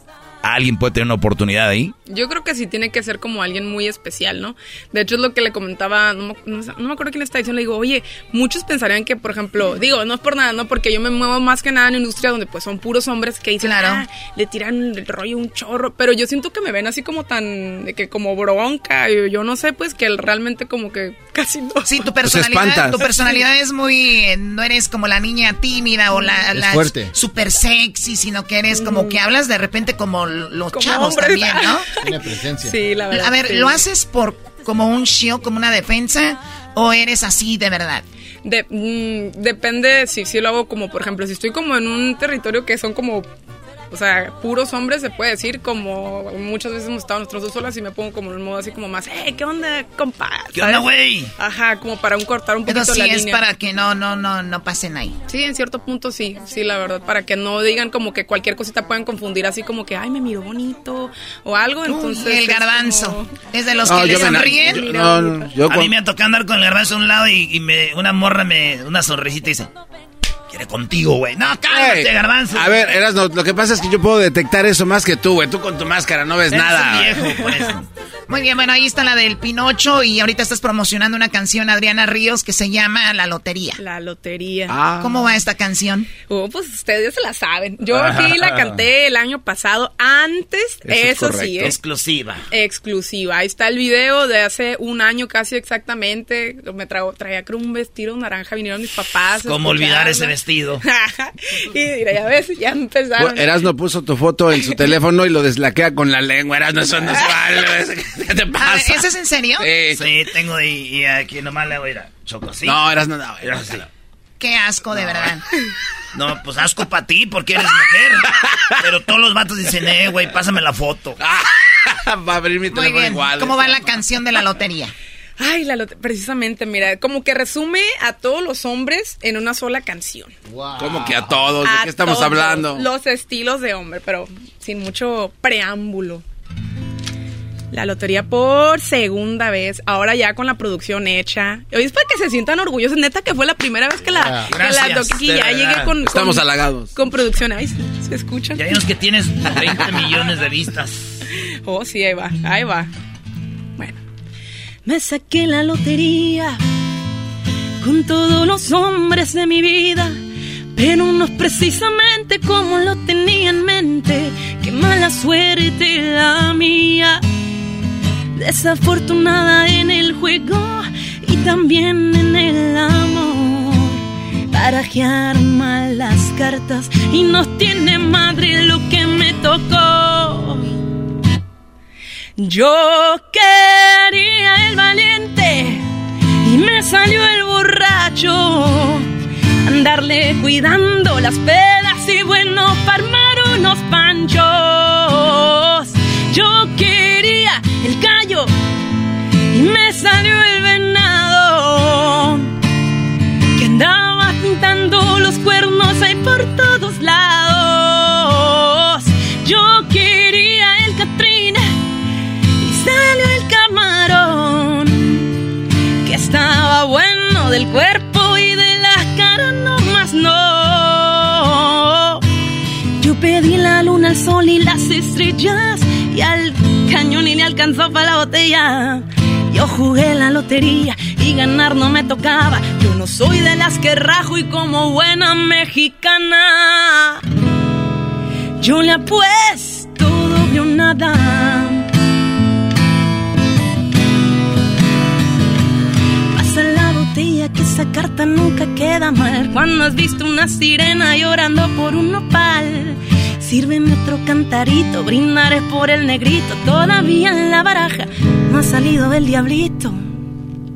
alguien puede tener una oportunidad ahí. Yo creo que sí tiene que ser como alguien muy especial, ¿no? De hecho es lo que le comentaba, no, me acuerdo quién le está diciendo, le digo, oye, muchos pensarían que, por ejemplo, digo, no es por nada, ¿no? Porque yo me muevo más que nada en industria donde pues son puros hombres que dicen, claro. Ah, le tiran el rollo un chorro, pero yo siento que me ven así como tan, de que como bronca, yo, yo no sé, pues que realmente como que (laughs) casi no. Sí, tu personalidad, tu personalidad es muy, no eres como la niña tímida o la, la super sexy, sino que eres como que hablas de repente como los chavos también, ¿no? (laughs) Tiene presencia. Sí, la verdad. A ver, ¿lo haces por como un show, como una defensa, o eres así de verdad? De, mm, depende si, si lo hago como, por ejemplo, si estoy como en un territorio que son como o sea, puros hombres se puede decir, como muchas veces hemos estado nosotros dos solas y me pongo como en un modo así como más, ¡eh, qué onda, compa! ¿Qué onda, güey? Ajá, como para un cortar un poquito Pero sí es para que no, no, no, no pasen ahí. Sí, en cierto punto sí, sí, la verdad, para que no digan como que cualquier cosita puedan confundir así como que, ay, me miró bonito o algo, entonces... el garbanzo, es, de los que le sonríen. no, no, yo a mí me ha tocado andar con el garbanzo a un lado y, y me, una morra me, una sonrisita y dice quiere contigo, güey. No, cálmate, garbanzo. A ver, Erasno, lo que pasa es que yo puedo detectar eso más que tú, güey. Tú con tu máscara no ves nada. viejo, por eso. (laughs) Muy bien, bueno, ahí está la del Pinocho y ahorita estás promocionando una canción, Adriana Ríos, que se llama La Lotería. La Lotería. Ah. ¿Cómo va esta canción? Oh, pues ustedes se la saben. Yo aquí la canté el año pasado, antes, eso, sí. ¿eh? Exclusiva. Exclusiva. Ahí está el video de hace un año casi exactamente. Me traía creo un vestido naranja, vinieron mis papás. ¿Cómo olvidar ese vestido? (laughs) y mira, ya ves, ya empezaron. Erasno puso tu foto en su teléfono y lo deslaquea con la lengua. Erasno, eso no (laughs) es ¿Qué te pasa? ¿Eso es en serio? Sí, tengo y, aquí nomás le voy a ir a Choco, ¿sí? No, Erasno, no. Qué asco, de verdad. No, pues asco para ti porque eres mujer. Pero todos los vatos dicen, eh, güey, pásame la foto. (laughs) Va a abrir mi teléfono igual. ¿Cómo va la canción de la lotería? Ay, la precisamente, mira, como que resume a todos los hombres en una sola canción. ¿Cómo que a todos? ¿De qué estamos hablando? Los estilos de hombre, pero sin mucho preámbulo. La lotería por segunda vez, ahora ya con la producción hecha. Hoy es para que se sientan orgullosos, neta que fue la primera vez que la, que ya llegué con... Estamos halagados. Con producción, ahí se escucha. Ya vimos que tienes 20 millones de vistas. Oh, sí, ahí va, ahí va. Me saqué la lotería con todos los hombres de mi vida, pero no es precisamente como lo tenía en mente. Qué mala suerte la mía desafortunada en el juego y también en el amor. Barajear mal las cartas y no tiene madre lo que me tocó. Yo quería el valiente y me salió el borracho. Andarle cuidando las pedas y bueno, farmar unos panchos. Yo quería el callo y me salió el venado que andaba pintando los cuernos ahí por todos lados. Yo del cuerpo y de las caras no más no. Yo pedí la luna, el sol y las estrellas y al cañón y le alcanzó para la botella. Yo jugué la lotería y ganar no me tocaba. Yo no soy de las que rajo y como buena mexicana. Yo le apuesto doble o nada. Esa carta nunca queda mal. Cuando has visto una sirena llorando por un nopal Sírveme otro cantarito, brindaré por el negrito. Todavía en la baraja no ha salido el diablito.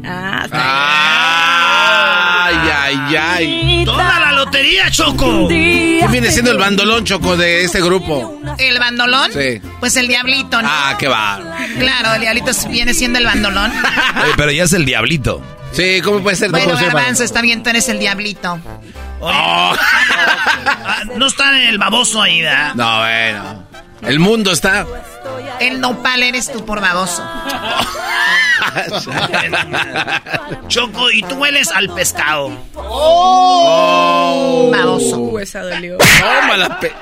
Ah, ay, ay, ay. Toda la lotería, Choco. ¿Qué viene siendo el bandolón, Choco, de este grupo? ¿El bandolón? Sí. Pues el diablito, ¿no? Ah, qué va. Claro, el diablito viene siendo el bandolón. (laughs) pero ya es el diablito. Sí, ¿cómo puede ser? Bueno. Garbanzo, está bien, tú eres el diablito. Ah, no está el baboso ahí, ¿verdad? No, bueno. El mundo está. El nopal eres tú por baboso. (laughs) Choco, y tú hueles al pescado. ¡Oh! Baboso. Uh, esa dolió. Tómala, pe...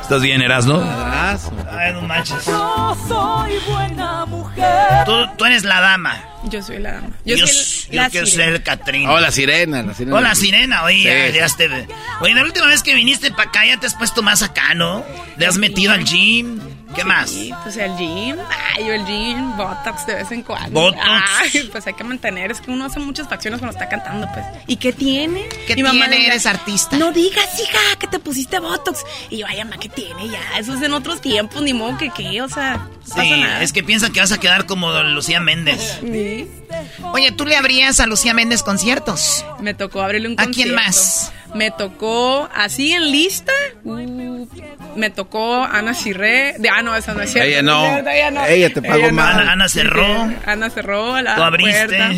¿Estás bien, Erasno? Ay, no manches. soy buena mujer. Tú, tú eres la dama. Yo soy la dama. Yo, Yo, yo soy la quiero sirena. ser Catrina. Oh, la sirena, la sirena. Hola, sirena, oye, Sí, ya, sí. ya te... Oye, la última vez que viniste para acá ya te has puesto más acá, ¿no? ¿Le has metido al gym? ¿Qué más? Sí, pues el gym. Ay, yo el gym, Botox de vez en cuando. Botox. Ay, pues hay que mantener. Es que uno hace muchas facciones cuando está cantando, pues. ¿Y qué tiene? ¿Qué Mi mamá tiene? le- Eres artista. No digas, hija, que te pusiste Botox. Y yo, ay, mamá, ¿qué tiene ya? Eso es en otros tiempos, ni modo que qué, o sea, no Sí, nada. es que piensan que vas a quedar como Lucía Méndez. Sí. Oye, tú le abrías a Lucía Méndez conciertos. Me tocó abrirle un ¿A concierto. quién más? Me tocó, así en lista, uh, me tocó Ana Cirré. De, ah, no, esa no es cierto. Ella no. ella no. Ella te pagó Ella no. mal. Ana, Ana cerró. Ana cerró la Tú abriste. puerta.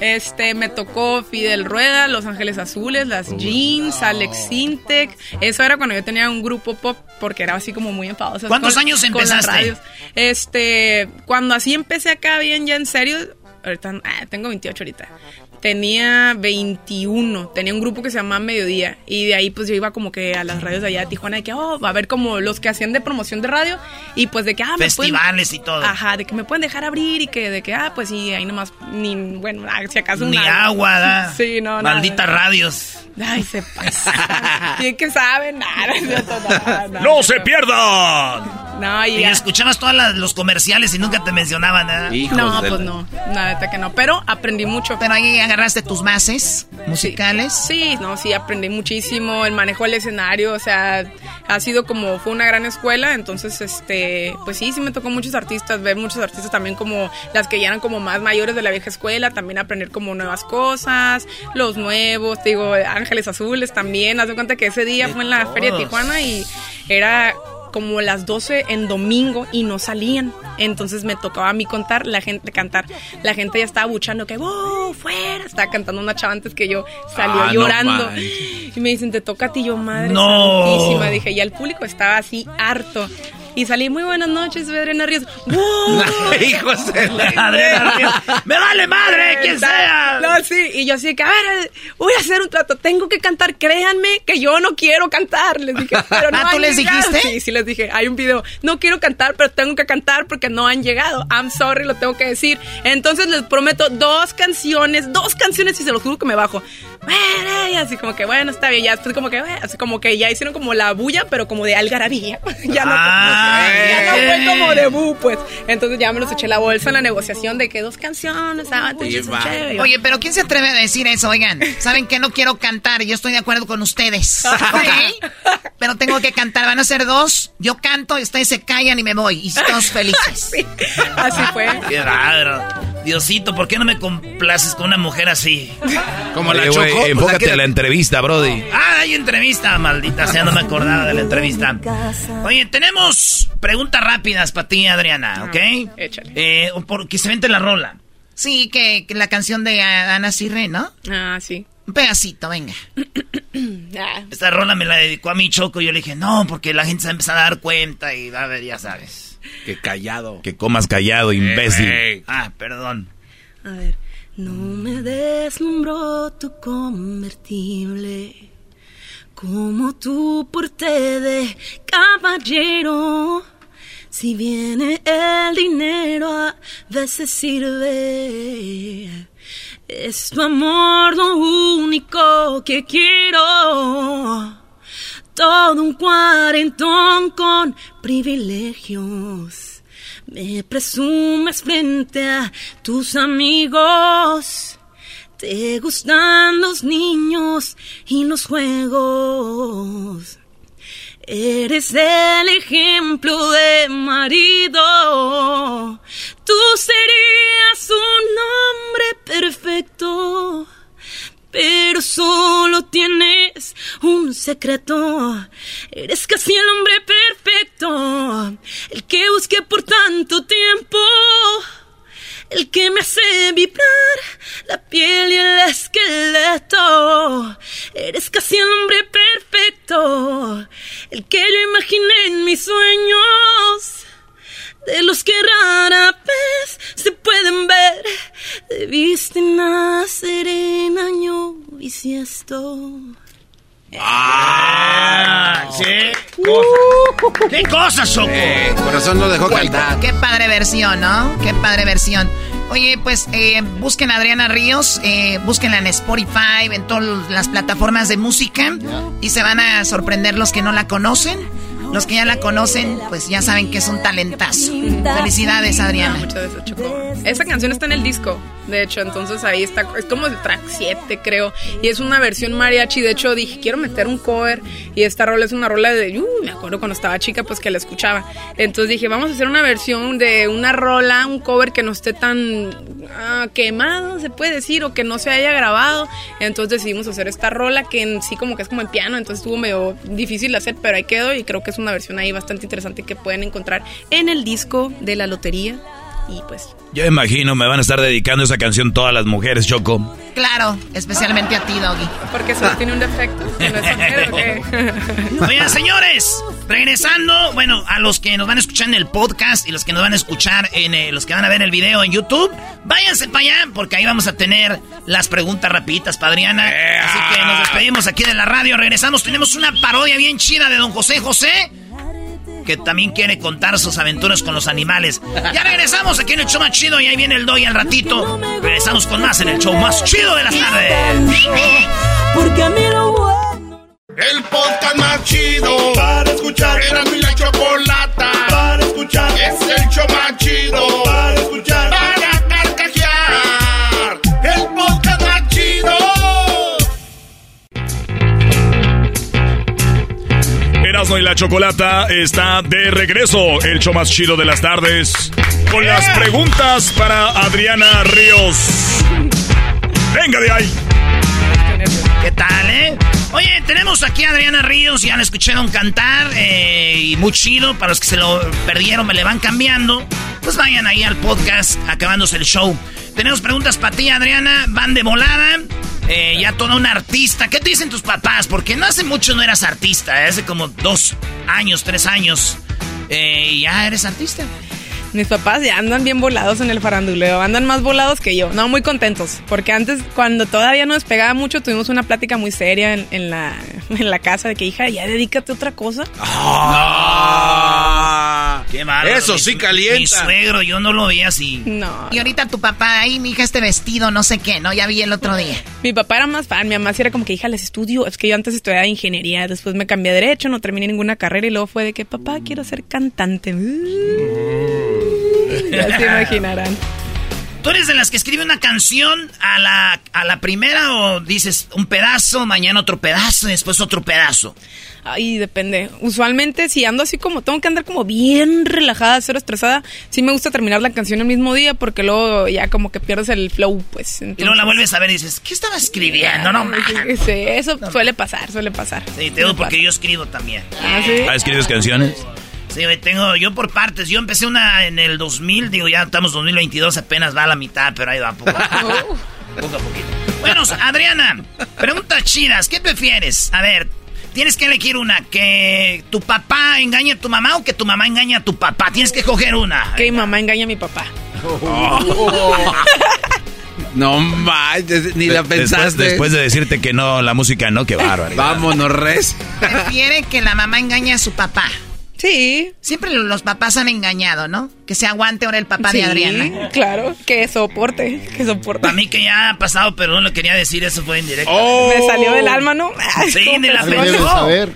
Este, me tocó Fidel Rueda, Los Ángeles Azules, Las Jeans, Alex Sintek. Eso era cuando yo tenía un grupo pop, porque era así como muy enfadosa. ¿Cuántos con- años con empezaste? Este, cuando así empecé acá bien ya en serio, ahorita ah, tengo 28 ahorita. Tenía 21, tenía un grupo que se llamaba Mediodía y de ahí pues yo iba como que a las radios de allá de Tijuana de que, oh, va a ver como los que hacían de promoción de radio y pues de que, ah, me pueden- Festivales y todo. Ajá, de que me pueden dejar abrir y que de que, ah, pues sí, ahí nomás, ni, bueno, ah, si acaso Ni agua, ¿da? (laughs) Sí, no. Malditas radios. Ay, se pasa. Bien (laughs) que saben, nada, no, nada, nada. ¡No se pierdan! No, y Y ya- escuchabas todos los comerciales y nunca te mencionaban nada. no, pues no, neta que no, pero aprendí mucho. Pero ahí agarraste tus bases musicales. Sí, no, sí, aprendí muchísimo, el manejo del escenario, o sea, ha sido como, fue una gran escuela, entonces, este, pues sí, sí me tocó muchos artistas, ver muchos artistas también como las que ya eran como más mayores de la vieja escuela, también aprender como nuevas cosas, los nuevos, te digo, Ángeles Azules también, haz de cuenta que ese día fue en la Feria de. Tijuana y era como las 12 en domingo y no salían. Entonces me tocaba a mí contar, la gente cantar. La gente ya estaba buchando que ¡wow! fuera. Estaba cantando una chava antes que yo salió Ah, llorando. y me dicen, te toca a ti yo, madre No. santísima. Dije, ya el público estaba así harto. Y salí, muy buenas noches, soy Adriana Ríos. Hijos de la- Adriana Ríos. ¡Me vale madre, quien sea! No, sí, y yo así que, a ver, voy a hacer un trato, tengo que cantar, créanme que yo no quiero cantar, les dije, (laughs) pero no Ah, ¿tú les llegado. dijiste? Sí, sí les dije, hay un video, no quiero cantar, pero tengo que cantar porque no han llegado, I'm sorry, lo tengo que decir, entonces les prometo dos canciones, dos canciones y se los juro que me bajo, bueno, y así como que, bueno, está bien, ya después como que, bueno, así como que ya hicieron como la bulla, pero como de algarabía, ya no, Ah, ya no fue como de bu, pues, entonces ya me los eché la bolsa en la negociación de que dos canciones, ah, entonces, va. chévere. Oye, pero ¿quién se atreve a decir eso? Oigan, saben que no quiero cantar, yo estoy de acuerdo con ustedes. (laughs) ¿Ok? Pero tengo que cantar, van a ser dos, yo canto y ustedes se callan y me voy. Y todos (laughs) felices. Sí, así fue. Qué raro. Diosito, ¿por qué no me complaces con una mujer así? Como la güey, chocó. pues, enfócate en la entrevista, Brody. Ah, hay entrevista, maldita sea, no me acordaba de la entrevista. Oye, tenemos preguntas rápidas para ti, Adriana, ¿ok? échale. Eh, porque se vente la rola. Sí, que, que la canción de Ana Cirre, ¿no? Ah, sí. Un pedacito, venga. (coughs) Ah, Esta rola me la dedicó a mi Choco y yo le dije, no, porque la gente se va a empezar a dar cuenta y a ver, ya sabes. Que callado. Que comas callado, imbécil. Ey. Ah, perdón. A ver, no me deslumbró tu convertible como tu porte de caballero. Si viene el dinero, a veces sirve. Es tu amor lo único que quiero. Todo un cuarentón con privilegios. Me presumes frente a tus amigos. Te gustan los niños y los juegos. Eres el ejemplo de marido. Tú serías un hombre perfecto. Pero solo tienes un secreto. Eres casi el hombre perfecto. El que busqué por tanto tiempo. el que me hace vibrar la piel y el esqueleto. Eres casi el hombre perfecto, el que yo imaginé en mis sueños. De los que rara vez se pueden ver, debiste nacer en año bisiesto. Ah, sí. ¿Qué cosas, Choco? Eh, corazón no dejó cantar. Qué padre versión, ¿no? Qué padre versión. Oye, pues eh, busquen a Adriana Ríos, eh, búsquenla en Spotify, en todas las plataformas de música y se van a sorprender los que no la conocen. Los que ya la conocen, pues ya saben que es un talentazo. Felicidades, Adriana. Muchas gracias, Choco. Esa canción está en el disco, de hecho, entonces ahí está, es como el track 7, creo, y es una versión mariachi, de hecho dije, quiero meter un cover, y esta rola es una rola de, uh, me acuerdo cuando estaba chica, pues que la escuchaba, entonces dije, vamos a hacer una versión de una rola, un cover que no esté tan ah, quemado, se puede decir, o que no se haya grabado, entonces decidimos hacer esta rola que en sí como que es como en piano, entonces estuvo medio difícil de hacer, pero ahí quedó, y creo que es una versión ahí bastante interesante que pueden encontrar en el disco de la lotería, y pues Yo imagino me van a estar dedicando esa canción todas las mujeres, Choco. Claro, especialmente a ti, Doggy. Porque solo tiene un defecto. (laughs) Oigan, señores, regresando, bueno, a los que nos van a escuchar en el podcast y los que nos van a escuchar en eh, los que van a ver el video en YouTube, váyanse para allá porque ahí vamos a tener las preguntas rapiditas, Padriana. Así que nos despedimos aquí de la radio, regresamos, tenemos una parodia bien chida de Don José José. Que también quiere contar sus aventuras con los animales. Ya regresamos aquí en el show más chido y ahí viene el doy al ratito. Regresamos con más en el show más chido de las tardes. Porque a mí lo bueno. El podcast más chido para escuchar. Era mi la chocolata para escuchar. Es el show más chido para escuchar. Erasmo y la Chocolata está de regreso. El show más chido de las tardes. Con las preguntas para Adriana Ríos. Venga de ahí. ¿Qué tal, eh? Oye, tenemos aquí a Adriana Ríos, ya la escucharon cantar, eh, y muy chido, para los que se lo perdieron, me le van cambiando, pues vayan ahí al podcast, acabándose el show. Tenemos preguntas para ti, Adriana, van de volada, eh, ya toda una artista. ¿Qué te dicen tus papás? Porque no hace mucho no eras artista, eh, hace como dos años, tres años, eh, ya eres artista. Mis papás ya andan bien volados en el faranduleo, andan más volados que yo. No, muy contentos, porque antes, cuando todavía no despegaba mucho, tuvimos una plática muy seria en, en la, (laughs) en la casa de que, hija, ya dedícate a otra cosa. Ah, Qué malo. Eso Mi- sí calienta. Mi suegro, yo no lo veía así. No. Y ahorita tu papá, ahí, mi hija, este vestido, no sé qué, ¿no? Ya vi el otro día. Mi papá era más fan, mi mamá sí era como que, hija, les estudio. Es que yo antes estudiaba ingeniería, después me cambié a derecho, no terminé ninguna carrera y luego fue de que, papá, quiero ser cantante. Ya se imaginarán. ¿Tú eres de las que escribe una canción a la, a la primera o dices un pedazo, mañana otro pedazo y después otro pedazo? Ay, depende. Usualmente, si ando así como, tengo que andar como bien relajada, cero estresada, sí me gusta terminar la canción el mismo día porque luego ya como que pierdes el flow, pues. Y luego la vuelves a ver y dices, ¿qué estaba escribiendo? No, man. Sí, eso suele pasar, suele pasar. Sí, te digo porque yo escribo también. Ah, ¿sí? Ah, ¿Escribes canciones? Sí, güey, tengo yo por partes. Yo empecé una en el 2000, digo, ya estamos 2022, apenas va a la mitad, pero ahí va poco a poco. (laughs) poco a poquito. Bueno, Adriana, preguntas chidas. ¿Qué prefieres? A ver, tienes que elegir una. ¿Que tu papá engañe a tu mamá o que tu mamá engañe a tu papá? Tienes que escoger una. Que mi mamá engaña a mi papá. (laughs) No manches, ni la De- después, pensaste. después de decirte que no, la música no, qué bárbaro. Vámonos, res. Prefiere que la mamá engañe a su papá. Sí. Siempre los papás han engañado, ¿no? Que se aguante ahora el papá Sí, de Adriana. Claro, que soporte, que soporte. Para mí que ya ha pasado, pero no lo quería decir, eso fue indirecto. Me salió del alma, ¿no? Sí, ni la saber.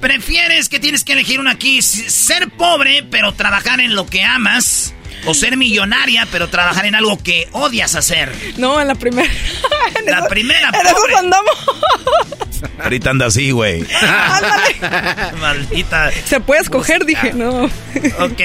¿Prefieres que tienes que elegir una aquí? Ser pobre, pero trabajar en lo que amas. O ser millonaria, pero trabajar en algo que odias hacer. No, en la primera. (laughs) En La eso- primera, En pobre. andamos. (laughs) Ahorita anda así, güey. (laughs) Maldita. Se puede escoger, dije, no. Ok.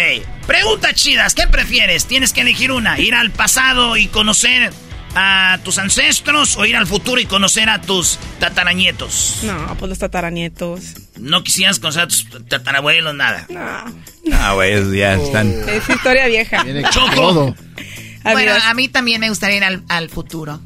Preguntas chidas. ¿Qué prefieres? Tienes que elegir una. Ir al pasado y conocer a tus ancestros o ir al futuro y conocer a tus tataranietos. No, pues los tataranietos. No quisieras conocer a tus tatarabuelos, nada. No. Ah, güey, ya están. Es historia vieja. Choco. todo. Bueno, a mí también me gustaría ir al, al futuro.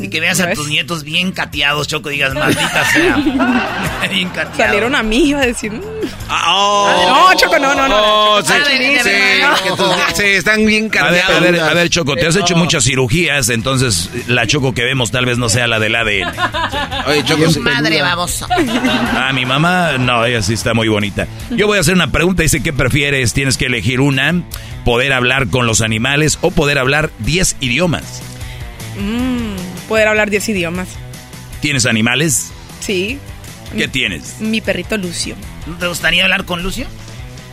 Y que veas a tus nietos bien cateados, Choco, digas, maldita sea. (laughs) bien cateados. Salieron a mí, iba a decir. mm. Ah, oh. no, Choco, no, no, no. Oh, sí, Choco, sí, de sí, (laughs) sí, están bien A ver, cargados. a ver, a ver, Choco, te has hecho muchas cirugías, entonces la Choco que vemos tal vez no sea la del ADN. Oye, Tu madre, baboso. Ah, mi mamá, no, ella sí está muy bonita. Yo voy a hacer una pregunta, dice, ¿qué prefieres? Tienes que elegir una, poder hablar con los animales o poder hablar 10 idiomas. Mm, poder hablar 10 idiomas. ¿Tienes animales? Sí. ¿Qué tienes? Mi perrito Lucio. ¿No te gustaría hablar con Lucio?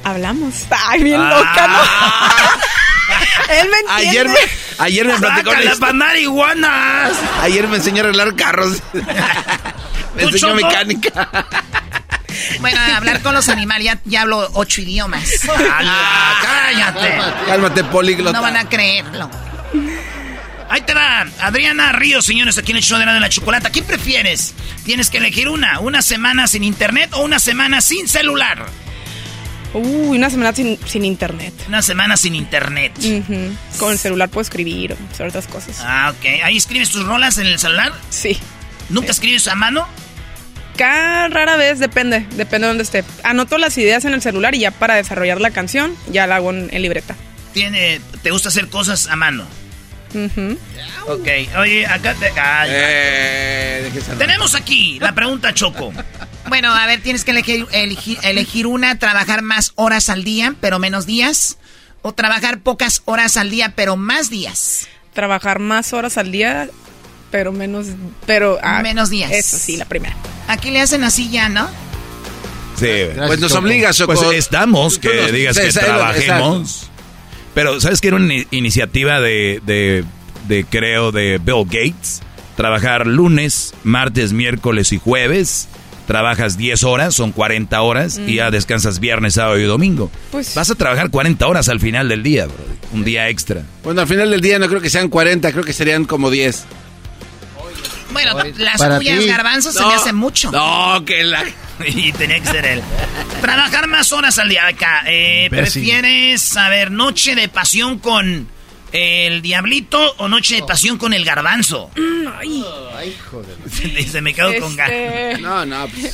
Hablamos. Ay, bien Ah. loca, ¿no? (laughs) Él me entiende. Ayer me, ayer me platicó la ¡Sácala historia. pa' marihuanas! Ayer me enseñó a arreglar carros. (laughs) me ¿Tú, enseñó Choco? mecánica. (laughs) Bueno, hablar con los animales, ya, ya hablo ocho idiomas. ¡Hala, cállate! Cálmate, políglota. No van a creerlo. Ahí te va, Adriana Ríos, señores, aquí en el show de la, de la chocolata. ¿Qué prefieres? Tienes que elegir una, una semana sin internet o una semana sin celular. Uy, una semana sin, sin internet. Una semana sin internet. Con el celular puedo escribir o hacer otras cosas. Ah, ok. ¿Ahí escribes tus rolas en el celular? Sí. ¿Nunca escribes a mano? Cada rara vez depende, depende de dónde esté. Anoto las ideas en el celular y ya para desarrollar la canción ya la hago en, en libreta. Tiene, ¿Te gusta hacer cosas a mano? Ok. Oye, acá te... ay, Eh. Tenemos aquí la pregunta Choco. Bueno, a ver, tienes que elegir, elegir, elegir una, trabajar más horas al día, pero menos días. O trabajar pocas horas al día, pero más días. Trabajar más horas al día, pero menos, pero ah, Menos días. Eso sí, la primera. Aquí le hacen así ya, ¿no? Sí. Pues nos obliga, Choco. Pues estamos, que digas sí, que trabajemos. Pero, ¿sabes que era una ini- iniciativa de, de, de, creo, de Bill Gates? Trabajar lunes, martes, miércoles y jueves. Trabajas 10 horas, son 40 horas, y ya descansas viernes, sábado y domingo. Pues- Vas a trabajar 40 horas al final del día, bro. Un día extra. Bueno, al final del día no creo que sean 40, creo que serían como 10. Bueno, las Para tuyas, ti. garbanzos, se me hace mucho. No, que la... (laughs) y tenía que ser él. Trabajar más horas al día. Acá, eh. ¿prefieres saber noche de pasión con el diablito o noche de pasión con el garbanzo? Ay. (laughs) Dice, me quedo con ganas. Este, No, no, pues...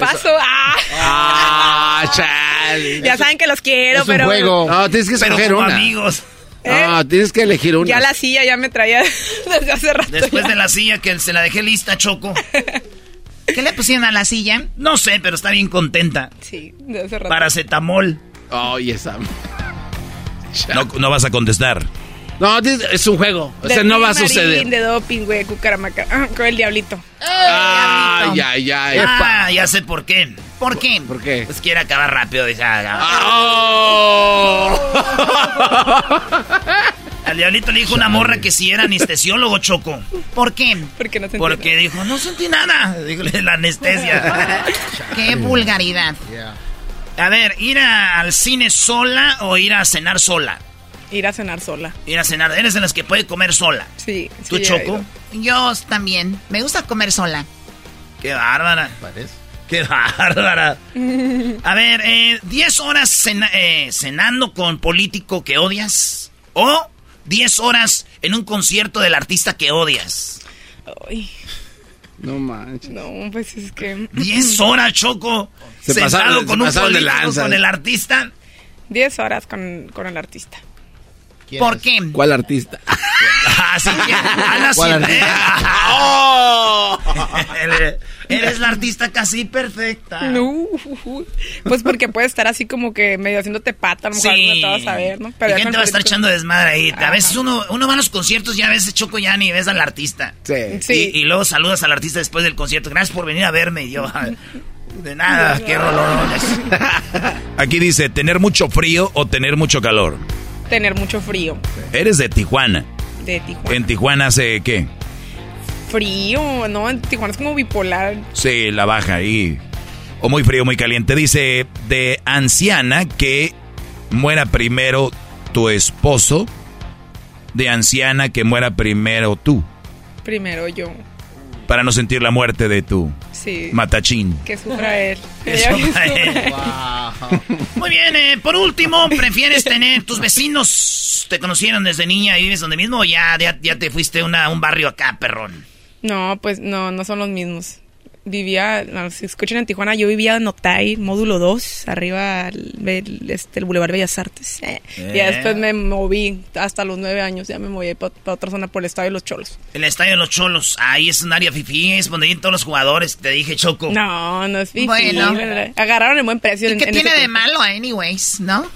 Paso. Ah. Ah, chale. Ya saben que los quiero, Es un pero. juego. No, tienes que Pero escoger como una. amigos. No, tienes que elegir una. Ya la silla ya me traía (laughs) desde hace rato. Después ya. de la silla que se la dejé lista, Choco. (laughs) ¿Qué le pusieron a la silla? No sé, pero está bien contenta. Sí, desde hace rato. Paracetamol. Ay, esa... (laughs) No, no vas a contestar. No, es un juego. O sea, De no va a suceder. De doping, güey, cucaramaca. Ah, con el diablito. Ay, ay, ay. Ah, ya sé por qué. ¿Por qué? ¿Por qué? Pues quiere acabar rápido. Dice, ah, Ah. (laughs) Al diablito le dijo una morra que si era anestesiólogo, Choco. ¿Por qué? Porque no sentí Porque dijo, no sentí nada. Dijo la anestesia. (laughs) Qué vulgaridad. A ver, ¿ir a- al cine sola o ir a cenar sola? Ir a cenar sola. Ir a cenar. Eres de las que puede comer sola. Sí. ¿Tú, Choco? Yo también. Me gusta comer sola. Qué bárbara. Qué bárbara. A ver, eh, 10 horas cena- eh, cenando con político que odias. O 10 horas en un concierto del artista que odias. Ay, No manches. no, pues es que. 10 (laughs) horas, Choco. Se sentado pasaron- se con un pasaron de político, lanza. con el artista. 10 horas con, con el artista. ¿Por qué? ¿Cuál artista? (laughs) Así que, ¿Cuál Silvera. (laughs) ¡Oh! Eres- la artista casi perfecta. No. Pues porque puede estar así como que medio haciéndote pata, a lo mejor Sí. no te vas a ver, ¿no? Ya gente va a estar echando desmadre ahí. A veces uno, uno va a los conciertos y a veces Choco ya ni ves al artista. Sí. Sí. Y, y luego saludas al artista después del concierto. Gracias por venir a verme. Y yo, (laughs) de nada, qué rolorones. (laughs) Aquí dice, ¿tener mucho frío o tener mucho calor? Tener mucho frío. Eres de Tijuana. De Tijuana. ¿En Tijuana hace qué? Frío, ¿no? En Tijuana es como bipolar. Sí, la baja ahí. O muy frío, muy caliente. Dice, de anciana que muera primero tu esposo. De anciana que muera primero tú. Primero yo. Para no sentir la muerte de tu Sí. matachín. Que sufra él. (laughs) Que sufra él. él. Muy bien, eh, por último, ¿prefieres tener tus vecinos te conocieron desde niña y vives donde mismo o ya, ya, te fuiste a un barrio acá, perrón? No, pues no, no son los mismos vivía, no, si escuchan en Tijuana, yo vivía en Octay, módulo 2, arriba el, este, el Boulevard Bellas Artes. Eh. Y después me moví hasta los nueve años, ya me moví para otra zona por el Estadio de los Cholos. El Estadio de los Cholos, ahí es un área fifí, es donde vienen todos los jugadores, te dije, Choco. No, no es fifí. Bueno. Agarraron el buen precio. ¿Y qué tiene de malo, anyways, no?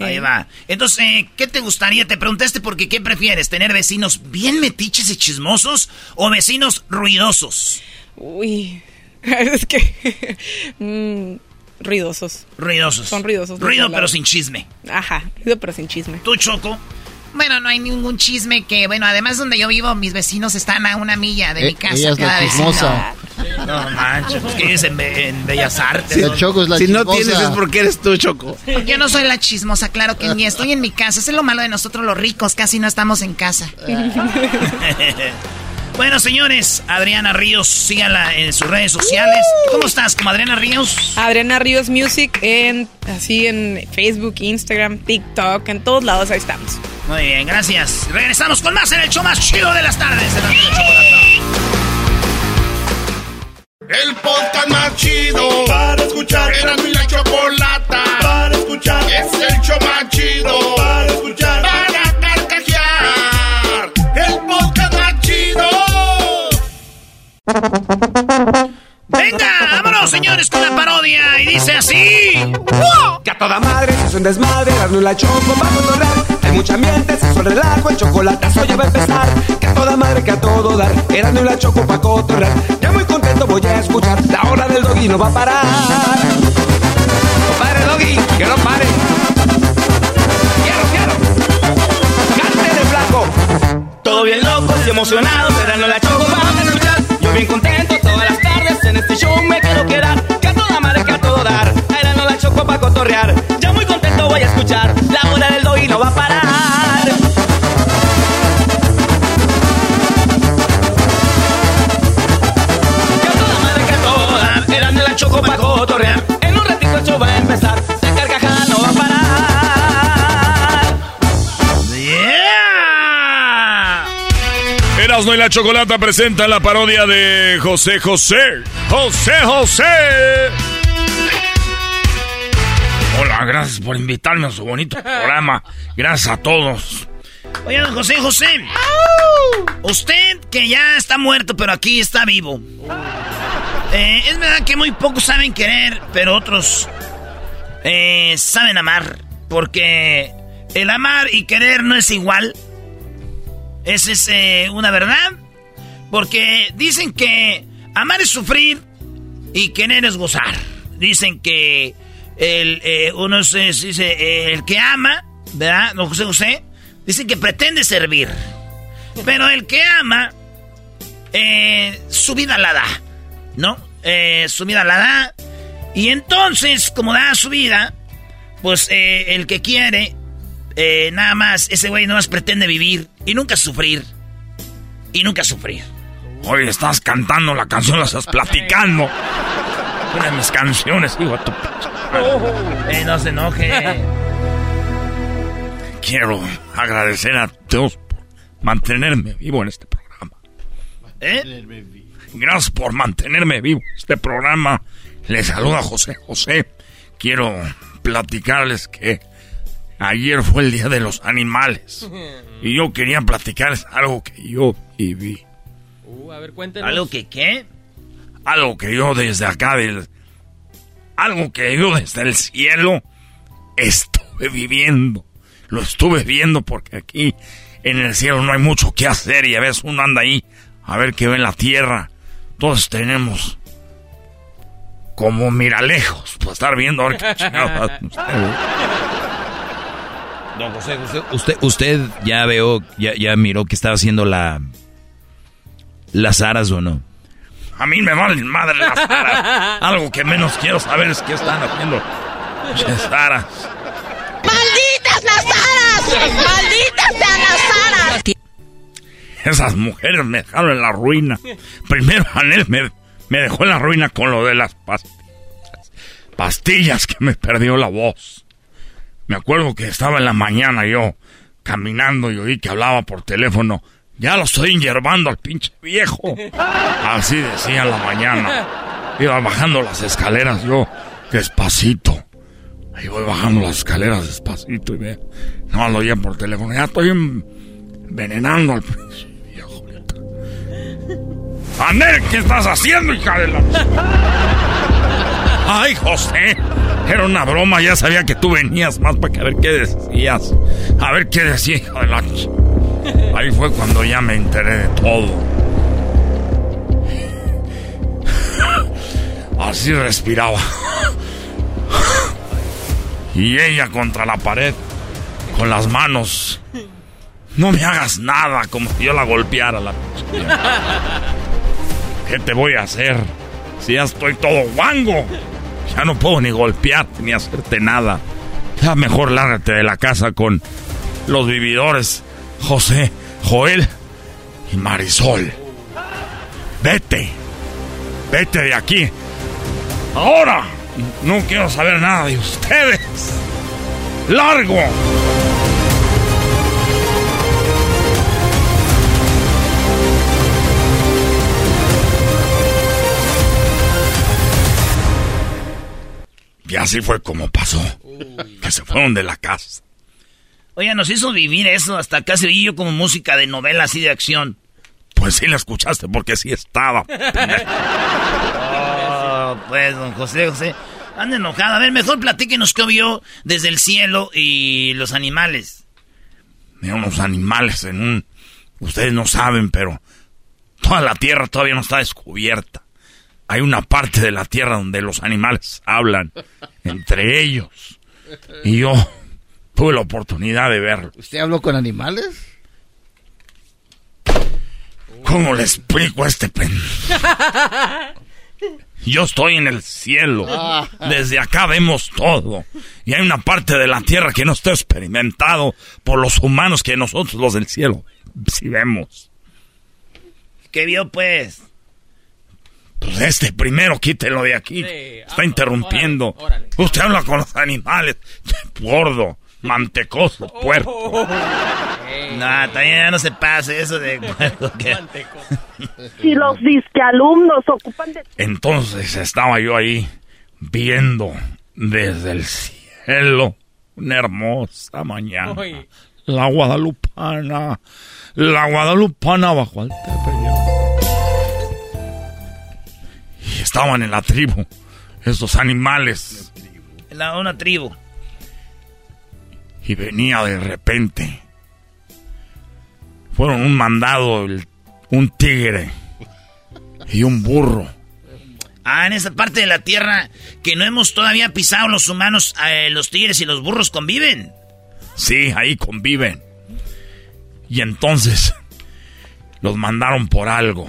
Ahí va. Entonces, eh, ¿qué te gustaría? Te preguntaste porque ¿qué prefieres? ¿Tener vecinos bien metiches y chismosos o vecinos ruidosos? Uy, (laughs) es que... (laughs) Mm, ruidosos. Ruidosos. Son ruidosos. Ruido pero sin chisme. Ajá, ruido pero sin chisme. ¿Tú, Choco? Bueno, no hay ningún chisme que, bueno, además donde yo vivo, mis vecinos están a una milla de mi eh, casa. Ella es la chismosa. No manches, pues que es en, Bellas Artes. Si, Choco es la si no tienes es porque eres tú, Choco. Yo no soy la chismosa, claro que ni estoy en mi casa. es lo malo de nosotros los ricos, casi no estamos en casa. (laughs) Bueno, señores, Adriana Ríos, síganla en sus redes sociales. ¿Cómo estás, como Adriana Ríos? Adriana Ríos Music, en, así en Facebook, Instagram, TikTok, en todos lados, ahí estamos. Muy bien, gracias. Regresamos con más en el show más chido de las tardes. El podcast más chido para escuchar. Era mi la chocolata para escuchar. Es el show más chido para escuchar. Venga, vámonos señores con la parodia y dice así. Que a toda madre se hace un desmadre, darle la choco para controlar. Hay mucha ambiente, se suele relajo, el chocolatazo ya va a empezar. Que a toda madre, que a todo dar, era la choco para cotorrear. Ya muy contento voy a escuchar, la hora del doggy no va a parar. Compadre doggy, que no pare. Quiero, quiero. Cante de flaco. Todo bien loco y emocionado, no la choco para bien contento todas las tardes en este show me quiero quedar. Que a toda madre, que a todo dar. Era no la choco pa' cotorrear. Ya muy contento voy a escuchar. La hora del doy no va a parar. Que a toda madre, que a todo dar. Era no la choco pa' cotorrear. Erasmo y la Chocolata presenta la parodia de José José. José José. Hola, gracias por invitarme a su bonito (laughs) programa. Gracias a todos. Oye, José José. Usted que ya está muerto, pero aquí está vivo. (laughs) Eh, es verdad que muy pocos saben querer, pero otros eh, saben amar. Porque el amar y querer no es igual. Esa es eh, una verdad. Porque dicen que amar es sufrir y querer es gozar. Dicen que el, eh, uno dice, eh, el que ama, ¿verdad? No sé, José. Dicen que pretende servir. Pero el que ama, su vida la da, ¿no? su vida la da. Y entonces, como da su vida, pues el que quiere eh, nada más, ese güey nada más pretende vivir y nunca sufrir. Y nunca sufrir. Oye, estás cantando la canción, la estás platicando. Una de mis canciones, hijo tu... Eh, no se enoje. Quiero agradecer a Dios por mantenerme vivo en este programa. ¿Eh? Gracias por mantenerme vivo en este programa. Les saluda José José. Quiero platicarles que Ayer fue el Día de los Animales. (laughs) Y yo quería platicarles algo que yo viví. Uh, a ver, cuéntenos. ¿Algo que qué? Algo que yo desde acá del... Algo que yo desde el cielo estuve viviendo. Lo estuve viendo porque aquí en el cielo no hay mucho que hacer y a veces uno anda ahí a ver qué ve en la tierra. Todos tenemos como miralejos para estar viendo a ver qué (laughs) Don José, usted, usted, ya veo, ya, ya miró que estaba haciendo la. las aras o no. A mí me valen madre las aras. (laughs) Algo que menos quiero saber es qué están haciendo las aras. ¡Malditas las aras! ¡Malditas sean las aras! Esas mujeres me dejaron en la ruina. Primero Anel me, me dejó en la ruina con lo de las pastillas. Pastillas que me perdió la voz. Me acuerdo que estaba en la mañana yo caminando y oí que hablaba por teléfono. Ya lo estoy hierbando al pinche viejo. (laughs) Así decía en la mañana. Iba bajando las escaleras yo despacito. Ahí voy bajando las escaleras despacito y ve. No lo oía por teléfono. Ya estoy envenenando al pinche viejo. Anel, ¿qué estás haciendo, hija de la... Ay, José. Era una broma, ya sabía que tú venías más para que a ver qué decías. A ver qué decía, hija de la... Ahí fue cuando ya me enteré de todo. Así respiraba. Y ella contra la pared, con las manos. No me hagas nada, como si yo la golpeara la ¿Qué te voy a hacer? Si ya estoy todo guango. Ya no puedo ni golpearte ni hacerte nada. Ya mejor lárgate de la casa con los vividores, José, Joel y Marisol. Vete. Vete de aquí. Ahora. No quiero saber nada de ustedes. Largo. Y así fue como pasó. Que se fueron de la casa. Oye, nos hizo vivir eso. Hasta casi vi yo como música de novela así de acción. Pues sí la escuchaste porque sí estaba. (laughs) oh, pues, don José José. Anda enojado. A ver, mejor platíquenos qué vio desde el cielo y los animales. Mira, unos animales en un... Ustedes no saben, pero toda la tierra todavía no está descubierta hay una parte de la tierra donde los animales hablan entre ellos. Y yo tuve la oportunidad de verlo. ¿Usted habló con animales? ¿Cómo le explico a este pen? Yo estoy en el cielo. Ah. Desde acá vemos todo. Y hay una parte de la tierra que no está experimentado por los humanos que nosotros los del cielo sí vemos. ¿Qué vio pues? Pues este primero quítelo de aquí. Está interrumpiendo. Usted habla con los animales. (laughs) Gordo, mantecoso, oh. puerco. (laughs) No, también ya no se pase eso de (laughs) Si los disque alumnos ocupan de... Entonces estaba yo ahí viendo desde el cielo una hermosa mañana. La Guadalupana. La Guadalupana bajo el estaban en la tribu, esos animales. En la, una tribu. Y venía de repente. Fueron un mandado, un tigre y un burro. Ah, en esa parte de la tierra que no hemos todavía pisado los humanos, eh, los tigres y los burros conviven. Sí, ahí conviven. Y entonces los mandaron por algo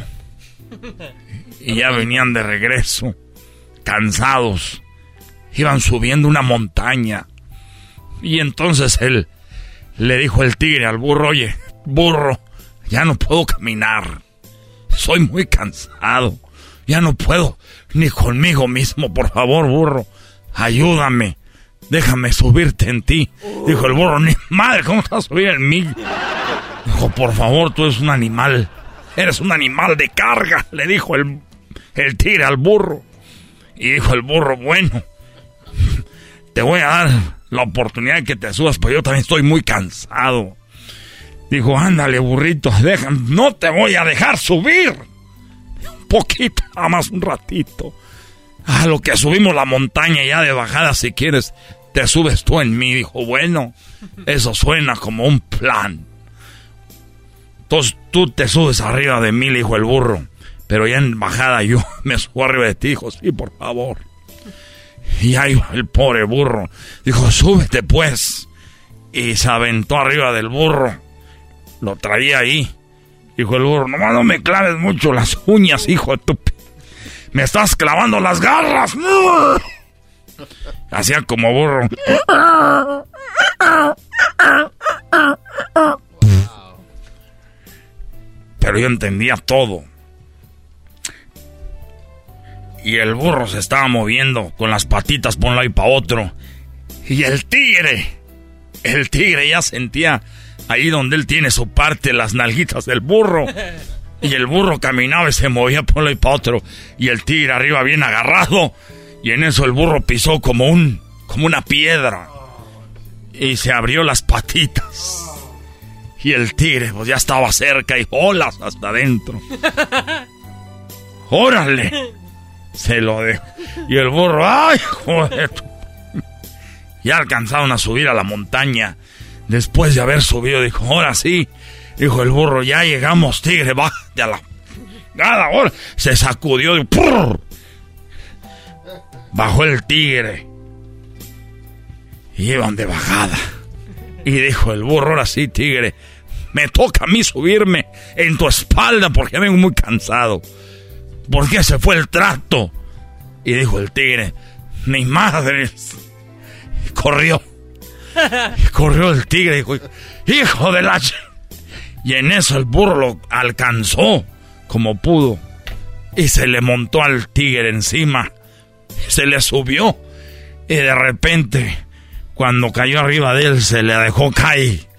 (laughs) y ya venían de regreso, cansados. Iban subiendo una montaña. Y entonces él le dijo el tigre al burro, oye, burro, ya no puedo caminar. Soy muy cansado. Ya no puedo ni conmigo mismo. Por favor, burro, ayúdame. Déjame subirte en ti. Dijo el burro, ni madre, ¿cómo estás a subir en mí? Dijo, por favor, tú eres un animal. Eres un animal de carga, le dijo el, el tigre al burro. Y dijo el burro, bueno, te voy a dar la oportunidad de que te subas, pero yo también estoy muy cansado. Dijo, ándale, burrito, déjame, no te voy a dejar subir. Un poquito, nada más un ratito. A lo que subimos la montaña ya de bajada, si quieres, te subes tú en mí. Dijo, bueno, eso suena como un plan. Entonces tú te subes arriba de mí, le dijo el burro. Pero ya en bajada yo (laughs) me subo arriba de ti, dijo, sí, por favor. Y ahí el pobre burro. Dijo, súbete pues. Y se aventó arriba del burro. Lo traía ahí. Dijo el burro, no me claves mucho las uñas, hijo de tu... Me estás clavando las garras. Hacía como burro. Pero yo entendía todo y el burro se estaba moviendo con las patitas por un lado y para otro. Y el tigre el tigre ya sentía ahí donde él tiene su parte las nalguitas del burro. Y el burro caminaba y se movía por un y para otro. Y el tigre arriba bien agarrado. Y en eso el burro pisó como un. como una piedra. Y se abrió las patitas. Y el tigre pues ya estaba cerca y olas hasta adentro. ¡Órale! Se lo dejó. Y el burro, ¡ay, joder! Ya alcanzaron a subir a la montaña. Después de haber subido, dijo, ahora sí. Dijo el burro, ya llegamos, tigre, bájate a la... Ahora. Se sacudió y... Bajó el tigre. Y iban de bajada. Y dijo el burro, ahora sí, tigre, me toca a mí subirme en tu espalda porque vengo muy cansado. ¿Por qué se fue el trato? Y dijo el tigre, mi madre. corrió. corrió el tigre y dijo, hijo de la... Y en eso el burro lo alcanzó como pudo. Y se le montó al tigre encima. Se le subió. Y de repente, cuando cayó arriba de él, se le dejó caer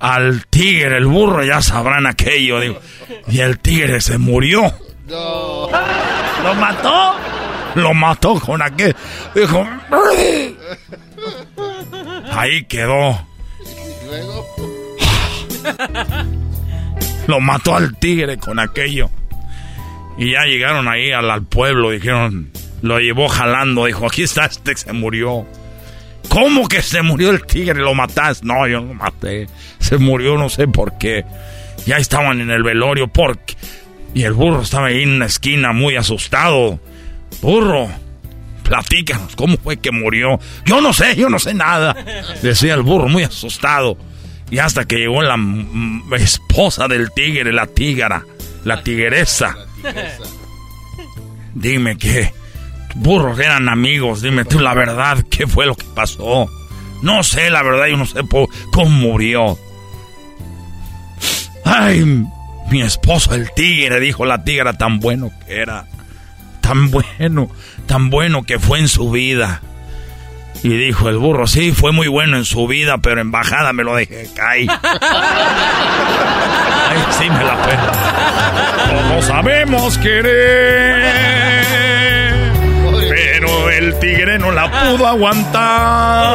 al tigre, el burro, ya sabrán aquello. Digo. Y el tigre se murió. ¿Lo mató? Lo mató con aquel. Dijo. Ahí quedó. Lo mató al tigre con aquello. Y ya llegaron ahí al, pueblo, dijeron, lo llevó jalando, dijo, aquí está este que se murió. ¿Cómo que se murió el tigre? ¿Lo mataste? No, yo no lo maté. Se murió no sé por qué. Ya estaban en el velorio porque... Y el burro estaba ahí en una esquina muy asustado. Burro, platícanos, ¿cómo fue que murió? Yo no sé, yo no sé nada. Decía el burro muy asustado. Y hasta que llegó la esposa del tigre, la tigara, la tigresa. Dime qué burros eran amigos. Dime tú la verdad, (laughs) ¿qué fue lo que pasó? No sé, la verdad, yo no sé cómo murió. Ay, mi esposo el tigre, dijo la tigra, tan bueno que era. Tan bueno, tan bueno que fue en su vida. Y dijo el burro, sí, fue muy bueno en su vida, pero en bajada me lo dejé caer. Ay, sí me la pena. Todos sabemos querer pero el tigre no la pudo aguantar.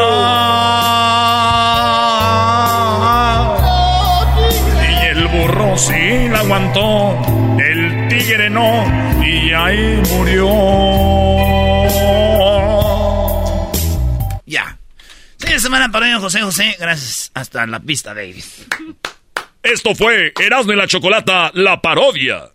Y el burro sí la aguantó, el tigre no, y ahí murió. Ya. Sí, semana para José José. Gracias. Hasta la pista, Davis. Esto fue Erasmo y la Chocolata, la parodia.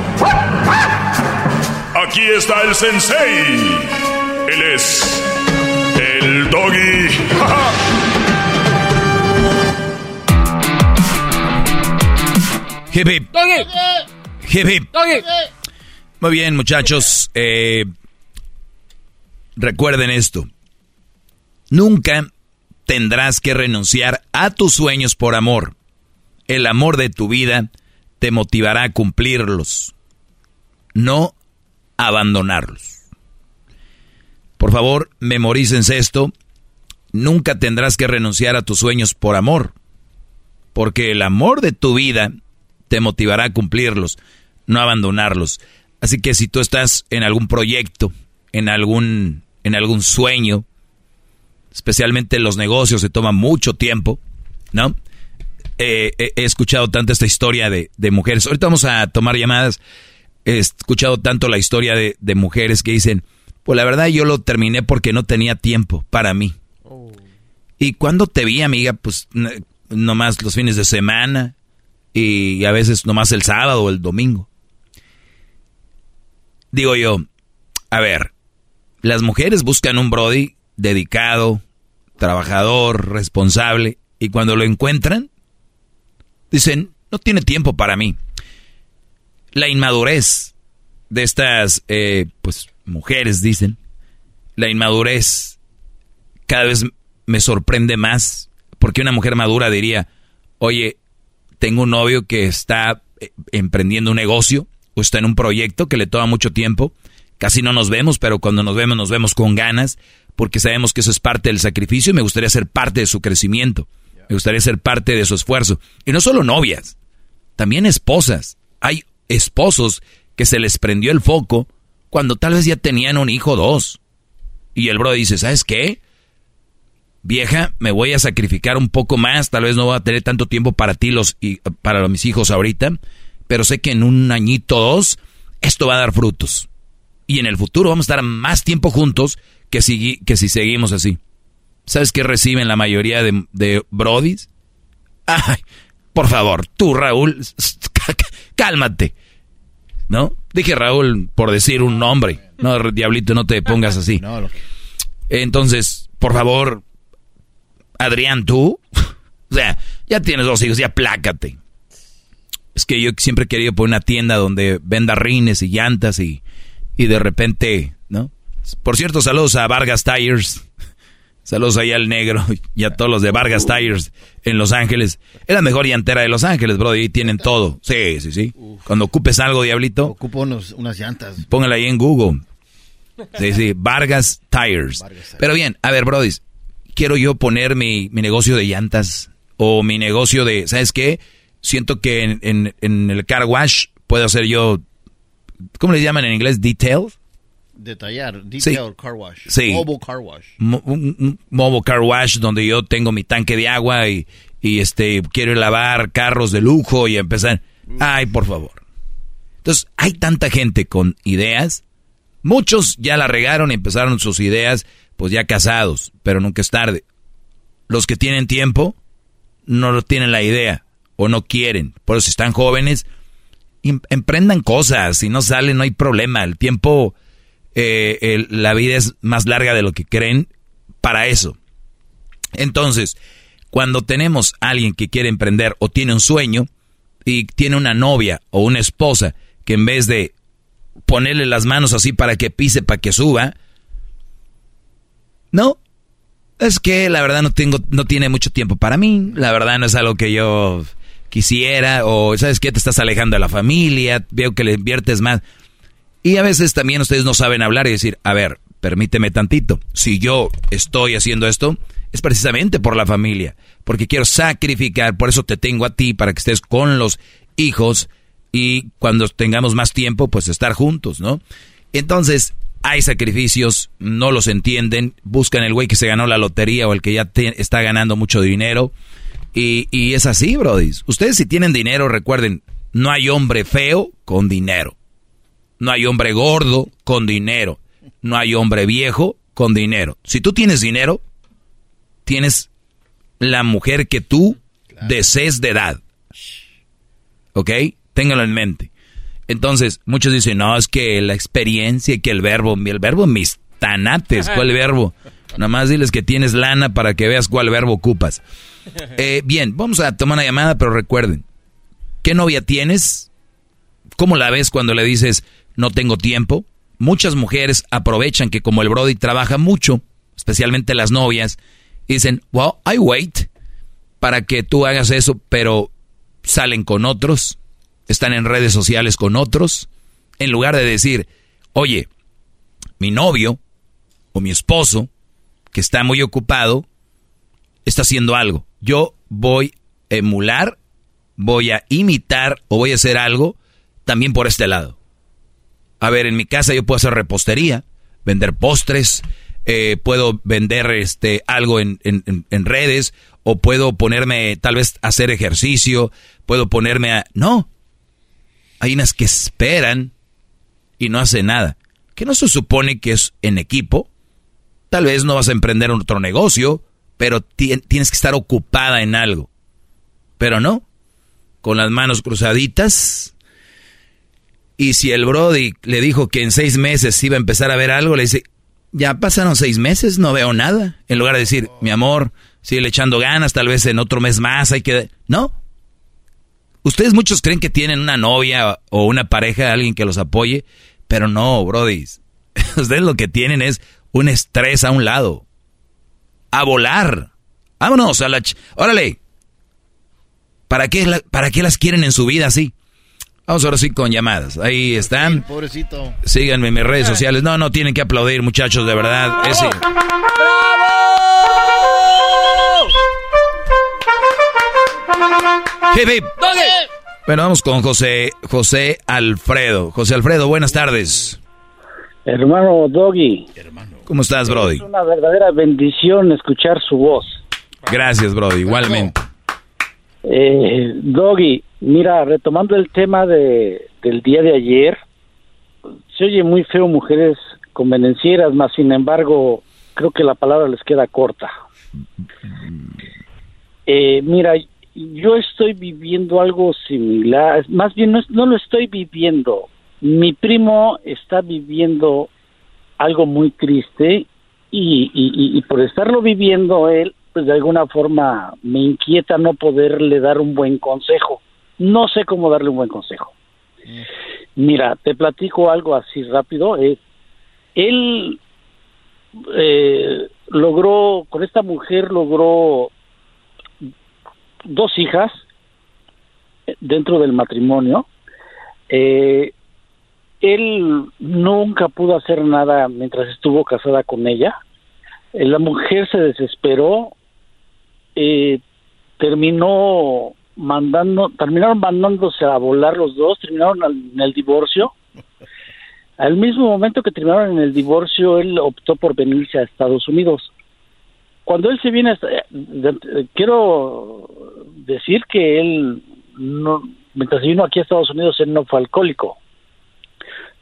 Aquí está el sensei. Él es el doggy. hip hip. Hip Muy bien, muchachos. Eh, recuerden esto. Nunca tendrás que renunciar a tus sueños por amor. El amor de tu vida te motivará a cumplirlos no abandonarlos. Por favor, memorícense esto. Nunca tendrás que renunciar a tus sueños por amor, porque el amor de tu vida te motivará a cumplirlos, no abandonarlos. Así que si tú estás en algún proyecto, en algún, en algún sueño, especialmente los negocios se toman mucho tiempo, ¿no? Eh, he escuchado tanto esta historia de, de mujeres. Ahorita vamos a tomar llamadas he escuchado tanto la historia de, mujeres que dicen, pues la verdad yo lo terminé porque no tenía tiempo para mí. Y cuando te vi, amiga, pues nomás los fines de semana y a veces nomás el sábado o el domingo. Digo yo, a ver, las mujeres buscan un Brody dedicado, trabajador, responsable, Y cuando lo encuentran, dicen, no tiene tiempo para mí. La inmadurez de estas, eh, pues, mujeres, dicen, la inmadurez cada vez me sorprende más, porque una mujer madura diría, oye, tengo un novio que está eh, emprendiendo un negocio o está en un proyecto que le toma mucho tiempo, casi no nos vemos, pero cuando nos vemos nos vemos con ganas, porque sabemos que eso es parte del sacrificio y me gustaría ser parte de su crecimiento, me gustaría ser parte de su esfuerzo. Y no solo novias, también esposas. Hay esposos que se les prendió el foco cuando tal vez ya tenían un hijo o dos. Y el bro dice, ¿sabes qué? Vieja, me voy a sacrificar un poco más, tal vez no voy a tener tanto tiempo para ti los, y para mis hijos ahorita, pero sé que en un añito o dos esto va a dar frutos. Y en el futuro vamos a estar más tiempo juntos que si, que si seguimos así. ¿Sabes qué reciben la mayoría de, de brodis? Ay, por favor, tú Raúl, (laughs) cálmate. ¿No? Dije Raúl por decir un nombre. No, diablito, no te pongas así. (laughs) Entonces, por favor, Adrián, tú. (laughs) o sea, ya tienes dos hijos, ya plácate. Es que yo siempre he querido poner una tienda donde venda rines y llantas y, y de repente, ¿no? Por cierto, saludos a Vargas Tires. (laughs) Saludos ahí al negro (laughs) y a todos los de Vargas Tires en Los Ángeles. Es la mejor llantera de Los Ángeles, bro. Y tienen todo. Sí, sí, sí. Cuando ocupes algo, diablito. Ocupo unas llantas. Póngala ahí en Google. Sí, sí. Vargas Tires. Pero bien, a ver, Brody. Quiero yo poner mi, mi negocio de llantas o mi negocio de, ¿sabes qué? Siento que en, en, en el car wash puedo hacer yo, ¿cómo le llaman en inglés? Detail detallar, detail car wash. Sí. Mobile car wash. mobile car wash donde yo tengo mi tanque de agua y, y este quiero lavar carros de lujo y empezar. Ay, por favor. Entonces, hay tanta gente con ideas. Muchos ya la regaron y empezaron sus ideas, pues ya casados, pero nunca es tarde. Los que tienen tiempo no tienen la idea o no quieren. Por eso, si están jóvenes, em, emprendan cosas. Si no salen, no hay problema. El tiempo eh, la vida es más larga de lo que creen para eso. Entonces, cuando tenemos a alguien que quiere emprender o tiene un sueño y tiene una novia o una esposa que en vez de ponerle las manos así para que pise, para que suba, no, es que la verdad no tengo, no tiene mucho tiempo para mí, la verdad no es algo que yo quisiera, o sabes que te estás alejando de la familia, veo que le inviertes más. Y a veces también ustedes no saben hablar y decir, a ver, permíteme tantito. Si yo estoy haciendo esto, es precisamente por la familia, porque quiero sacrificar, por eso te tengo a ti, para que estés con los hijos y cuando tengamos más tiempo, pues estar juntos, ¿no? Entonces, hay sacrificios, no los entienden, buscan el güey que se ganó la lotería o el que ya está ganando mucho dinero. Y, y es así, Brody. Ustedes si tienen dinero, recuerden, no hay hombre feo con dinero. No hay hombre gordo con dinero. No hay hombre viejo con dinero. Si tú tienes dinero, tienes la mujer que tú desees de edad. ¿Ok? Téngalo en mente. Entonces, muchos dicen, no, es que la experiencia y que el verbo, el verbo mis tanates, ¿cuál (laughs) verbo? Nada más diles que tienes lana para que veas cuál verbo ocupas. (laughs) Eh, bien, vamos a tomar una llamada, pero recuerden, ¿qué novia tienes? ¿Cómo la ves cuando le dices, no tengo tiempo. Muchas mujeres aprovechan que como el Brody trabaja mucho, especialmente las novias, dicen, well, I wait para que tú hagas eso, pero salen con otros, están en redes sociales con otros, en lugar de decir, oye, mi novio o mi esposo, que está muy ocupado, está haciendo algo. Yo voy a emular, voy a imitar o voy a hacer algo también por este lado. A ver, en mi casa yo puedo hacer repostería, vender postres, eh, puedo vender este algo en, en, redes, o puedo ponerme tal vez a hacer ejercicio, puedo ponerme a... No, hay unas que esperan y no hacen nada. Que no se supone que es en equipo. Tal vez no vas a emprender otro negocio, pero tienes que estar ocupada en algo. Pero no, con las manos cruzaditas, y si el Brody le dijo que en seis meses iba a empezar a ver algo, le dice, ya pasaron seis meses, no veo nada. En lugar de decir, mi amor, sigue echando ganas, tal vez en otro mes más hay que... No. Ustedes muchos creen que tienen una novia o una pareja, alguien que los apoye, pero no, Brody. (laughs) Ustedes lo que tienen es un estrés a un lado. A volar. Vámonos a la... Órale. ¿Para qué, ¿Para qué las quieren en su vida así? Vamos ahora sí con llamadas. Ahí están. pobrecito. Síganme en mis redes sociales. No, no tienen que aplaudir, muchachos, de verdad. Ese. Bueno, vamos con José, José Alfredo. José Alfredo, buenas tardes. Hermano Doggy. ¿Cómo estás, Brody? Es una verdadera bendición escuchar su voz. Gracias, Brody, igualmente. Eh, Doggy, mira, retomando el tema de, del día de ayer, se oye muy feo mujeres convenencieras, más sin embargo, creo que la palabra les queda corta. Eh, mira, yo estoy viviendo algo similar, más bien no, lo estoy viviendo. Mi primo está viviendo algo muy triste y, y, por estarlo viviendo él, pues de alguna forma me inquieta no poderle dar un buen consejo. No sé cómo darle un buen consejo. Mira, te platico algo así rápido. Eh, él eh, logró, con esta mujer logró dos hijas eh, dentro del matrimonio. Eh, él nunca pudo hacer nada mientras estuvo casada con ella. Eh, la mujer se desesperó, terminó mandando, terminaron mandándose a volar los dos, terminaron en el divorcio. Al mismo momento que terminaron en el divorcio, él optó por venirse a Estados Unidos cuando él se viene, quiero decir que él, no, mientras vino aquí a Estados Unidos, él no fue alcohólico.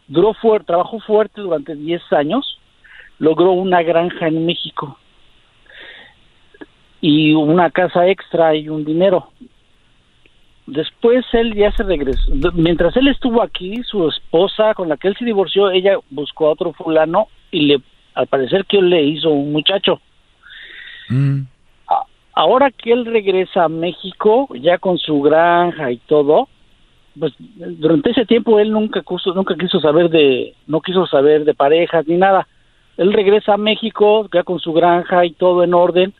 Duró fuerte, trabajó fuerte durante 10 años, logró una granja en México y una casa extra y un dinero. Después él ya se regresó. Mientras él estuvo aquí, su esposa con la que él se divorció, ella buscó a otro fulano y le, al parecer que él le hizo un muchacho Mm. Ahora que él regresa a México, ya con su granja y todo, pues durante ese tiempo él nunca quiso, nunca quiso saber de, no quiso saber de parejas ni nada. Él regresa a México, ya con su granja y todo en orden.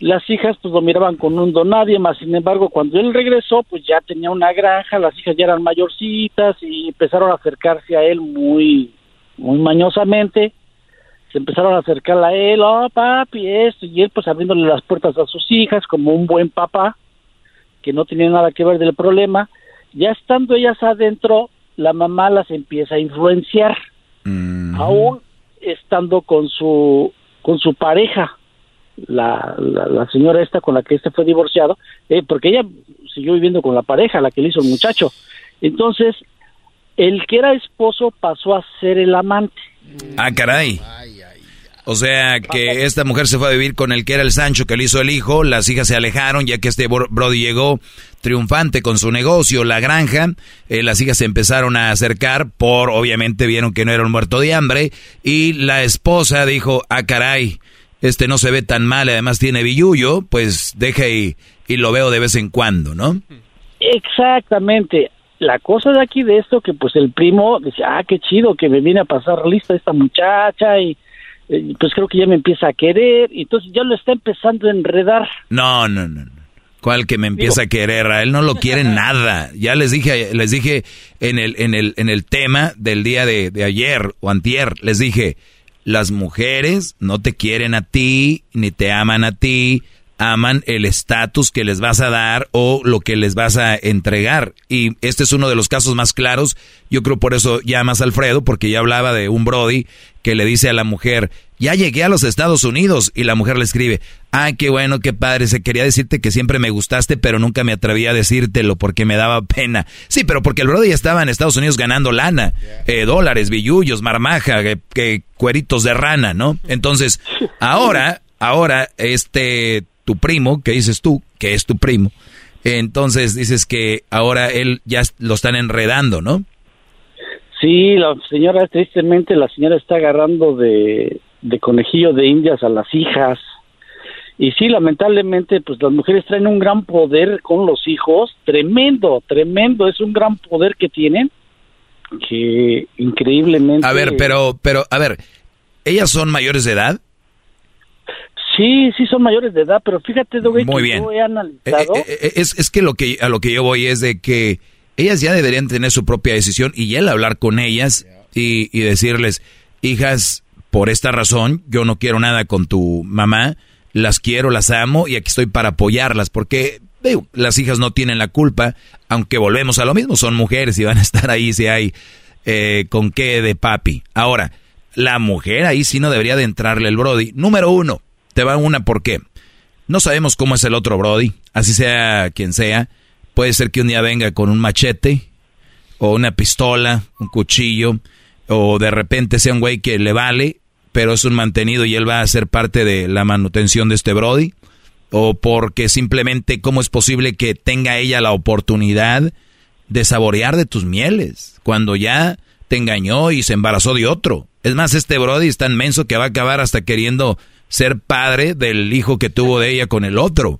Las hijas pues lo miraban con un don nadie, más sin embargo cuando él regresó pues ya tenía una granja, las hijas ya eran mayorcitas y empezaron a acercarse a él muy, muy mañosamente. Se empezaron a acercar a él, oh papi, esto, y él pues abriéndole las puertas a sus hijas como un buen papá, que no tenía nada que ver del problema, ya estando ellas adentro, la mamá las empieza a influenciar, aún estando con su, con su pareja, la, la, señora esta con la que este fue divorciado, eh, porque ella siguió viviendo con la pareja, la que le hizo el muchacho. Entonces, el que era esposo pasó a ser el amante. Ah, caray. O sea que esta mujer se fue a vivir con el que era el Sancho que le hizo el hijo, las hijas se alejaron ya que este Brody llegó triunfante con su negocio, la granja, eh, las hijas se empezaron a acercar por, obviamente vieron que no era un muerto de hambre y la esposa dijo, ah caray, este no se ve tan mal, además tiene billuyo, pues deja y, y lo veo de vez en cuando, ¿no? Exactamente, la cosa de aquí de esto que pues el primo dice, ah, qué chido que me viene a pasar lista esta muchacha y eh, pues creo que ya me empieza a querer, y entonces ya lo está empezando a enredar. No, no, no. ¿Cuál que me empieza a querer? A él no lo quiere (laughs) nada. Ya les dije, les dije en el, en el, en el tema del día de, de ayer o antier, les dije, las mujeres no te quieren a ti, ni te aman a ti, aman el estatus que les vas a dar o lo que les vas a entregar. Y este es uno de los casos más claros. Yo creo por eso llamas a Alfredo, porque ya hablaba de un Brody que le dice a la mujer, ya llegué a los Estados Unidos. Y la mujer le escribe, ah, qué bueno, qué padre, se quería decirte que siempre me gustaste, pero nunca me atreví a decírtelo porque me daba (laughs) pena. Sí, pero porque el Brody ya estaba en Estados Unidos ganando lana, eh, dólares, billullos, marmaja, que cueritos de rana, ¿no? Entonces, ahora, ahora, este tu primo, que dices tú, que es tu primo, entonces dices que ahora él ya lo están enredando, ¿no? Sí, la señora, tristemente, la señora está agarrando de, conejillo de indias a las hijas Y sí, lamentablemente, pues las mujeres traen un gran poder con los hijos, tremendo, tremendo, es un gran poder que tienen, que increíblemente... A ver, pero, pero, a ver, ¿ellas son mayores de edad? Sí, sí son mayores de edad, pero fíjate, Muy que bien. yo he analizado... Eh, eh, eh, es, es que, lo que a lo que yo voy es de que ellas ya deberían tener su propia decisión y él hablar con ellas y, y decirles, hijas, por esta razón, yo no quiero nada con tu mamá, las quiero, las amo y aquí estoy para apoyarlas, porque las hijas no tienen la culpa, aunque volvemos a lo mismo, son mujeres y van a (laughs) estar ahí si hay eh, con qué de papi. Ahora, la mujer ahí sí no debería de entrarle el Brody. Número uno, te va una por qué. No sabemos cómo es el otro Brody, así sea quien sea. Puede ser que un día venga con un machete o una pistola, un cuchillo, o de repente sea un güey que le vale pero es un mantenido y él va a ser parte de la manutención de este Brody? ¿O porque simplemente cómo es posible que tenga ella la oportunidad de saborear de tus mieles cuando ya te engañó y se embarazó de otro? Es más, este Brody es tan menso que va a acabar hasta queriendo ser padre del hijo que tuvo de ella con el otro.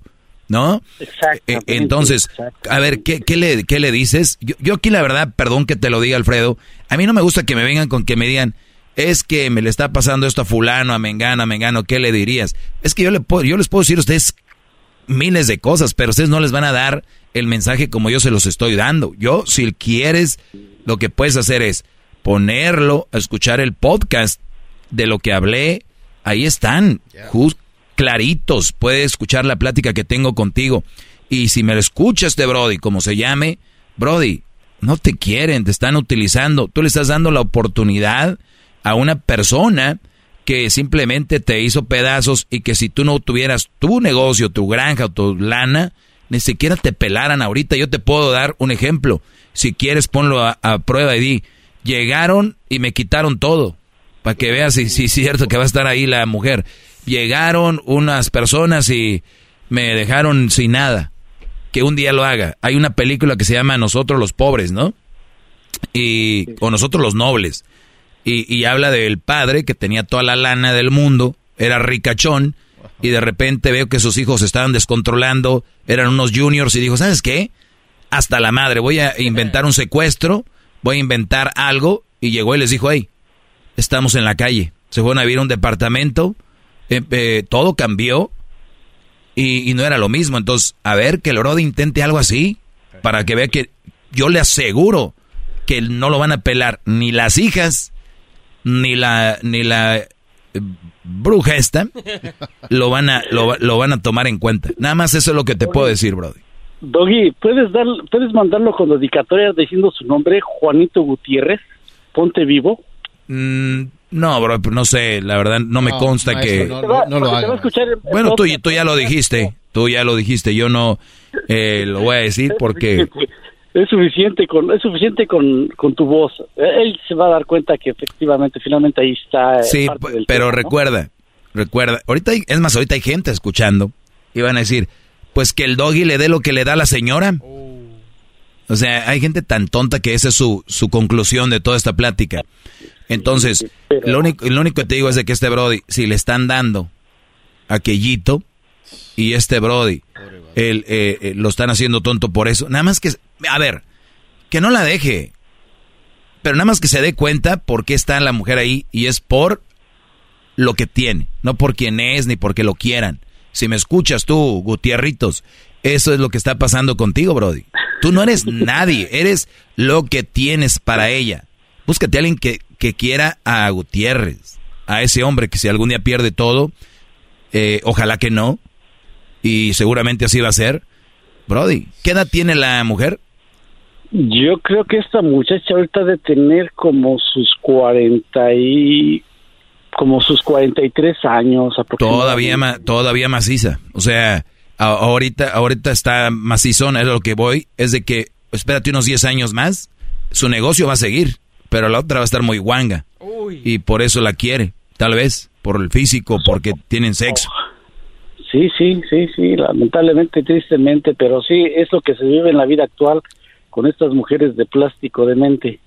¿No? Exacto. Entonces, a ver, ¿qué, qué, le, ¿qué le dices? Yo, yo aquí la verdad, perdón que te lo diga Alfredo, a mí no me gusta que me vengan con que me digan, es que me le está pasando esto a fulano, a Mengano, a Mengano, ¿qué le dirías? Es que yo, le puedo, yo les puedo decir a ustedes miles de cosas, pero ustedes no les van a dar el mensaje como yo se los estoy dando. Yo, si quieres, lo que puedes hacer es ponerlo, a escuchar el podcast de lo que hablé. Ahí están, claritos. Puedes escuchar la plática que tengo contigo. Y si me lo escuchas de Brody, como se llame, Brody, no te quieren, te están utilizando. Tú le estás dando la oportunidad a una persona que simplemente te hizo pedazos y que si tú no tuvieras tu negocio, tu granja o tu lana, ni siquiera te pelaran ahorita. Yo te puedo dar un ejemplo. Si quieres, ponlo a, prueba y di, llegaron y me quitaron todo. Para que veas si, si es cierto que va a estar ahí la mujer. Llegaron unas personas y me dejaron sin nada. Que un día lo haga. Hay una película que se llama Nosotros los pobres, ¿no? Y, o Nosotros los nobles y, habla del padre que tenía toda la lana del mundo, era ricachón, y de repente veo que sus hijos estaban descontrolando, eran unos juniors, y dijo, ¿sabes qué? Hasta la madre, voy a (laughs) inventar un secuestro, voy a inventar algo, y llegó y les dijo, hey, estamos en la calle. Se fueron a vivir a un departamento, eh, eh, todo cambió, y, no era lo mismo. Entonces, a ver, que el Orode intente algo así, para que vea que yo le aseguro que no lo van a pelar ni las hijas, ni la ni la eh, bruja esta (laughs) lo van a lo, van a tomar en cuenta. Nada más eso es lo que te puedo decir, Brody. Doggy, ¿puedes dar puedes mandarlo con dedicatoria diciendo su nombre, Juanito Gutiérrez? Ponte vivo. Mm, no, bro, no sé, la verdad no me consta que no, lo Bueno, tú, tú ya lo dijiste, tú ya lo dijiste, yo no eh, lo voy a decir porque es suficiente con es suficiente con, con, tu voz. Él se va a dar cuenta que efectivamente finalmente ahí está. Eh, sí, pero recuerda, recuerda, ahorita hay, es más, ahorita hay gente escuchando y van a decir, pues que el doggy le dé lo que le da la señora. O sea, hay gente tan tonta que esa es su, su conclusión de toda esta plática. Entonces, lo, único, lo único que te digo es de que este Brody, si le están dando aquellito y este Brody, el, eh, eh, lo están haciendo tonto por eso, nada más que a ver, que no la deje. Pero nada más que se dé cuenta por qué está la mujer ahí y es por lo que tiene, no por quién es ni porque lo quieran. Si me escuchas tú, Gutierritos, eso es lo que está pasando contigo, Brody. Tú no eres (laughs) nadie, eres lo que tienes para ella. Búscate a alguien que, que quiera a Gutiérrez, a ese hombre que si algún día pierde todo, eh, ojalá que no, y seguramente así va a ser. Brody, ¿qué edad tiene la mujer? Yo creo que esta muchacha ahorita de tener como sus 40 y como sus 43 años Todavía todavía maciza. O sea, ahorita ahorita está macizona, es lo que voy, es de que espérate unos 10 años más, su negocio va a seguir, pero la otra va a estar muy guanga. Y por eso la quiere, tal vez, por el físico, porque tienen sexo. Sí, sí, sí, sí, lamentablemente, tristemente, pero sí, es lo que se vive en la vida actual con estas mujeres de plástico de mente.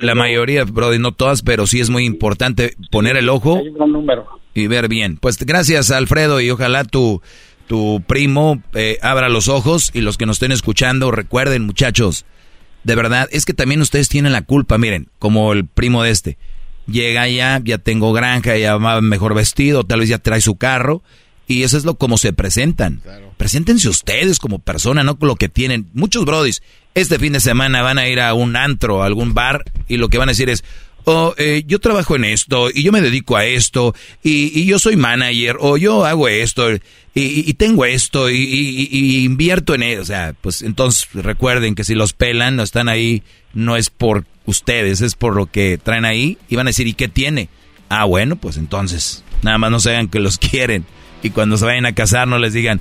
la mayoría, Brody, no todas, pero sí es muy importante poner el ojo y ver bien. Pues gracias, Alfredo, y ojalá tu, tu primo eh, abra los ojos y los que nos estén escuchando, recuerden, muchachos, de verdad, es que también ustedes tienen la culpa, miren, como el primo de este. Llega ya, ya tengo granja, ya va mejor vestido, tal vez ya trae su carro, y eso es lo como se presentan. Preséntense ustedes como persona, no con lo que tienen. Muchos brodis, este fin de semana van a ir a un antro, a algún bar, y lo que van a decir es, oh, eh, yo trabajo en esto, y yo me dedico a esto, y, yo soy manager, o yo hago esto, y, tengo esto, y, invierto en eso. O sea, pues entonces recuerden que si los pelan, no están ahí, no es por ustedes, es por lo que traen ahí, y van a decir, ¿y qué tiene? Ah, bueno, pues entonces, nada más no se hagan que los (laughs) quieren, y cuando se vayan a casar no les digan,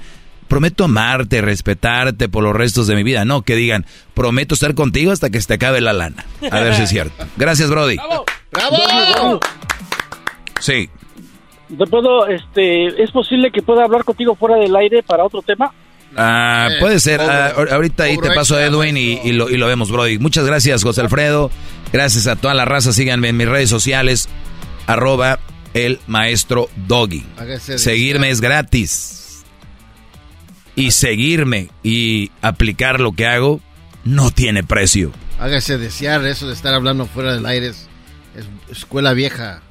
prometo amarte, respetarte por los restos de mi vida. No, que digan, prometo estar contigo hasta que se te acabe la lana. A ver si es cierto. (laughs) Gracias, Brody. ¡Bravo! ¡Bravo! Sí. ¿Te puedo, este, ¿Es posible que pueda hablar contigo fuera del aire para otro tema? Ah, puede ser. Ah, ahorita ahí te paso a Edwin y, lo, y lo vemos, Brody. Muchas gracias, José Alfredo. Gracias a toda la raza. Síganme en mis redes sociales. Arroba el maestro Doggy. Seguirme es gratis y seguirme y aplicar lo que hago no tiene precio. Hágase desear eso de estar hablando fuera del aire. Es, escuela vieja.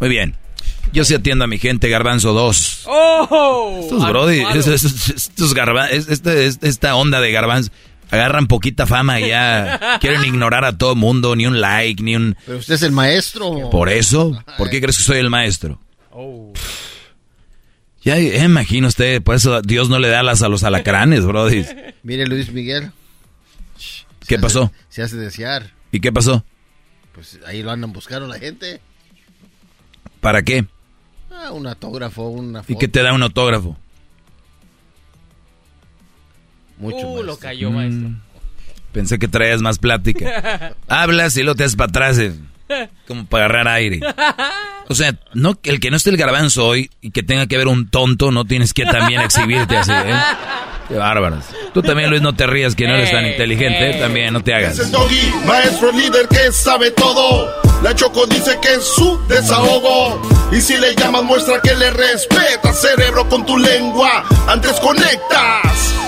Muy bien. Yo sí atiendo a mi gente, Garbanzo 2. estos brody, estos, esta, onda de Garbanzo agarran poquita fama y ya (laughs) quieren ignorar a todo mundo, ni un like, ni un... Pero usted es el maestro. Por eso, ¿por qué crees que soy el maestro? Oh. Ya eh, imagino usted, por eso Dios no le da alas a los alacranes, brody. (laughs) Mire Luis Miguel. ¿Qué pasó? se hace desear. ¿Y qué pasó? Pues ahí lo andan buscando la gente. ¿Para qué? Ah, un autógrafo, una foto. ¿Y qué te da un autógrafo? Mucho uh, lo cayó, maestro. Mm, pensé que traías más plática. (laughs) Hablas y lo te haces para atrás. Eh. (laughs) Como para agarrar aire. O sea, no, el que no esté el garbanzo hoy y que tenga que ver un tonto, no tienes que también exhibirte así, ¿eh? Qué bárbaros. Tú también, Luis, no te rías que no eres tan inteligente, ¿eh? también, no te hagas. Es doggy, maestro líder que sabe todo. La Choco dice que es su desahogo. Y si le llamas, muestra que le respeta, cerebro, con tu lengua. Antes conectas.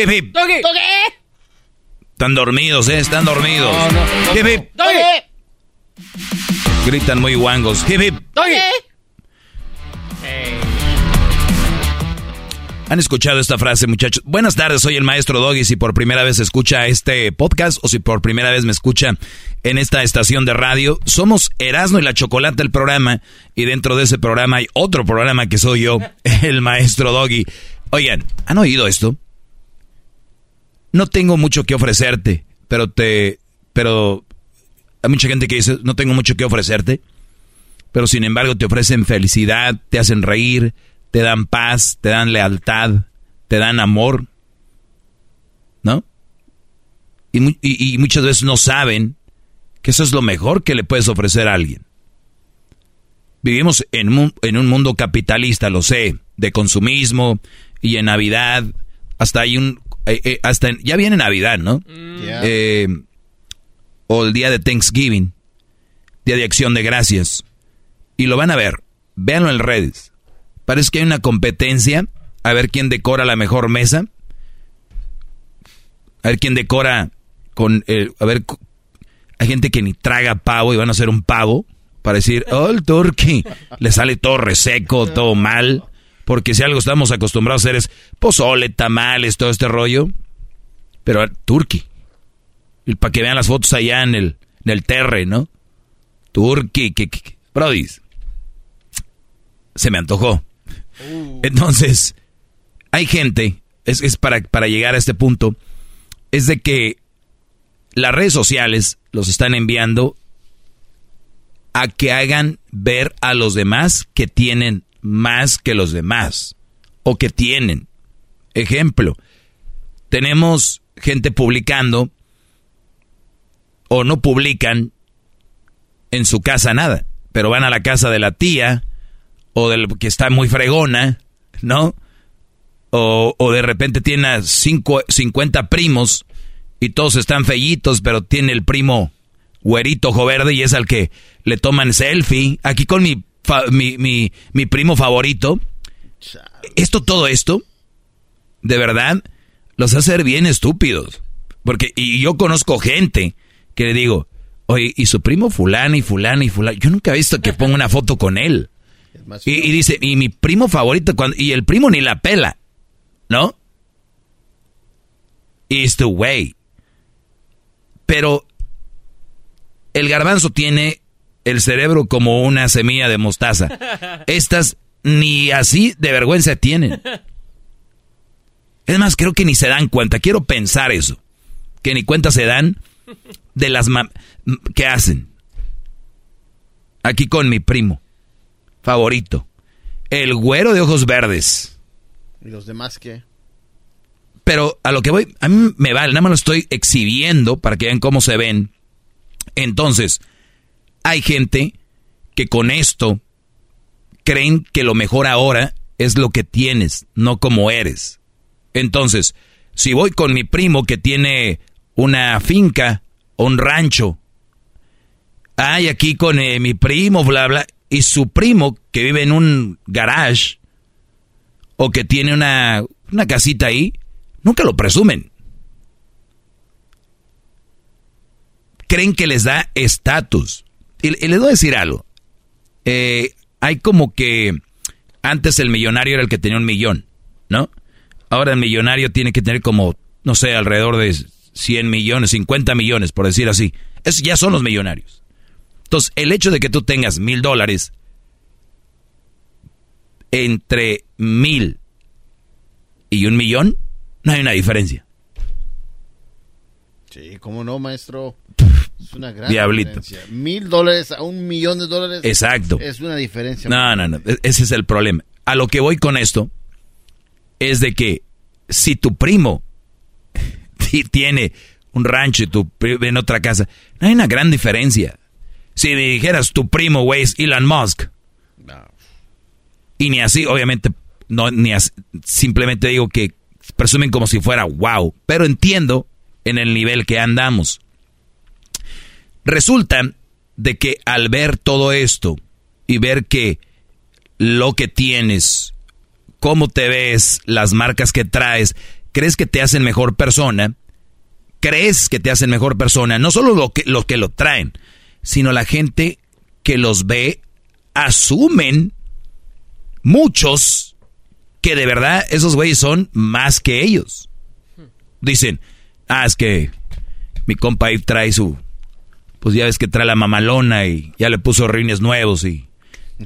Hip hip. Están dormidos, ¿eh? Están dormidos. hip hip. Gritan muy guangos. Hip hip. ¿Han escuchado esta frase, muchachos? Buenas tardes, soy el maestro Doggy. Si por primera vez escucha este podcast o si por primera vez me escucha en esta estación de radio, somos Erasmo y la Chocolate el programa. Y dentro de ese programa hay otro programa que soy yo, (laughs) el maestro Doggy. Oigan, ¿han oído esto? No tengo mucho que ofrecerte, pero te, pero hay mucha gente que dice, no tengo mucho que ofrecerte, pero sin embargo te ofrecen felicidad, te hacen reír, te dan paz, te dan lealtad, te dan amor, ¿no? Y, muchas veces no saben que eso es lo mejor que le puedes ofrecer a alguien. Vivimos en un, en un mundo capitalista, lo sé, de consumismo y en Navidad hasta hay un eh, eh, hasta ya viene Navidad, ¿no? Mm. Eh, o el día de Thanksgiving, día de acción de gracias. Y lo van a ver, véanlo en redes. Parece que hay una competencia a ver quién decora la mejor mesa. A ver quién decora con... a ver, hay gente que ni traga pavo y van a hacer un pavo para decir, oh, el turkey. Le sale todo reseco, todo mal. Porque si algo estamos acostumbrados a hacer es pozole, tamales, todo este rollo. Pero turqui. Para que vean las fotos allá en el, en el terre, ¿no? Turqui, que, que, Se me antojó. Uh. Entonces, hay gente, es, es para, para llegar a este punto, es de que las redes sociales los están enviando a que hagan ver a los demás que tienen más que los demás o que tienen. Ejemplo, tenemos gente publicando o no publican en su casa nada, pero van a la casa de la tía o del que está muy fregona, ¿no? O, de repente tiene cinco, 50 primos y todos están fellitos, pero tiene el primo güerito ojo verde y es al que le toman selfie. Aquí con mi, mi, mi, mi primo favorito. Esto, todo esto, de verdad, los hace ser bien estúpidos. Porque, y yo conozco gente que le digo, oye, y su primo fulano y fulano y fulano, yo nunca he visto que ponga una foto con él. Y, y, dice, y mi primo favorito, cuando, y el primo ni la pela, ¿no? Y este güey. Pero el garbanzo tiene el cerebro como una semilla de mostaza. (laughs) Estas ni así de vergüenza tienen. Es más, creo que ni se dan cuenta. Quiero pensar eso. Que ni cuenta se dan de las que hacen. Aquí con mi primo favorito. El güero de ojos verdes. ¿Y los demás qué? Pero a lo que voy, a mí me vale, nada más lo estoy exhibiendo para que vean cómo se ven. Entonces, hay gente que con esto creen que lo mejor ahora es lo que tienes, no como eres. Entonces, si voy con mi primo que tiene una finca un rancho, hay aquí con eh, mi primo, bla, bla, y su primo que vive en un garage o que tiene una, una casita ahí, nunca lo presumen. Creen que les da estatus. Y, les voy a decir algo. Eh, hay como que antes el millonario era el que tenía un millón, ¿no? Ahora el millonario tiene que tener como, no sé, alrededor de 100 millones, 50 millones, por decir así. Esos ya son los millonarios. Entonces, el hecho de que tú tengas mil dólares entre mil y un millón, no hay una diferencia. Sí, ¿cómo no, maestro? Es una gran Diablito. diferencia. Mil dólares a un millón de dólares. Exacto. Es una diferencia. No, no, no. E-, ese es el problema. A lo que voy con esto es de que si tu primo (laughs) tiene un rancho y tu en otra casa, no hay una gran diferencia. Si me dijeras tu primo, güey, es Elon Musk. Y ni así, obviamente, no, ni simplemente digo que presumen como si fuera wow. Pero entiendo en el nivel que andamos. Resulta de que al ver todo esto y ver que lo que tienes, cómo te ves, las marcas que traes, crees que te hacen mejor persona, crees que te hacen mejor persona, no solo lo que, lo que lo traen, sino la gente que los ve, asumen muchos que de verdad esos güeyes son más que ellos. Dicen, ah, es que mi compa trae su pues ya ves que trae la mamalona y ya le puso rines nuevos y,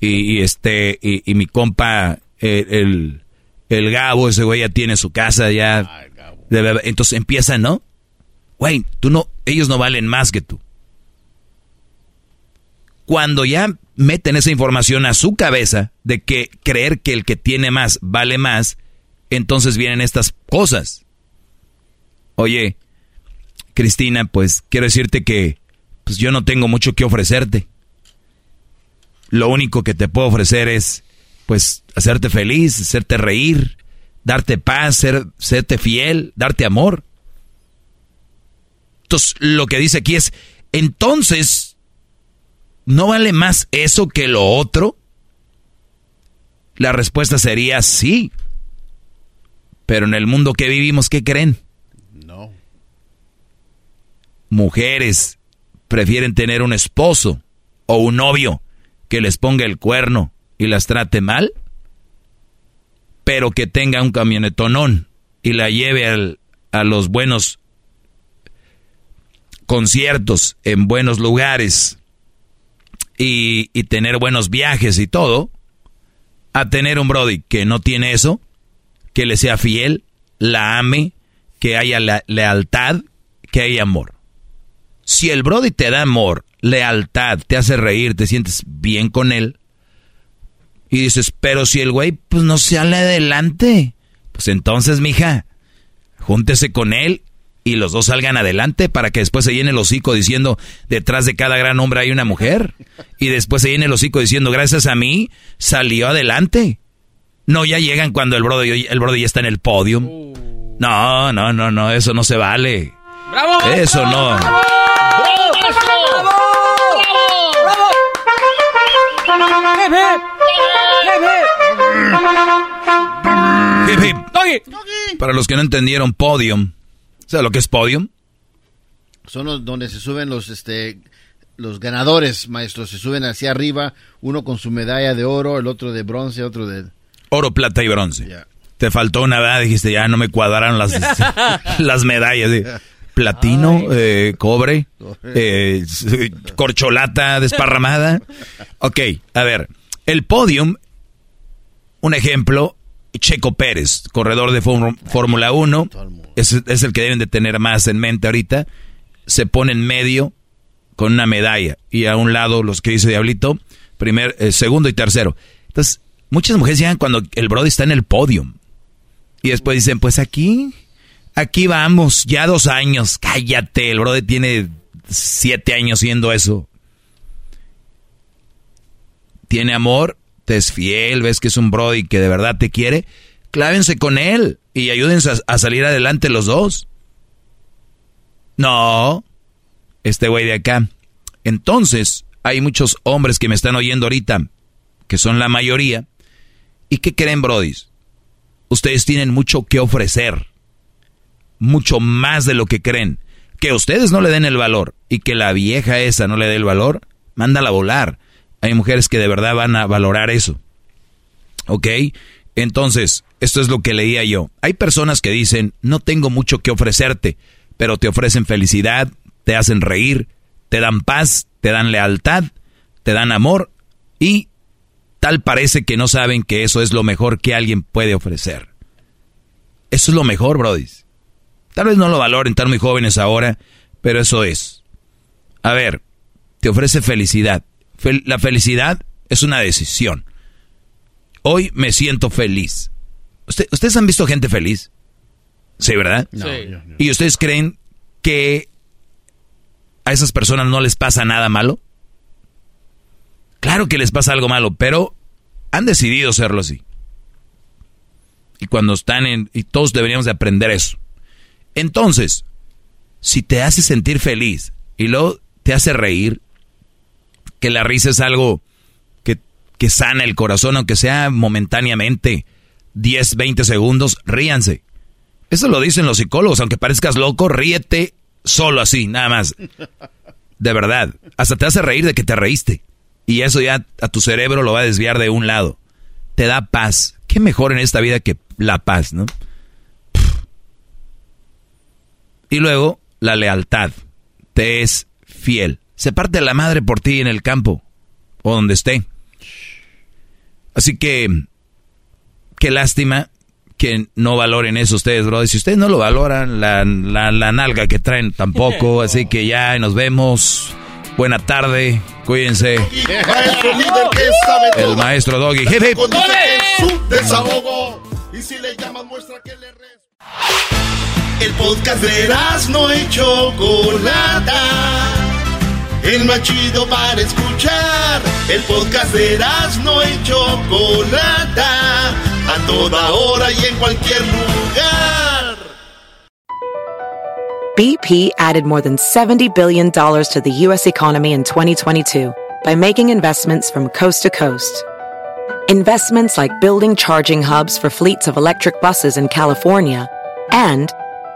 y, este, y, mi compa, el, el, Gabo, ese güey ya tiene su casa ya. entonces empieza, ¿no? Güey, tú no, ellos no valen más que tú. Cuando ya meten esa información a su cabeza de que creer que el que tiene más vale más, entonces vienen estas cosas. Oye, Cristina, pues quiero decirte que pues yo no tengo mucho que ofrecerte. Lo único que te puedo ofrecer es, pues, hacerte feliz, hacerte reír, darte paz, ser, serte fiel, darte amor. Entonces, lo que dice aquí es, entonces, ¿no vale más eso que lo otro? La respuesta sería sí. Pero en el mundo que vivimos, ¿qué creen? No. Mujeres prefieren tener un esposo o un novio que les ponga el cuerno y las trate mal, pero que tenga un camionetonón y la lleve a los buenos conciertos en buenos lugares y, tener buenos viajes y todo, a tener un Brody que no tiene eso, que le sea fiel, la ame, que haya lealtad, que haya amor. Si el Brody te da amor, lealtad, te hace reír, te sientes bien con él, y dices, pero si el güey pues no sale adelante, pues entonces, mija, júntese con él y los dos salgan adelante para que después se llene el hocico diciendo, detrás de cada gran hombre hay una mujer. Y después se llene el hocico diciendo, gracias a mí, salió adelante. No, ya llegan cuando el brody, el brody ya está en el podium. No, no, no, no, eso no se vale. ¡Bravo! Eso no. ¡Bravo! Para los que no entendieron, podium. ¿Sabes lo que es podium? Son los donde se suben los este los ganadores, maestros, se suben hacia arriba, uno con su medalla de oro, el otro de bronce, otro de oro, plata y bronce. Te faltó una edad, dijiste, ya no me cuadraron las, (laughs) las medallas. Platino, eh, cobre, (laughs) eh, corcholata desparramada. Ok, a ver, el podium, un ejemplo, Checo Pérez, corredor de Fórmula 1, es, es, el que deben de tener más en mente ahorita, se pone en medio con una medalla y a un lado los que dice Diablito, primer, eh, segundo y tercero. Entonces, muchas mujeres llegan cuando el Brody está en el podium y después dicen, pues aquí, aquí vamos, ya dos años, cállate, el Brody tiene siete años siendo eso. Tiene amor, te es fiel, ves que es un Brody que de verdad te quiere, clávense con él y ayúdense a, salir adelante los dos. No, este güey de acá. Entonces, hay muchos hombres que me están oyendo ahorita, que son la mayoría. ¿Y qué creen, brodis? Ustedes tienen mucho que ofrecer. Mucho más de lo que creen. Que ustedes no le den el valor y que la vieja esa no le dé el valor, mándala a volar. Hay mujeres que de verdad van a valorar eso. ¿Ok? Entonces, esto es lo que leía yo. Hay personas que dicen, no tengo mucho que ofrecerte, pero te ofrecen felicidad, te hacen reír, te dan paz, te dan lealtad, te dan amor y tal parece que no saben que eso es lo mejor que alguien puede ofrecer. Eso es lo mejor, Brody. Tal vez no lo valoren, tan muy jóvenes ahora, pero eso es. A ver, te ofrece felicidad. la felicidad es una decisión. Hoy me siento feliz. ¿Ustedes han visto gente feliz? Sí, ¿verdad? Sí. ¿Y ustedes creen que a esas personas no les pasa nada malo? Claro que les pasa algo malo, pero han decidido serlo así. Y cuando están en... Y todos deberíamos de aprender eso. Entonces, si te hace sentir feliz y luego te hace reír, que la risa es algo que sana el corazón, aunque sea momentáneamente 10, 20 segundos, ríanse. Eso lo dicen los psicólogos, aunque parezcas loco, ríete solo así, nada más. De verdad, hasta te hace reír de que te reíste. Y eso ya a tu cerebro lo va a desviar de un lado. Te da paz. ¿Qué mejor en esta vida que la paz, no? Y luego, la lealtad. Te es fiel. Se parte la madre por ti en el campo o donde esté. Así que, qué lástima que no valoren eso ustedes, bro. Si ustedes no lo valoran, la, la, nalga que traen tampoco. (laughs) Así que ya nos vemos. Buena tarde, cuídense. El maestro Doggy. Jefe. El podcast de no y Chocolata el más chido para escuchar. El podcast de no y Chocolata, a toda hora y en cualquier lugar. BP added more than $70 billion to the U.S. economy in 2022 by making investments from coast to coast. Investments like building charging hubs for fleets of electric buses in California and